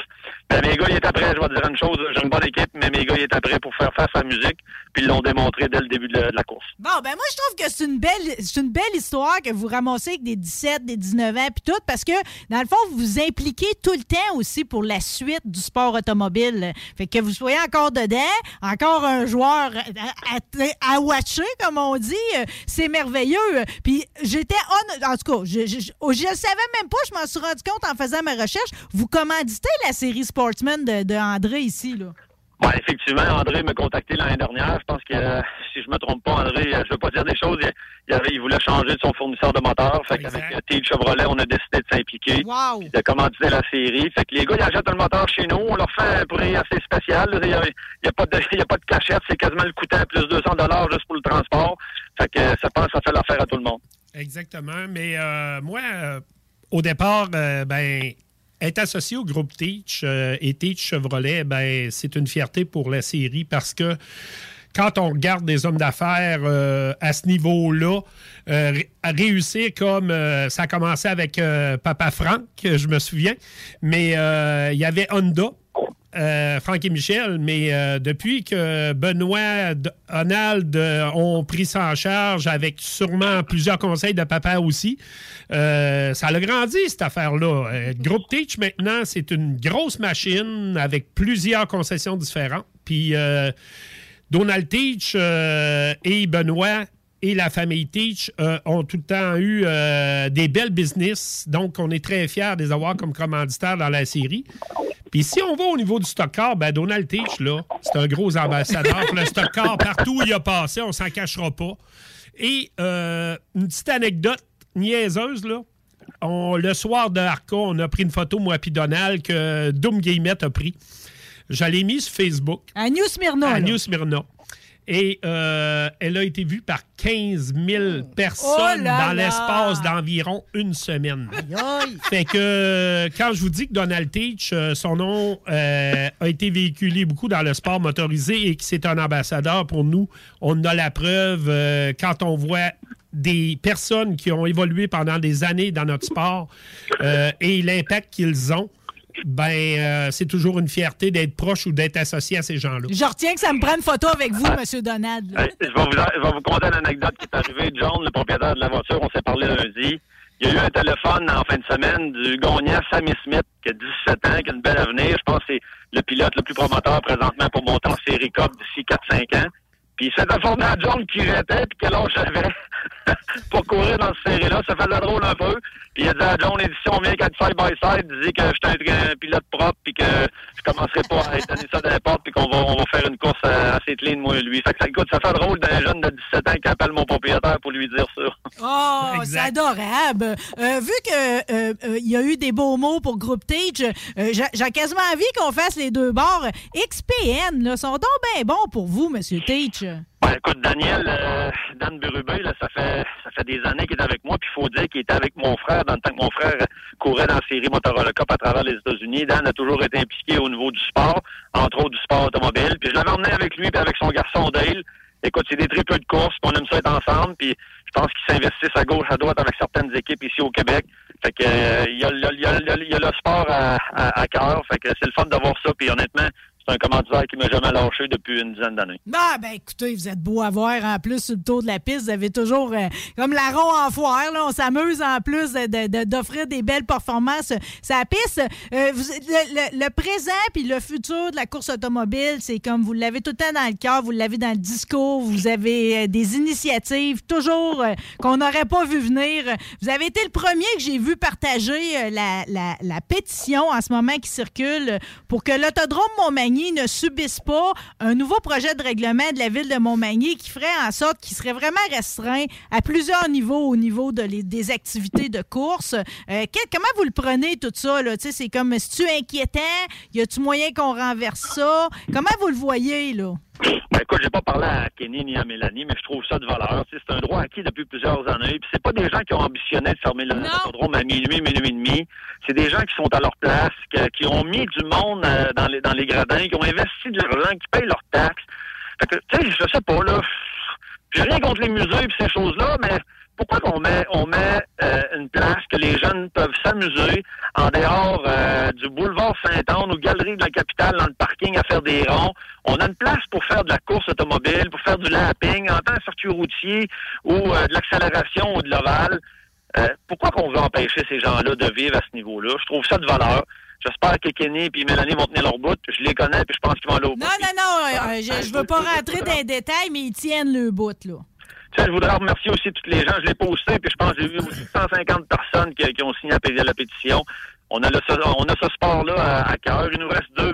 Ben, mes gars, ils étaient prêts, je vais te dire une chose, j'ai une bonne équipe, mais mes gars, ils étaient prêts pour faire face à la musique, puis ils l'ont démontré dès le début de la, course. Bon, ben moi, je trouve que c'est une belle c'est une belle histoire que vous ramassez avec des 17, des 19 ans, puis tout, parce que, dans le fond, vous vous impliquez tout le temps aussi pour la suite du sport automobile. Fait que vous soyez encore dedans, encore un joueur à, à- à watcher, comme on dit, euh, c'est merveilleux. Puis j'étais, en tout cas, je, je, je- je le savais même pas, je m'en suis rendu compte en faisant ma recherche. Vous commanditez la série Sportsman de, de André ici, là. Ouais, effectivement, André m'a contacté l'année dernière. Je pense que, euh, si je me trompe pas, André, euh, je veux pas dire des choses, il, il avait, il voulait changer de son fournisseur de moteur. Fait qu'avec euh, Teal Chevrolet, on a décidé de s'impliquer. puis De commanditer la série. Fait que les gars, ils achètent un moteur chez nous. On leur fait un prix assez spécial. Il n'y a, pas de, il y a pas de cachette. C'est quasiment le coûtant plus 200 juste pour le transport. Fait que, ça pense, ça fait l'affaire à tout le monde. Exactement. Mais euh, moi, euh, au départ, euh, ben, être associé au groupe Teach euh, et Teach Chevrolet, ben, c'est une fierté pour la série parce que quand on regarde des hommes d'affaires euh, à ce niveau-là, euh, réussir comme ça a commencé avec Papa Franck, je me souviens, mais il y avait Honda. Euh, Franck et Michel, mais euh, depuis que Benoît, D- Donald euh, ont pris ça en charge avec sûrement plusieurs conseils de papa aussi, euh, ça a grandi cette affaire-là. Groupe Teach maintenant, c'est une grosse machine avec plusieurs concessions différentes. Puis Donald Teach et Benoît et la famille Teach euh, ont tout le temps eu euh, des belles business. Donc, on est très fiers de les avoir comme commanditaires dans la série. Puis si on va au niveau du stock car, ben Donald Teach, là, c'est un gros ambassadeur pour le stock car. Partout où il a passé, on s'en cachera pas. Et euh, une petite anecdote niaiseuse, là. On- le soir de Arca, on a pris une photo, moi puis Donald, que Doom Guillemette a pris. Je l'ai mis sur Facebook. À New Smyrna. À. New Smyrna. Et euh, elle a été vue par 15 000 personnes Oh là dans l'espace d'environ une semaine. Fait que euh, quand je vous dis que Donald Teach, euh, son nom euh, a été véhiculé beaucoup dans le sport motorisé et que c'est un ambassadeur pour nous, on a la preuve euh, quand on voit des personnes qui ont évolué pendant des années dans notre sport euh, et l'impact qu'ils ont. Ben, euh, c'est toujours une fierté d'être proche ou d'être associé à ces gens-là. Je retiens que ça me prend une photo avec vous, M. Donald. Hey, je, vais vous, je vais vous conter une anecdote qui est arrivée. John, le propriétaire de la voiture, on s'est parlé lundi. Il y a eu un téléphone en fin de semaine du gagnant Sammy Smith, qui a 17 ans, qui a une belle avenir. Je pense que c'est le pilote le plus promoteur présentement pour monter en série Cup d'ici 4-5 ans. Puis il s'est informé à John qui était, puis quel âge j'avais pour courir dans cette série-là. Ça faisait drôle un peu. Puis il a dit à John, édition vient qu'à side-by-side, disait que j'étais un, un pilote propre, puis que je commencerai pas à étonner ça n'importe, puis qu'on va, on va faire une course euh, assez clean, moi et lui. Fait que ça, écoute, ça fait drôle d'un jeune de 17 ans qui appelle mon propriétaire pour lui dire ça. Oh, c'est adorable. Euh, vu que euh, euh, il y a eu des beaux mots pour Groupe Teach, euh, j'ai j'ai quasiment envie qu'on fasse les deux bords. XPN, là, sont donc bien bons pour vous, Monsieur Teach. Ben, écoute, Daniel, euh, Dan Berubé, là, ça fait ça fait des années qu'il est avec moi, puis faut dire qu'il était avec mon frère dans le temps que mon frère courait dans la série Motorola Cup à travers les États-Unis. Dan a toujours été impliqué au niveau du sport, entre autres du sport automobile. Puis je l'avais emmené avec lui, puis avec son garçon Dale. Écoute, c'est des très peu de courses, puis on aime ça être ensemble, puis je pense qu'ils s'investissent à gauche, à droite avec certaines équipes ici au Québec. Fait que euh, il y, a, le- il y y a le sport à, à, à cœur, fait que c'est le fun de voir ça, puis honnêtement, c'est un commanditaire qui m'a jamais lâché depuis une dizaine d'années. Ah, ben écoutez, vous êtes beau à voir en plus sur le tour de la piste. Vous avez toujours, euh, comme la ronde en foire, là, on s'amuse en plus de- de- d'offrir des belles performances sur la piste. Euh, le, présent puis le futur de la course automobile, c'est comme vous l'avez tout le temps dans le cœur, vous l'avez dans le discours, vous avez euh, des initiatives toujours qu'on n'aurait pas vu venir. Vous avez été le premier que j'ai vu partager la, la- la pétition en ce moment qui circule pour que l'autodrome Montmagny ne subisse pas un nouveau projet de règlement de la ville de Montmagny qui ferait en sorte qu'il serait vraiment restreint à plusieurs niveaux au niveau des activités de course. Euh, comment vous le prenez tout ça? Tu C'est comme, est-ce inquiétant? Y a-tu moyen qu'on renverse ça? Comment vous le voyez? là? Ben écoute, j'ai pas parlé à Kenny ni à Mélanie, mais je trouve ça de valeur. C'est un droit acquis depuis plusieurs années. Puis c'est pas des gens qui ont ambitionné de fermer le- l'autodrome à minuit, minuit et demi. C'est des gens qui sont à leur place, qui ont mis du monde euh, dans, les, dans les gradins, qui ont investi de l'argent, qui payent leurs taxes. Fait que, tu sais, je sais pas, là. J'ai rien contre les musées et ces choses-là, mais pourquoi qu'on met, on met euh, une place que les jeunes peuvent s'amuser en dehors euh, du boulevard Saint-Anne ou galerie de la capitale dans le parking à faire des ronds? On a une place pour faire de la course automobile, pour faire du lapping, en tant que circuit routier ou euh, de l'accélération ou de l'ovale. Euh, pourquoi qu'on veut empêcher ces gens-là de vivre à ce niveau-là? Je trouve ça de valeur. J'espère que Kenny et Mélanie vont tenir leur bout. Je les connais puis je pense qu'ils vont aller au bout. Non, non, non, euh, je, je veux pas rentrer dans les détails, mais ils tiennent le bout, là. Je voudrais remercier aussi tous les gens. Je l'ai posté, puis je pense que j'ai aussi 150 personnes qui, ont signé à la pétition. On a, le, on a ce sport-là à, à cœur. Il nous reste deux,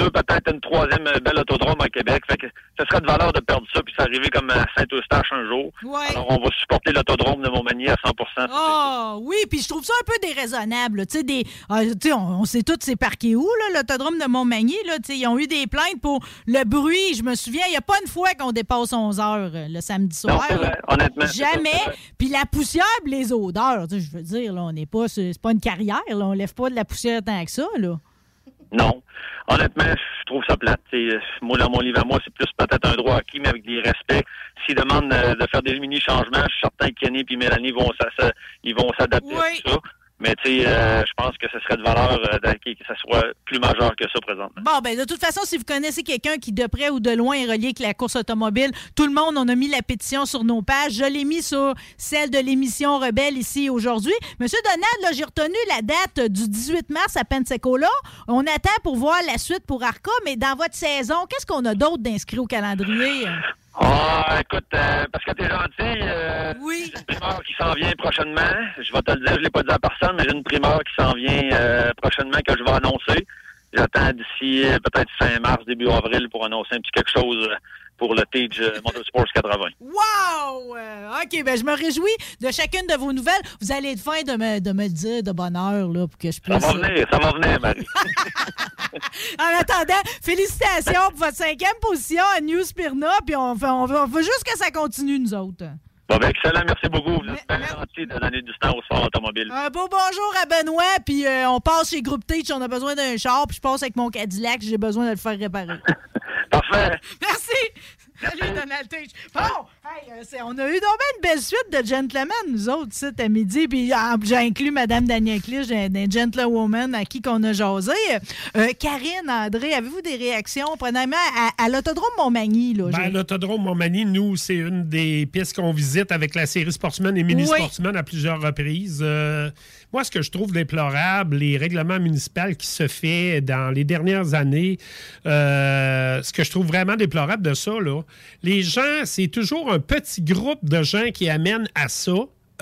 deux peut-être une troisième euh, belle autodrome à Québec. Fait que ce serait de valeur de perdre ça, puis s'arriver comme à Saint-Eustache un jour. Ouais. Alors, on va supporter l'autodrome de Montmagny à 100% Oh, oui, puis je trouve ça un peu déraisonnable. Tu sais, des, ah, on, on sait tous c'est parqué où, là, l'autodrome de Montmagny. Là, ils ont eu des plaintes pour le bruit. Je me souviens, il n'y a pas une fois qu'on dépasse 11 heures euh, le samedi soir. c'est vrai, honnêtement, c'est Jamais. c'est. Puis la poussière, les odeurs. Je veux dire, là, on n'est pas, c'est c'est pas une carrière. Là, on lève pas de la poussière tant que ça. Là. Non. Honnêtement, je trouve ça plate. Moi, dans mon livre à moi, c'est plus peut-être un droit acquis, mais avec des respects. S'ils demandent euh, de faire des mini-changements, je suis certain que Kenny et Mélanie vont, ils vont s'adapter à tout ça. Mais tu sais, euh, je pense que ce serait de valeur euh, que ça soit plus majeur que ça présentement. Bon, ben de toute façon, si vous connaissez quelqu'un qui, de près ou de loin, est relié avec la course automobile, tout le monde, on a mis la pétition sur nos pages. Je l'ai mis sur celle de l'émission Rebelle ici aujourd'hui. Monsieur Donald, là, j'ai retenu la date du 18 mars à Pensacola. On attend pour voir la suite pour Arca, mais dans votre saison, qu'est-ce qu'on a d'autre d'inscrit au calendrier? Ah, écoute, euh, parce que t'es gentil, euh, oui. j'ai une primeur qui s'en vient prochainement. Je vais te le dire, je l'ai pas dit à personne, mais j'ai une primeur qui s'en vient euh, prochainement que je vais annoncer. J'attends d'ici euh, peut-être fin mars, début avril pour annoncer un petit quelque chose euh, pour le Tage euh, Motorsports 80. Wow! Euh, OK, ben je me réjouis de chacune de vos nouvelles. Vous allez être fin de me, de me dire de bonne heure là, pour que je Ça puisse... va venir, ça va venir, Marie. En attendant, félicitations pour votre cinquième position à New Spirna, puis on, fait- on, veut, on veut juste que ça continue, nous autres. Bon, ben, excellent, merci beaucoup. Vous êtes bien gentil de donner du temps au sport automobile. Un beau bonjour à Benoît, puis euh, on passe chez Groupe Teach, on a besoin d'un char, puis je passe avec mon Cadillac, j'ai besoin de le faire réparer. Parfait. Merci! Salut, Donald Teach. Bon, hey, euh, c'est- on a eu donc une belle suite de gentlemen, nous autres, ici, à midi. Puis ah, j'ai inclus Mme Daniel Clich, j'ai des gentlewomen à qui qu'on a jasé. Euh, Karine, André, avez-vous des réactions, premièrement, à, à l'autodrome Montmagny? Là, Ben, j'ai- L'autodrome Montmagny, nous, c'est une des pistes qu'on visite avec la série Sportsman et Mini Oui. Sportsman à plusieurs reprises. Euh, moi, ce que je trouve déplorable, les règlements municipaux qui se fait dans les dernières années, euh, ce que je trouve vraiment déplorable de ça, là, les gens, c'est toujours un petit groupe de gens qui amènent à ça.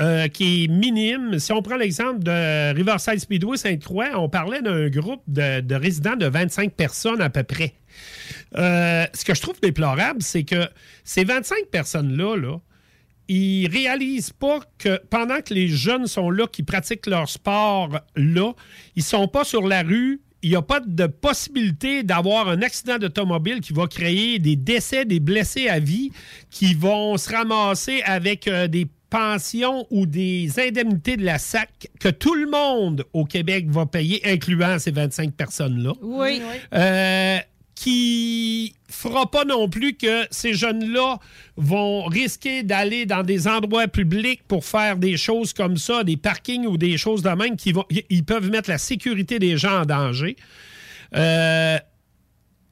euh, qui est minime. Si on prend l'exemple de Riverside Speedway Sainte-Croix, on parlait d'un groupe de, de résidents de 25 personnes à peu près. Euh, ce que je trouve déplorable, c'est que ces 25 personnes-là, là, ils réalisent pas que pendant que les jeunes sont là, qui pratiquent leur sport là, ils sont pas sur la rue. Il n'y a pas de possibilité d'avoir un accident d'automobile qui va créer des décès, des blessés à vie, qui vont se ramasser avec euh, des pensions ou des indemnités de la SAC que tout le monde au Québec va payer, incluant ces 25 personnes-là. Oui. Euh, qui fera pas non plus que ces jeunes-là vont risquer d'aller dans des endroits publics pour faire des choses comme ça, des parkings ou des choses de même qui vont, ils peuvent mettre la sécurité des gens en danger. Euh,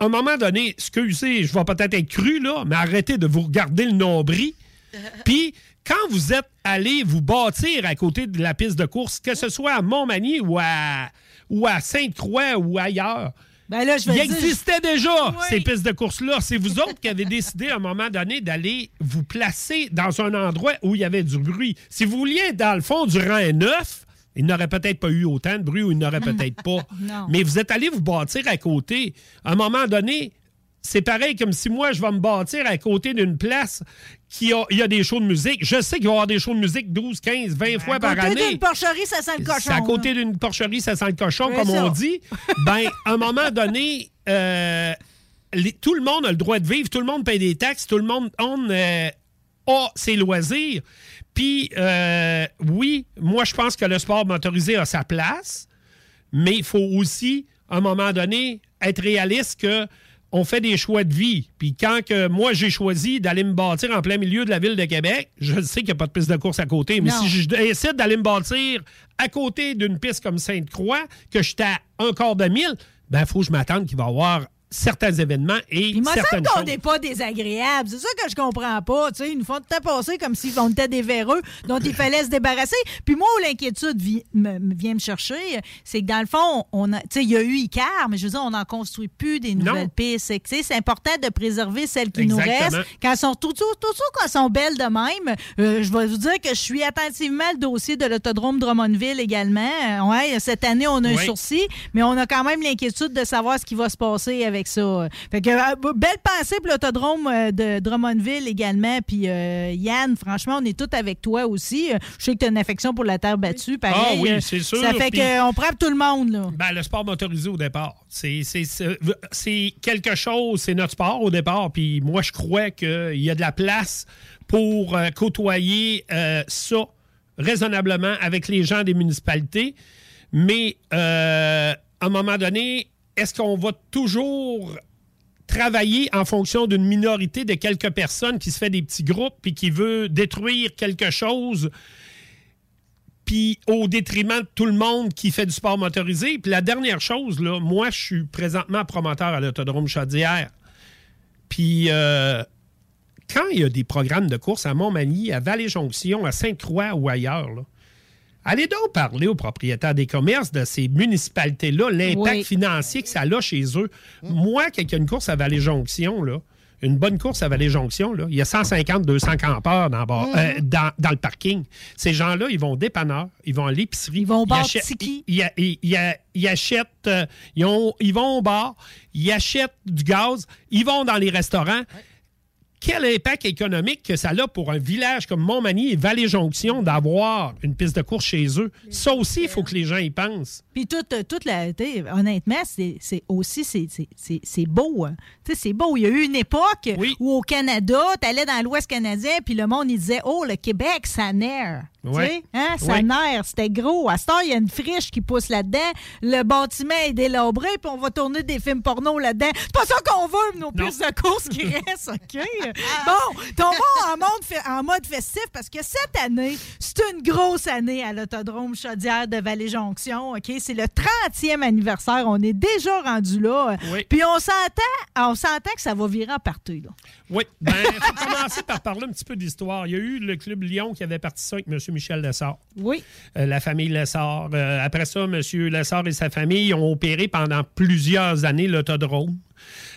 à un moment donné, excusez, je vais peut-être être cru, là, mais arrêtez de vous regarder le nombril. Puis, quand vous êtes allé vous bâtir à côté de la piste de course, que ce soit à Montmagny ou à, ou à Sainte-Croix ou ailleurs, Ben là, je vais il dire- existait déjà ces pistes de course-là. C'est vous autres qui avez décidé à un moment donné d'aller vous placer dans un endroit où il y avait du bruit. Si vous vouliez être dans le fond du rang 9, il n'aurait peut-être pas eu autant de bruit ou il n'aurait peut-être pas. Mais vous êtes allé vous bâtir à côté. À un moment donné, c'est pareil comme si moi, je vais me bâtir à côté d'une place qui a, il y a des shows de musique. Je sais qu'il va y avoir des shows de musique 12, 15, 20 fois à par côté année. d'une porcherie, ça sent le cochon. À côté d'une porcherie, ça sent le cochon, comme ça. on dit. Ben, à un moment donné, euh, les- tout le monde a le droit de vivre, tout le monde paye des taxes, tout le monde on, euh, a ses loisirs. Puis, euh, oui, moi, je pense que le sport motorisé a sa place, mais il faut aussi, à un moment donné, être réaliste que on fait des choix de vie. Puis quand que moi, j'ai choisi d'aller me bâtir en plein milieu de la ville de Québec, je sais qu'il n'y a pas de piste de course à côté. Mais Non. si je décide d'aller me bâtir à côté d'une piste comme Sainte-Croix, que j'étais à un quart de mille, ben il faut que je m'attende qu'il va y avoir certains événements et Il me certaines semble qu'on n'est pas désagréable. C'est ça que je comprends pas. Tu sais, ils nous font tout le temps passer comme si on était des véreux dont il fallait se débarrasser. Puis moi, où l'inquiétude vi- me- vient me chercher, c'est que dans le fond, on a, tu sais, il y a eu Icar, mais je veux dire, on n'en construit plus des nouvelles Non. pistes. C'est important de préserver celles qui nous restent. Quand sont tout, tout, tout, tout quand elles sont belles de même, euh, je vais vous dire que je suis attentivement le dossier de l'autodrome Drummondville également. Euh, Ouais, cette année, on a un sursis, mais on a quand même l'inquiétude de savoir ce qui va se passer avec ça. Fait que, euh, belle pensée pour l'autodrome euh, de Drummondville également. Puis euh, Yann, franchement, on est tous avec toi aussi. Je sais que tu as une affection pour la terre battue. Pareil, Ah oui, c'est sûr. Ça fait qu'on prend tout le monde. Là. Ben, le sport motorisé au départ. C'est- quelque chose, c'est notre sport au départ. Puis moi, je crois qu'il y a de la place pour côtoyer ça raisonnablement avec les gens des municipalités. Mais euh, à un moment donné, est-ce qu'on va toujours travailler en fonction d'une minorité de quelques personnes qui se fait des petits groupes puis qui veut détruire quelque chose puis au détriment de tout le monde qui fait du sport motorisé? Puis la dernière chose, là, moi, je suis présentement promoteur à l'Autodrome Chaudière. Puis euh, quand il y a des programmes de course à Montmagny, à Vallée-Jonction, à Sainte-Croix ou ailleurs, là, allez donc parler aux propriétaires des commerces de ces municipalités-là, l'impact Oui. financier que ça a chez eux. Moi, quand il y a une course à Vallée-Jonction, là, une bonne course à Vallée-Jonction, là, il y a 150-200 campeurs dans, le bar- Mhm. euh, dans, dans le parking. Ces gens-là, ils vont au dépanneur, ils vont à l'épicerie. Ils vont au bar Tiki. ils, ils- ils- ils achètent, euh, ont- ils vont au bar, ils achètent du gaz, ils vont dans les restaurants. Quel impact économique que ça a pour un village comme Montmagny et Vallée-Jonction d'avoir une piste de course chez eux? Ça aussi, il faut que les gens y pensent. Puis toute, toute la. Honnêtement, c'est c'est aussi c'est- c'est- c'est c'est beau. hein. C'est beau. Il y a eu une époque où au Canada, tu allais dans l'Ouest canadien, puis le monde, il disait Oh, le Québec, ça nerf. Ouais. Hein, ça nerf, c'était gros. À ce temps, il y a une friche qui pousse là-dedans. Le bâtiment est délabré, puis on va tourner des films porno là-dedans. C'est pas ça qu'on veut, nos pistes de course qui restent, OK? bon, tombons en mode, en mode festif parce que cette année, c'est une grosse année à l'Autodrome Chaudière de Vallée-Jonction, OK? C'est le 30e anniversaire. On est déjà rendu là. Puis on s'entend, on s'entend que ça va virer en partie, là. Oui, ben, il faut commencer par parler un petit peu d'histoire. Il y a eu le Club Lyon qui avait parti ça avec M. Michel Lessard. Oui. Euh, la famille Lessard. Euh, après ça, M. Lessard et sa famille ont opéré pendant plusieurs années l'autodrome.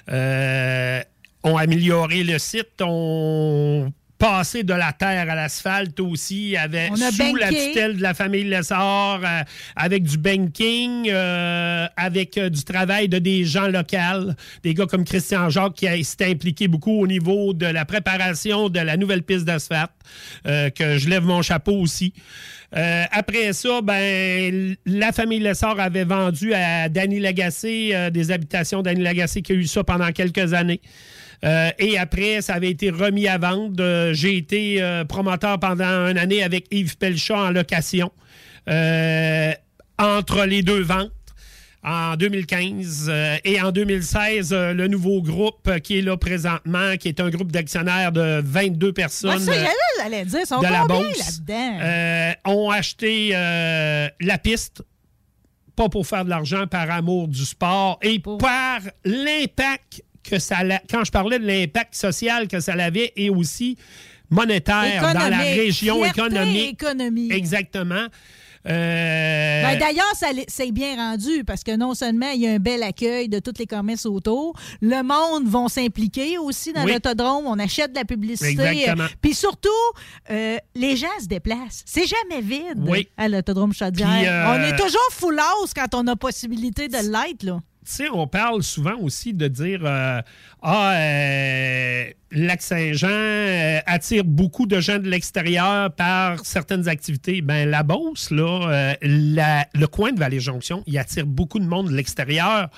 Euh, ont amélioré le site, ont passé de la terre à l'asphalte aussi, avec, sous la tutelle de la famille Lessard, euh, avec du banking, euh, avec euh, du travail de des gens locaux, des gars comme Christian Jacques qui s'est impliqué beaucoup au niveau de la préparation de la nouvelle piste d'asphalte, euh, que je lève mon chapeau aussi. Euh, après ça, ben, la famille Lessard avait vendu à Danny Lagacé euh, des habitations. Danny Lagacé qui a eu ça pendant quelques années. Euh, et après, ça avait été remis à vendre. Euh, J'ai été euh, promoteur pendant une année avec Yves Pelchat en location. Euh, entre les deux ventes en 2015 euh, et en 2016, euh, le nouveau groupe euh, qui est là présentement, qui est un groupe d'actionnaires de 22 personnes. Ça, j'allais, dire, sont de la euh, ont acheté la piste, pas pour faire de l'argent, par amour du sport et par l'impact que ça quand je parlais de l'impact social que ça avait et aussi monétaire dans la Économique. région économique. économie. Exactement. Euh, Ben, D'ailleurs, ça c'est bien rendu parce que non seulement il y a un bel accueil de tous les commerces autour, le monde va s'impliquer aussi dans Oui. l'autodrome. On achète de la publicité. Euh, Puis surtout, euh, les gens se déplacent. C'est jamais vide Oui. à l'autodrome Chaudière. Euh, On est toujours full house quand on a possibilité de l'être. Sais, on parle souvent aussi de dire euh, Ah, euh, Lac-Saint-Jean euh, attire beaucoup de gens de l'extérieur par certaines activités. Ben, la Beauce, là, euh, la- le coin de Vallée-Jonction, il attire beaucoup de monde de l'extérieur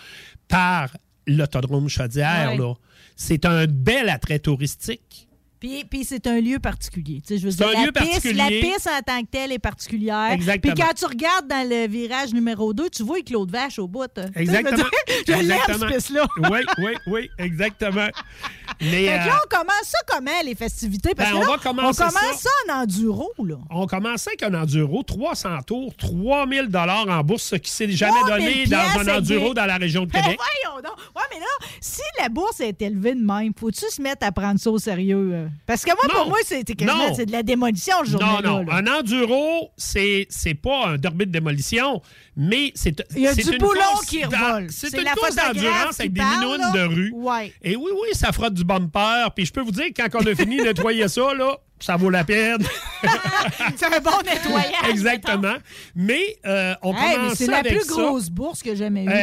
par l'autodrome Chaudière. Ouais. là. C'est un bel attrait touristique. Puis, puis c'est un lieu particulier. Tu sais, je veux dire, un la lieu piste, particulier. La piste en tant que telle est particulière. Exactement. Puis quand tu regardes dans le virage numéro 2, tu vois Claude Vache au bout. Veux Exactement. Je l'aime, cette piste-là. Oui, oui, oui, exactement. Mais, Fait que euh, là, on commence ça comment, les festivités? Parce Ben, que on là, va commencer on commence ça. ça. en enduro, là. on commence avec un enduro, 300 tours, 3000 dollars en bourse, ce qui s'est jamais 3000 donné dans un enduro des- dans la région de Ben Québec. voyons donc. Ouais, mais là, si la bourse est élevée de même, faut-tu se mettre à prendre ça au sérieux? euh? Parce que moi, Non. pour moi, c'est c'est quasiment- Non. c'est de la démolition, ce Non, journée-là. non. là. Un enduro, c'est c'est pas un derby de démolition, mais c'est Il y a c'est du une boulon course qui d'en- revole. C'est C'est une la course photographe d'endurance qui avec des parle, minounes là. de rue. Ouais. Et oui, oui, ça frotte du bumper. Puis je peux vous dire, que quand on a fini de nettoyer ça, là, ça vaut la peine. c'est un bon nettoyage. Exactement. Mais euh, on Hey, mais commence c'est la avec plus ça. grosse bourse que j'ai jamais eue. pour, Euh,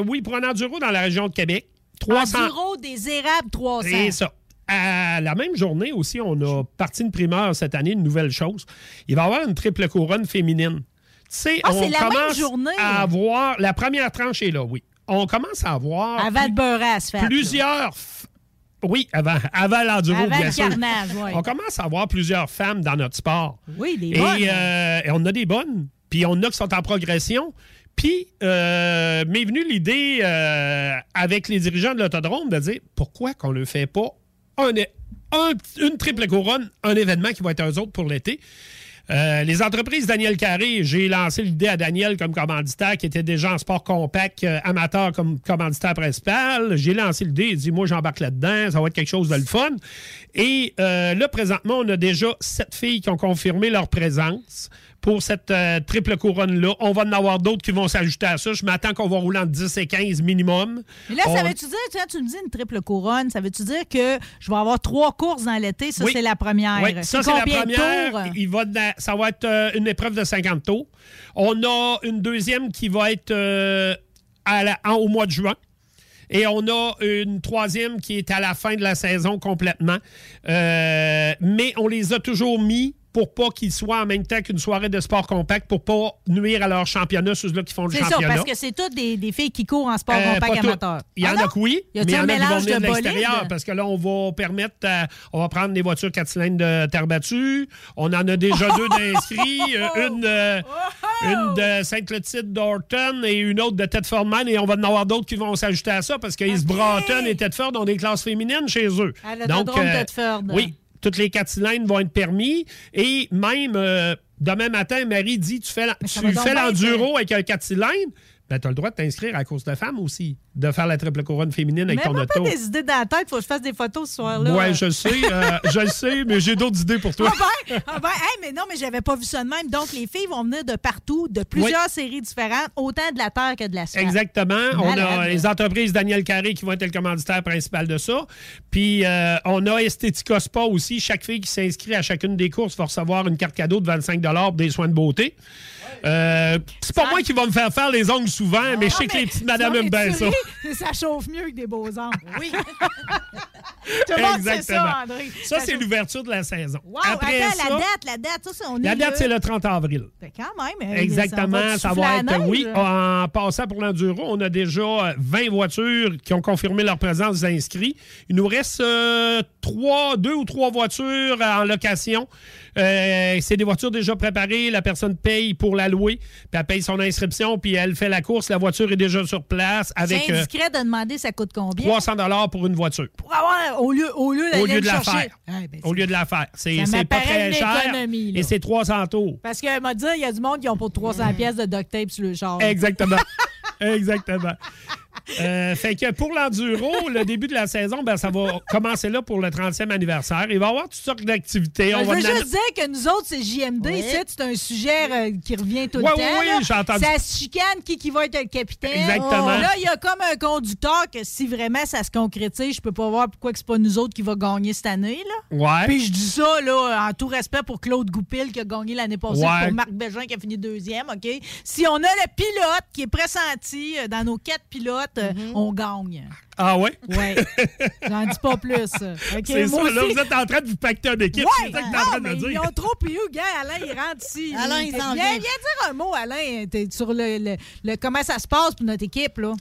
euh, oui, pour un enduro dans la région de Québec. 300... Enduro des érables 300. C'est ça. À la même journée aussi, on a parti une primeur cette année, une nouvelle chose. Il va y avoir une triple couronne féminine. Tu sais, Ah, on c'est la commence journée. à avoir... La première tranche est là, oui. On commence à avoir... Avant de. Plusieurs... Oui, avant, avant l'enduro, Avant bien le sûr. carnage, ouais. On commence à avoir plusieurs femmes dans notre sport. Oui, des Et, bonnes. euh, et on a des bonnes. Puis on a qui sont en progression. Puis euh, m'est venue l'idée euh, avec les dirigeants de l'autodrome de dire pourquoi qu'on ne fait pas un, un- une triple couronne, un événement qui va être eux autres pour l'été? Euh, les entreprises Daniel Carré, j'ai lancé l'idée à Daniel comme commanditaire, qui était déjà en sport compact amateur comme commanditaire principal. J'ai lancé l'idée, il dit Moi, j'embarque là-dedans, ça va être quelque chose de le fun. Et là, présentement, on a déjà sept filles qui ont confirmé leur présence pour cette euh, triple couronne-là. On va en avoir d'autres qui vont s'ajouter à ça. Je m'attends qu'on va rouler entre 10 et 15 minimum. Mais là, ça veut-tu dire, tu tu me dis une triple couronne, ça veut-tu dire que je vais avoir trois courses dans l'été? Ça, Oui. c'est la première. Oui, ça, c'est la première. Il va ça va être euh, une épreuve de 50 tours. On a une deuxième qui va être euh, à la- en- au mois de juin. Et on a une troisième qui est à la fin de la saison complètement. Euh, mais on les a toujours mis pour pas qu'ils soient en même temps qu'une soirée de sport compact, pour pas nuire à leur championnat, ceux-là qui font le C'est ça, championnat. parce que c'est toutes des, des filles qui courent en sport Euh, compact amateur. Il y en Ah a que oui, Y mais il y en un a qui vont mélange venir de l'extérieur parce que là, on va permettre, à- on va prendre des voitures 4 cylindres de terre battue. On en a déjà deux d'inscrits, euh, une, euh, une de Saint-Clotilde d'Orton et une autre de Tedford-Man et on va en avoir d'autres qui vont s'ajouter à ça parce que East Broughton et Tedford ont des classes féminines chez eux. À l'autodrome Tedford. Oui, toutes les 4 cylindres vont être permis. Et même euh, demain matin, Marie dit tu fais l'enduro avec un 4 cylindres, ben, tu as le droit de t'inscrire à la course de femmes aussi, de faire la triple couronne féminine avec Mais ton moi, pas auto. des idées dans la tête, faut que je fasse des photos ce soir-là. Ouais, je le sais, euh, je le sais, mais j'ai d'autres idées pour toi. Ah ben, ah ben, hey, mais non, mais j'avais pas vu ça de même. Donc, les filles vont venir de partout, de plusieurs séries différentes, autant de la terre que de la Exactement. On a les entreprises Daniel Carré qui vont être le commanditaire principal de ça. Puis euh, on a Estetica Spa aussi. Chaque fille qui s'inscrit à chacune des courses va recevoir une carte cadeau de 25 pour des soins de beauté. Euh, c'est pas moi qui va me faire faire les ongles souvent, mais je sais que les petites madames aiment mais bien ça. Ça chauffe mieux que des beaux hommes. Oui. Tout le monde sait ça, André. Ça, c'est l'ouverture de la saison. Wow, Après attends, ça, la date, la date, ça, c'est on la date, c'est le 30 avril. Fait quand même. euh, Exactement, ça va être, neige. oui, en passant pour l'enduro, on a déjà euh, 20 voitures qui ont confirmé leur présence des inscrits. Il nous reste euh, trois, deux ou trois voitures en location. Euh, c'est des voitures déjà préparées, la personne paye pour la louer, puis elle paye son inscription, puis elle fait la course, la voiture est déjà sur place C'est euh, indiscret de demander ça coûte combien? 300 dollars pour une voiture. Pour avoir, au lieu, au lieu d'aller le chercher. Ah, ben, Au lieu de la faire. C'est pas très cher. Et c'est 300 tours. Parce que, m'a dit, il y a du monde qui ont pour 300 pièces de duct tape sur le char. Exactement. Exactement. Euh, fait que pour l'enduro, le début de la saison, ben, ça va commencer là pour le 30e anniversaire. Il va y avoir toutes sortes d'activités. Ben, On je va veux juste dire que nous autres, c'est JMD. C'est un sujet euh, qui revient tout Ouais, le temps. ouais, là. j'ai entendu. Ça se chicane qui, qui va être le capitaine. Exactement. Là, il y a comme un conducteur que si vraiment ça se concrétise, je peux pas voir pourquoi que c'est pas nous autres qui va gagner cette année. Là. Ouais. Puis je dis ça là, en tout respect pour Claude Goupil qui a gagné l'année passée, Ouais. pour Marc Bégin qui a fini deuxième. OK? Si on a le pilote qui est pressenti euh, dans nos quatre pilotes, euh, on gagne. Ah ouais? Ouais. J'en dis pas plus. OK? C'est Moi ça, là, vous êtes en train de vous pacter une équipe. Ouais, c'est ça que t'es en train de mais me ils dire. ont trop pu, gars. Alain, il rentre ici. Alain, il T'es- s'en viens, vient. viens dire un mot, Alain, t'es sur le, le- le- comment ça se passe pour notre équipe, là?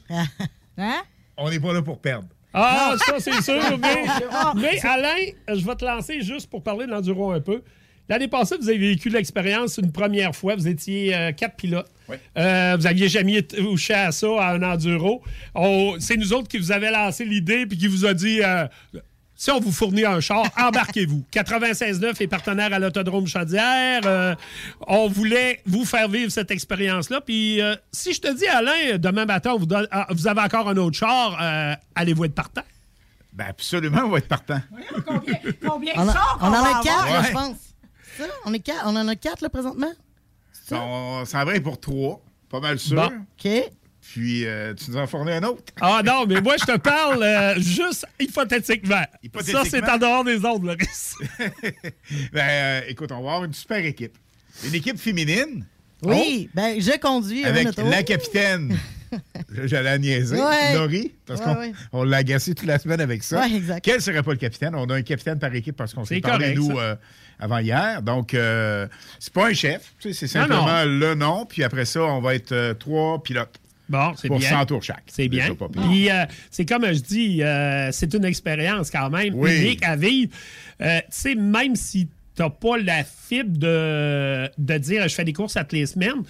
Hein? On n'est pas là pour perdre. Ah, Non. ça, c'est sûr. Mais, Ah. mais Alain, je vais te lancer juste pour parler de l'enduro un peu. L'année passée, vous avez vécu l'expérience une première fois. Vous étiez euh, quatre pilotes. Euh, vous aviez jamais touché à ça, à un enduro. On- C'est nous autres qui vous avez lancé l'idée puis qui vous a dit euh, si on vous fournit un char, embarquez-vous. 96.9 est partenaire à l'Autodrome Chaudière. Euh, on voulait vous faire vivre cette expérience-là. Puis euh, si je te dis, Alain, demain matin, on vous, donne- ah, vous avez encore un autre char, euh, allez-vous être partant? Ben absolument, on va être partant. Combien On, a- on en a quatre, Ouais. je pense. Ça? On, est quatre, on en a quatre, là, présentement? On s'en va pour trois, pas mal sûr. Bon. OK. Puis euh, tu nous en fournis un autre. Ah non, mais moi, je te parle euh, juste hypothétiquement. Hypothétiquement. Ça, c'est en dehors des autres, le reste. Ben euh, écoute, on va avoir une super équipe. Une équipe féminine. Oui, ben, je conduis. Avec auto. la capitaine. J'allais la niaiser. Ouais. Laurie, parce Ouais, qu'on ouais. on l'a agacé toute la semaine avec ça. Ouais, exact. Quel serait pas le capitaine? On a un capitaine par équipe parce qu'on s'est parlé, correct, nous, ça. euh, avant hier. Donc, euh, c'est pas un chef. tu sais, C'est Non, simplement le nom. Puis après ça, on va être euh, trois pilotes. Bon, c'est Pour bien. 100 tours chaque. C'est bien. Puis, euh, c'est comme je dis, euh, c'est une expérience quand même Oui. unique à vivre. Euh, tu sais, même si t'as pas la fibre de, de dire je fais des courses à toutes les semaines,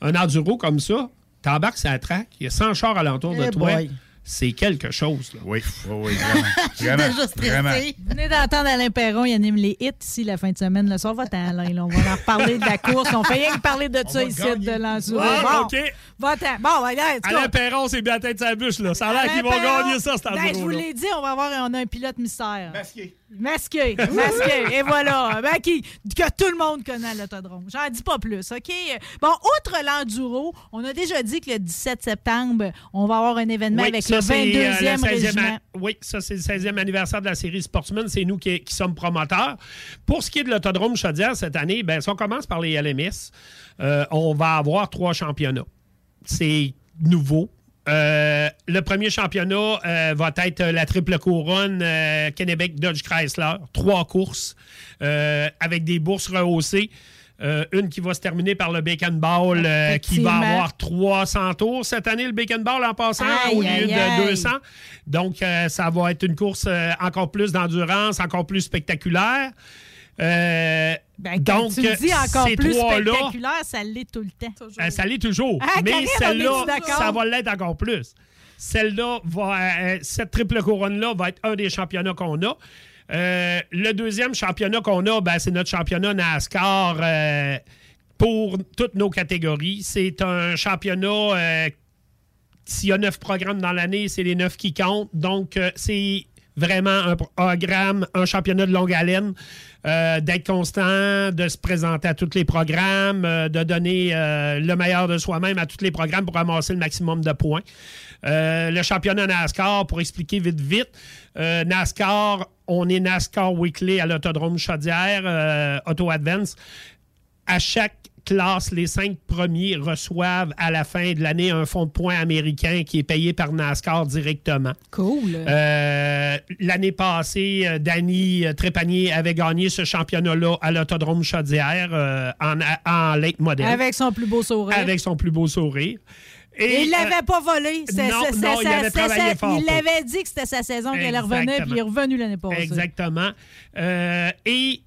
un enduro comme ça, t'embarques sur la track, il y a 100 chars alentour de Eh toi. boy. C'est quelque chose. Là. Oui, oui, oui, vraiment. Vraiment, déjà stressée. vraiment. Vous venez d'entendre Alain Perron, il anime les hits ici la fin de semaine. Le soir, va-t'en, Alain. là. On va en reparler de la course. On fait rien que parler de ça ici, gagner. de l'enduro. Ah, Bon, OK. Va-t'en. Bon, ben Alain Perron, c'est bien la tête de sa bûche. Là. Ça a l'air qu'ils vont gagner ça, cet ben, je vous l'ai dit, on va avoir on a un pilote mystère. Masqué. Masqué, masqué. Et voilà. Ben, qui, que tout le monde connaît à l'autodrome. J'en dis pas plus, OK? Bon, outre l'enduro, on a déjà dit que le 17 septembre, on va avoir un événement Oui, avec ça, le c'est, euh, 22e le 16e régiment. Oui, ça, c'est le 16e anniversaire de la série Sportsman. C'est nous qui, qui sommes promoteurs. Pour ce qui est de l'autodrome Chaudière cette année, ben, si on commence par les LMS, euh, on va avoir trois championnats. C'est nouveau. Euh, le premier championnat euh, va être la triple couronne euh, Kennebec Dodge Chrysler. Trois courses euh, avec des bourses rehaussées. Une qui va se terminer par le Bacon Ball, qui va avoir 300 tours cette année, le Bacon Ball en passant, Aïe, au lieu aïe, de aïe. 200. Donc, ça va être une course encore plus d'endurance, encore plus spectaculaire. Euh, Ben, quand donc, tu le dis encore ces plus trois-là, spectaculaire, ça l'est tout le temps. euh, ça l'est toujours. Ah, mais celle-là, ça va l'être encore plus. Celle-là va. euh, cette triple couronne-là va être un des championnats qu'on a. Euh, le deuxième championnat qu'on a, ben, c'est notre championnat NASCAR euh, pour toutes nos catégories. C'est un championnat. euh, s'il y a neuf programmes dans l'année, c'est les neuf qui comptent. Donc, c'est vraiment un programme, un championnat de longue haleine, euh, d'être constant, de se présenter à tous les programmes, euh, de donner euh, le meilleur de soi-même à tous les programmes pour ramasser le maximum de points. Le championnat NASCAR, pour expliquer vite, vite, NASCAR, on est NASCAR Weekly à l'Autodrome Chaudière, Auto Advance. À chaque classe, les cinq premiers reçoivent à la fin de l'année un fonds de points américain qui est payé par NASCAR directement. Cool. Euh, L'année passée, euh, Danny euh, Trépanier avait gagné ce championnat-là à l'Autodrome Chaudière euh, en, en late model. Avec son plus beau sourire. Avec son plus beau sourire. Et il euh, l'avait pas volé. Non, il avait travaillé fort Il dit que c'était sa saison qu'elle revenait, puis il est revenu l'année passée. Exactement. Euh, et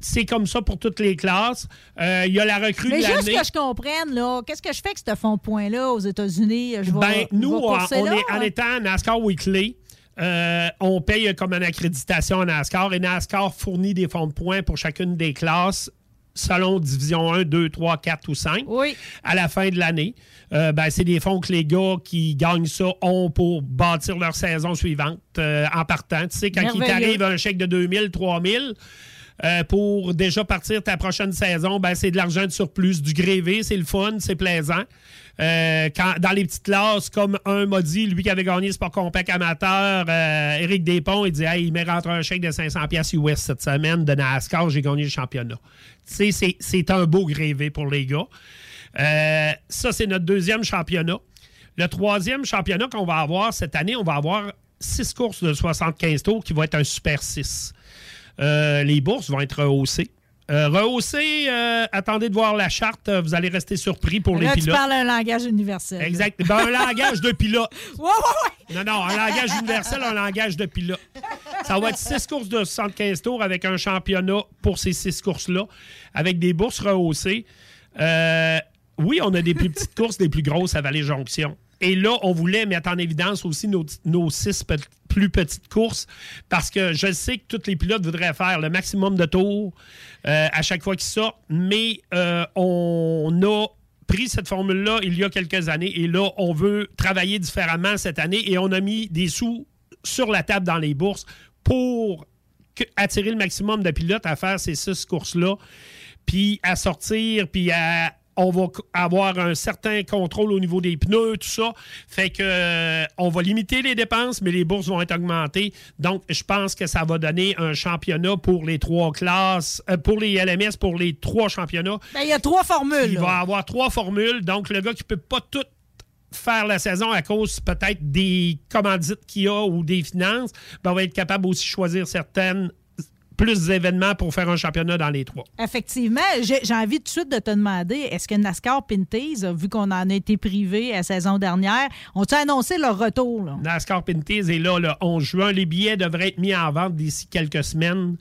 c'est comme ça pour toutes les classes. Euh, Il y a la recrue Mais de juste l'année. que je comprenne, là, qu'est-ce que je fais avec ce fonds de points-là aux États-Unis? Je Ben, nous, on, là, est, en hein? étant NASCAR Weekly, euh, on paye comme une accréditation à NASCAR et NASCAR fournit des fonds de points pour chacune des classes selon division 1, 2, 3, 4 ou 5 à la fin de l'année. Euh, ben, c'est des fonds que les gars qui gagnent ça ont pour bâtir leur saison suivante euh, en partant. Tu sais, quand il t'arrive un chèque de 2000, 3000, euh, pour déjà partir ta prochaine saison, ben, c'est de l'argent de surplus, du grévé, c'est le fun, c'est plaisant. Euh, quand, dans les petites classes, comme un m'a dit, lui qui avait gagné Sport Compact amateur, euh, Éric Despont, il dit hey, il m'a rentré un chèque de 500$ piastres US cette semaine de NASCAR, j'ai gagné le championnat. Tu sais, c'est- un beau grévé pour les gars. Euh, ça, c'est notre deuxième championnat. Le troisième championnat qu'on va avoir cette année, on va avoir six courses de 75 tours qui vont être un Super 6. Euh, les bourses vont être rehaussées. Euh, rehaussé, euh, attendez de voir la charte. Vous allez rester surpris pour les Là, tu pilotes. parles un langage universel. Exact. Ben, un langage de pilote. Ouais, ouais, Non, non, un langage universel, un langage de pilote. Ça va être six courses de 75 tours avec un championnat pour ces six courses-là, avec des bourses rehaussées. Euh, oui, on a des plus petites courses, des plus grosses à Vallée-Jonction. Et là, on voulait mettre en évidence aussi nos, six plus petites courses parce que je sais que tous les pilotes voudraient faire le maximum de tours euh, à chaque fois qu'ils sortent, mais euh, on a pris cette formule-là il y a quelques années et là, on veut travailler différemment cette année et on a mis des sous sur la table dans les bourses pour attirer le maximum de pilotes à faire ces six courses-là, puis à sortir, puis à on va avoir un certain contrôle au niveau des pneus, tout ça. Fait que euh, on va limiter les dépenses, mais les bourses vont être augmentées. Donc, je pense que ça va donner un championnat pour les trois classes, euh, pour les LMS, pour les trois championnats. Ben, il y a trois formules. Il va avoir trois formules. Donc, le gars qui peut pas tout faire la saison à cause peut-être des commandites qu'il y a ou des finances, ben, on va être capable aussi de choisir certaines plus d'événements pour faire un championnat dans les trois. Effectivement, j'ai envie tout de suite de te demander, est-ce que NASCAR Pinties, vu qu'on en a été privé la saison dernière, ont-ils annoncé leur retour? Là? NASCAR Pinties est là le 11 juin. Les billets devraient être mis en vente d'ici quelques semaines.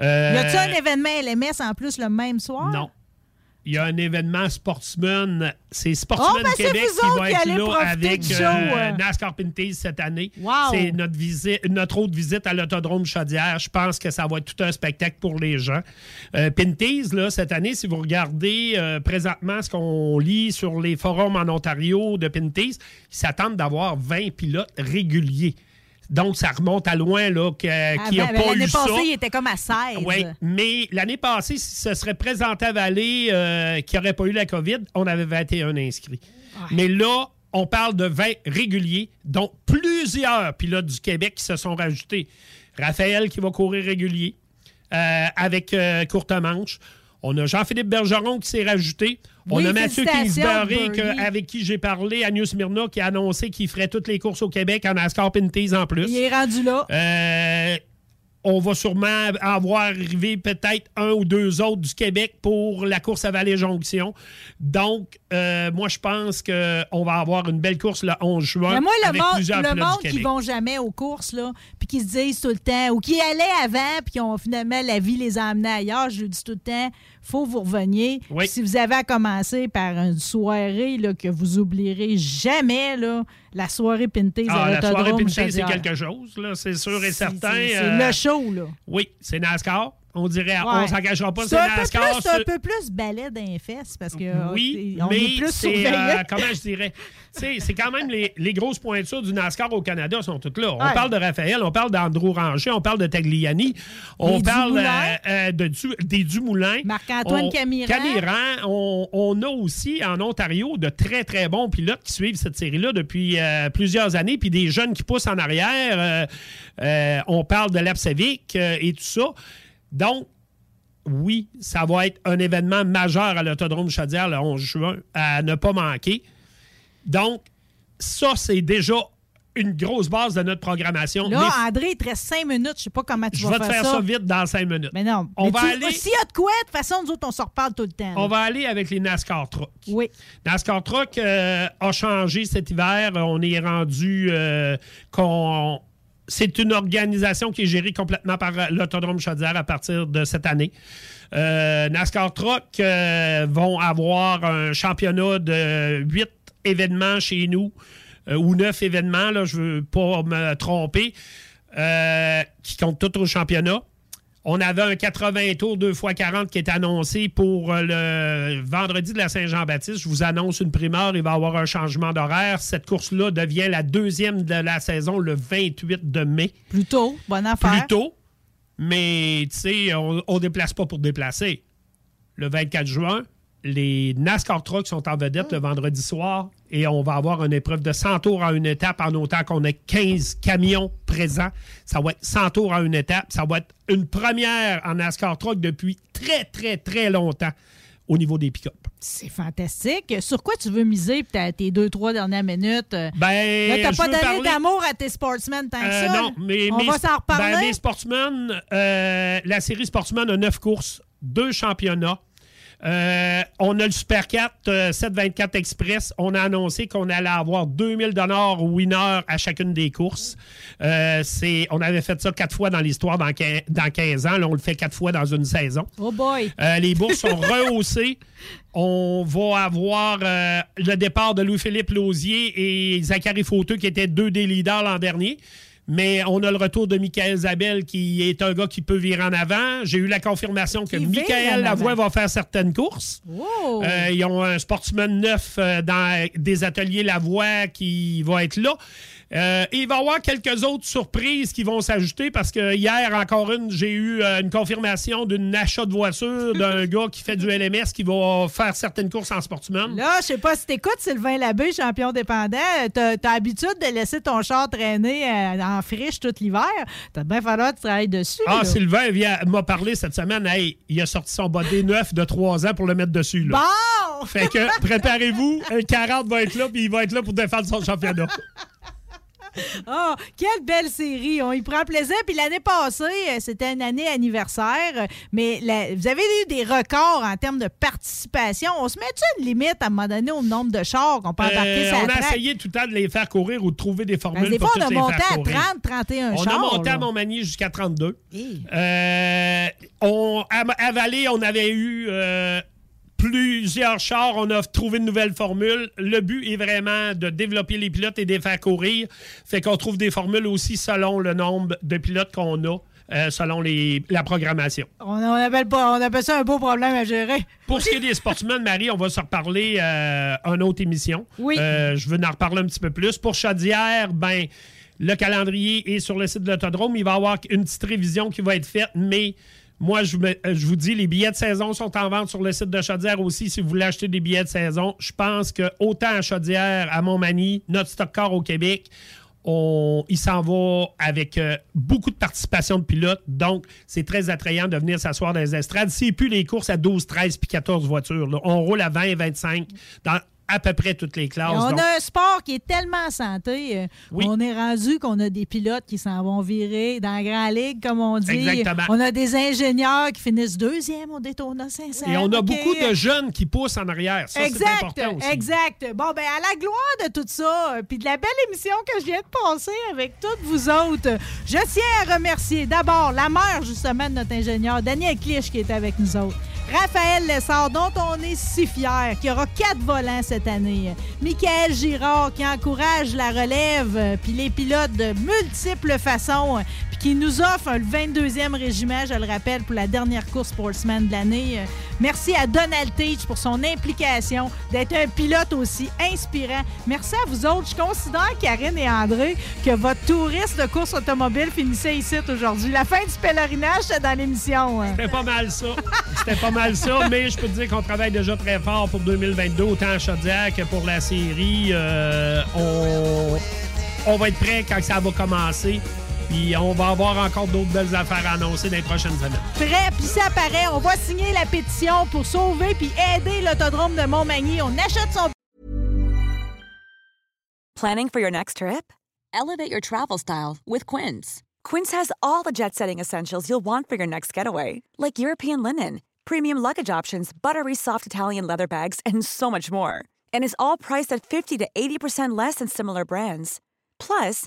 Euh, Y a-t-il un événement LMS en plus le même soir? Non. Il y a un événement Sportsman. C'est Sportsman Oh, ben, Québec qui va être là avec show, euh, euh. NASCAR Pinties cette année. Wow. C'est notre, visite, notre autre visite à l'autodrome Chaudière. Je pense que ça va être tout un spectacle pour les gens. Euh, Pinties, là, cette année, si vous regardez euh, présentement ce qu'on lit sur les forums en Ontario de Pinties, ils s'attendent d'avoir 20 pilotes réguliers. Donc, ça remonte à loin, là, qu'il n'y a Avant- ben, pas L'année eu ça. passée, il était comme à 16. Oui, mais l'année passée, si ce serait présenté à Vallée euh, qui n'aurait pas eu la COVID, on avait 21 inscrits. Mais là, on parle de 20 réguliers, dont plusieurs pilotes du Québec qui se sont rajoutés. Raphaël qui va courir régulier euh, avec euh, courte manche. On a Jean-Philippe Bergeron qui s'est rajouté. On Oui, a Mathieu Kingsbury que- avec qui j'ai parlé, Agnès Myrna, qui a annoncé qu'il ferait toutes les courses au Québec en NASCAR Pinties en plus. Il est rendu là. Euh, on va sûrement avoir arrivé peut-être un ou deux autres du Québec pour la course à Vallée-Jonction. Donc, euh, moi, je pense qu'on va avoir une belle course le 11 juin. Mais moi, le avec monde, le qui Québec. vont jamais aux courses, là, puis qui se disent tout le temps, ou qui allaient avant, puis qui ont finalement, la vie les a amenés ailleurs, je le dis tout le temps, faut vous reveniez. Oui. Si vous avez à commencer par une soirée là, que vous oublierez jamais, là, la soirée Pinties Ah, la soirée Pinty, c'est quelque chose, là, c'est sûr et certain. C'est Euh, le show, là. Oui, c'est NASCAR. On dirait, Ouais. on s'engagera pas, peu NASCAR. plus, c'est un peu plus balai d'un fesses parce que euh, Oui, on mais est plus c'est, euh, comment je dirais, c'est quand même les, les grosses pointures du NASCAR au Canada sont toutes là. On Ouais. parle de Raphaël, on parle d'Andrew Ranger, on parle de Tagliani, on parle euh, euh, de Du- des Dumoulin. Marc-Antoine On- Camiran. Camiran. On, on a aussi en Ontario de très, très bons pilotes qui suivent cette série-là depuis plusieurs années, puis des jeunes qui poussent en arrière. On parle de l'Apsavic euh, et tout ça. Donc, oui, ça va être un événement majeur à l'Autodrome Chaudière le 11 juin à ne pas manquer. Donc, ça, c'est déjà une grosse base de notre programmation. Là, Mais André, il te reste cinq minutes. Je sais pas comment tu je vas vais te faire ça. vite dans cinq minutes. Mais non. On Mais va tu- aller- S'il y a de quoi, de toute façon, nous autres, on s'en reparle tout le temps. On va aller avec les NASCAR Truck. Oui. NASCAR Truck euh, a changé cet hiver. On est rendu euh, qu'on. C'est une organisation qui est gérée complètement par l'Autodrome Chaudière à partir de cette année. Euh, NASCAR Truck euh, vont avoir un championnat de huit événements chez nous, euh, ou neuf événements, là, je veux pas me tromper, euh, qui comptent tout au championnat. On avait un 80 tours 2 x 40 qui est annoncé pour euh, le vendredi de la Saint-Jean-Baptiste. Je vous annonce une primeur, il va y avoir un changement d'horaire. Cette course-là devient la deuxième de la saison le 28 de mai. Plus tôt, bonne affaire. Plus tôt, mais tu sais, on, on déplace pas pour déplacer. Le 24 juin, les NASCAR Trucks sont en vedette le vendredi soir et on va avoir une épreuve de 100 tours à une étape en autant qu'on ait 15 camions présents. Ça va être 100 tours à une étape. Ça va être une première en NASCAR Truck depuis très, très, très longtemps au niveau des pick-up. C'est fantastique. Sur quoi tu veux miser tes deux, trois dernières minutes? Ben, Là, t'as pas donné parler- d'amour à tes sportsmen tant que Euh, ça. non, mais On mes, va s'en reparler. ben, sportsmen, euh, la série sportsman a neuf courses, deux championnats. Euh, on a le Super 4 euh, 724 Express. On a annoncé qu'on allait avoir 2000 dollars winner à chacune des courses. Euh, c'est, on avait fait ça quatre fois dans l'histoire dans, dans 15 ans. Là, on le fait quatre fois dans une saison. Oh boy! Euh, les bourses sont rehaussées. On va avoir euh, le départ de Louis-Philippe Lausier et Zachary Fauteux, qui étaient deux des leaders l'an dernier. Mais on a le retour de Michael Zabel, qui est un gars qui peut virer en avant. J'ai eu la confirmation que Qui Michael Lavoie va faire certaines courses. Wow! Euh, ils ont un sportsman neuf euh, dans des ateliers Lavoie qui va être là. Euh, et il va y avoir quelques autres surprises qui vont s'ajouter parce que hier, encore une, j'ai eu euh, une confirmation d'un achat de voiture d'un gars qui fait du LMS qui va faire certaines courses en sportsman. Là, je sais pas si t'écoutes Sylvain Labbé, champion dépendant, t'as as l'habitude de laisser ton char traîner euh, en friche tout l'hiver. T'as bien falloir que tu travailles dessus. Ah, là. Sylvain m'a parlé cette semaine. Hey, il a sorti son body neuf de 3 ans pour le mettre dessus. Là. Bon! Fait que préparez-vous, un 40 va être là, puis il va être là pour défendre son championnat. Ah, quelle belle série! On y prend plaisir. Puis l'année passée, euh, c'était une année anniversaire, euh, mais la- vous avez eu des records en termes de participation. On se met-tu une limite à un moment donné au nombre de chars qu'on peut embarquer Euh, la on a essayé tout le temps de les faire courir ou de trouver des formules Ben, des pour fois, on a monté à courir. 30, 31 On chars. a monté là. à Montmagny jusqu'à 32. Euh, on, à, à Vallée, on avait eu euh, plusieurs chars. On a trouvé une nouvelle formule. Le but est vraiment de développer les pilotes et de les faire courir. Fait qu'on trouve des formules aussi selon le nombre de pilotes qu'on a, euh, selon les, la programmation. On, on appelle pas, on appelle ça un beau problème à gérer. Pour ce qui est des sportsmen, Marie, on va se reparler euh, une autre émission. Oui. Euh, je veux en reparler un petit peu plus. Pour Chaudière, ben, le calendrier est sur le site de l'autodrome. Il va y avoir une petite révision qui va être faite, mais moi, je, me- je vous dis, les billets de saison sont en vente sur le site de Chaudière aussi. Si vous voulez acheter des billets de saison, je pense que autant à Chaudière, à Montmagny, notre stock car au Québec, on, il s'en va avec euh, beaucoup de participation de pilotes. Donc, c'est très attrayant de venir s'asseoir dans les estrades. C'est plus les courses à 12, 13 puis 14 voitures. là. On roule à 20, 25 dans à peu près toutes les classes. on Donc, a un sport qui est tellement santé. euh, Oui. On est rendu qu'on a des pilotes qui s'en vont virer dans la Grand Ligue, comme on dit. Exactement. On a des ingénieurs qui finissent deuxième au Daytona 500. et on a beaucoup de jeunes qui poussent en arrière. Ça, c'est exact, important aussi. exact. Bon, ben à la gloire de tout ça, euh, puis de la belle émission que je viens de passer avec toutes vous autres, je tiens à remercier d'abord la mère, justement, de notre ingénieur, Daniel Clich, qui est avec nous autres. Raphaël Lessard, dont on est si fiers, qui aura quatre volants cette année. Michael Girard, qui encourage la relève, puis les pilotes de multiples façons, qui nous offre le 22e régiment, je le rappelle, pour la dernière course Sportsman de l'année. Euh, Merci à Donald Teach pour son implication, d'être un pilote aussi inspirant. Merci à vous autres. Je considère, Karine et André, que votre touriste de course automobile finissait ici aujourd'hui. La fin du pèlerinage, c'est dans l'émission. hein. C'était pas mal ça. C'était pas mal ça, mais je peux te dire qu'on travaille déjà très fort pour 2022, autant à Chaudière que pour la série. Euh, on, on va être prêt quand ça va commencer. Puis on va avoir encore d'autres belles affaires à annoncer dans les prochaines semaines. Prêt, puis ça apparaît. On va signer la pétition pour sauver puis aider l'autodrome de Montmagny. On achète son Planning for your next trip? Elevate your travel style with Quince. Quince has all the jet setting essentials you'll want for your next getaway, like European linen, premium luggage options, buttery soft Italian leather bags, and so much more. And is all priced at 50 to 80% less than similar brands. Plus,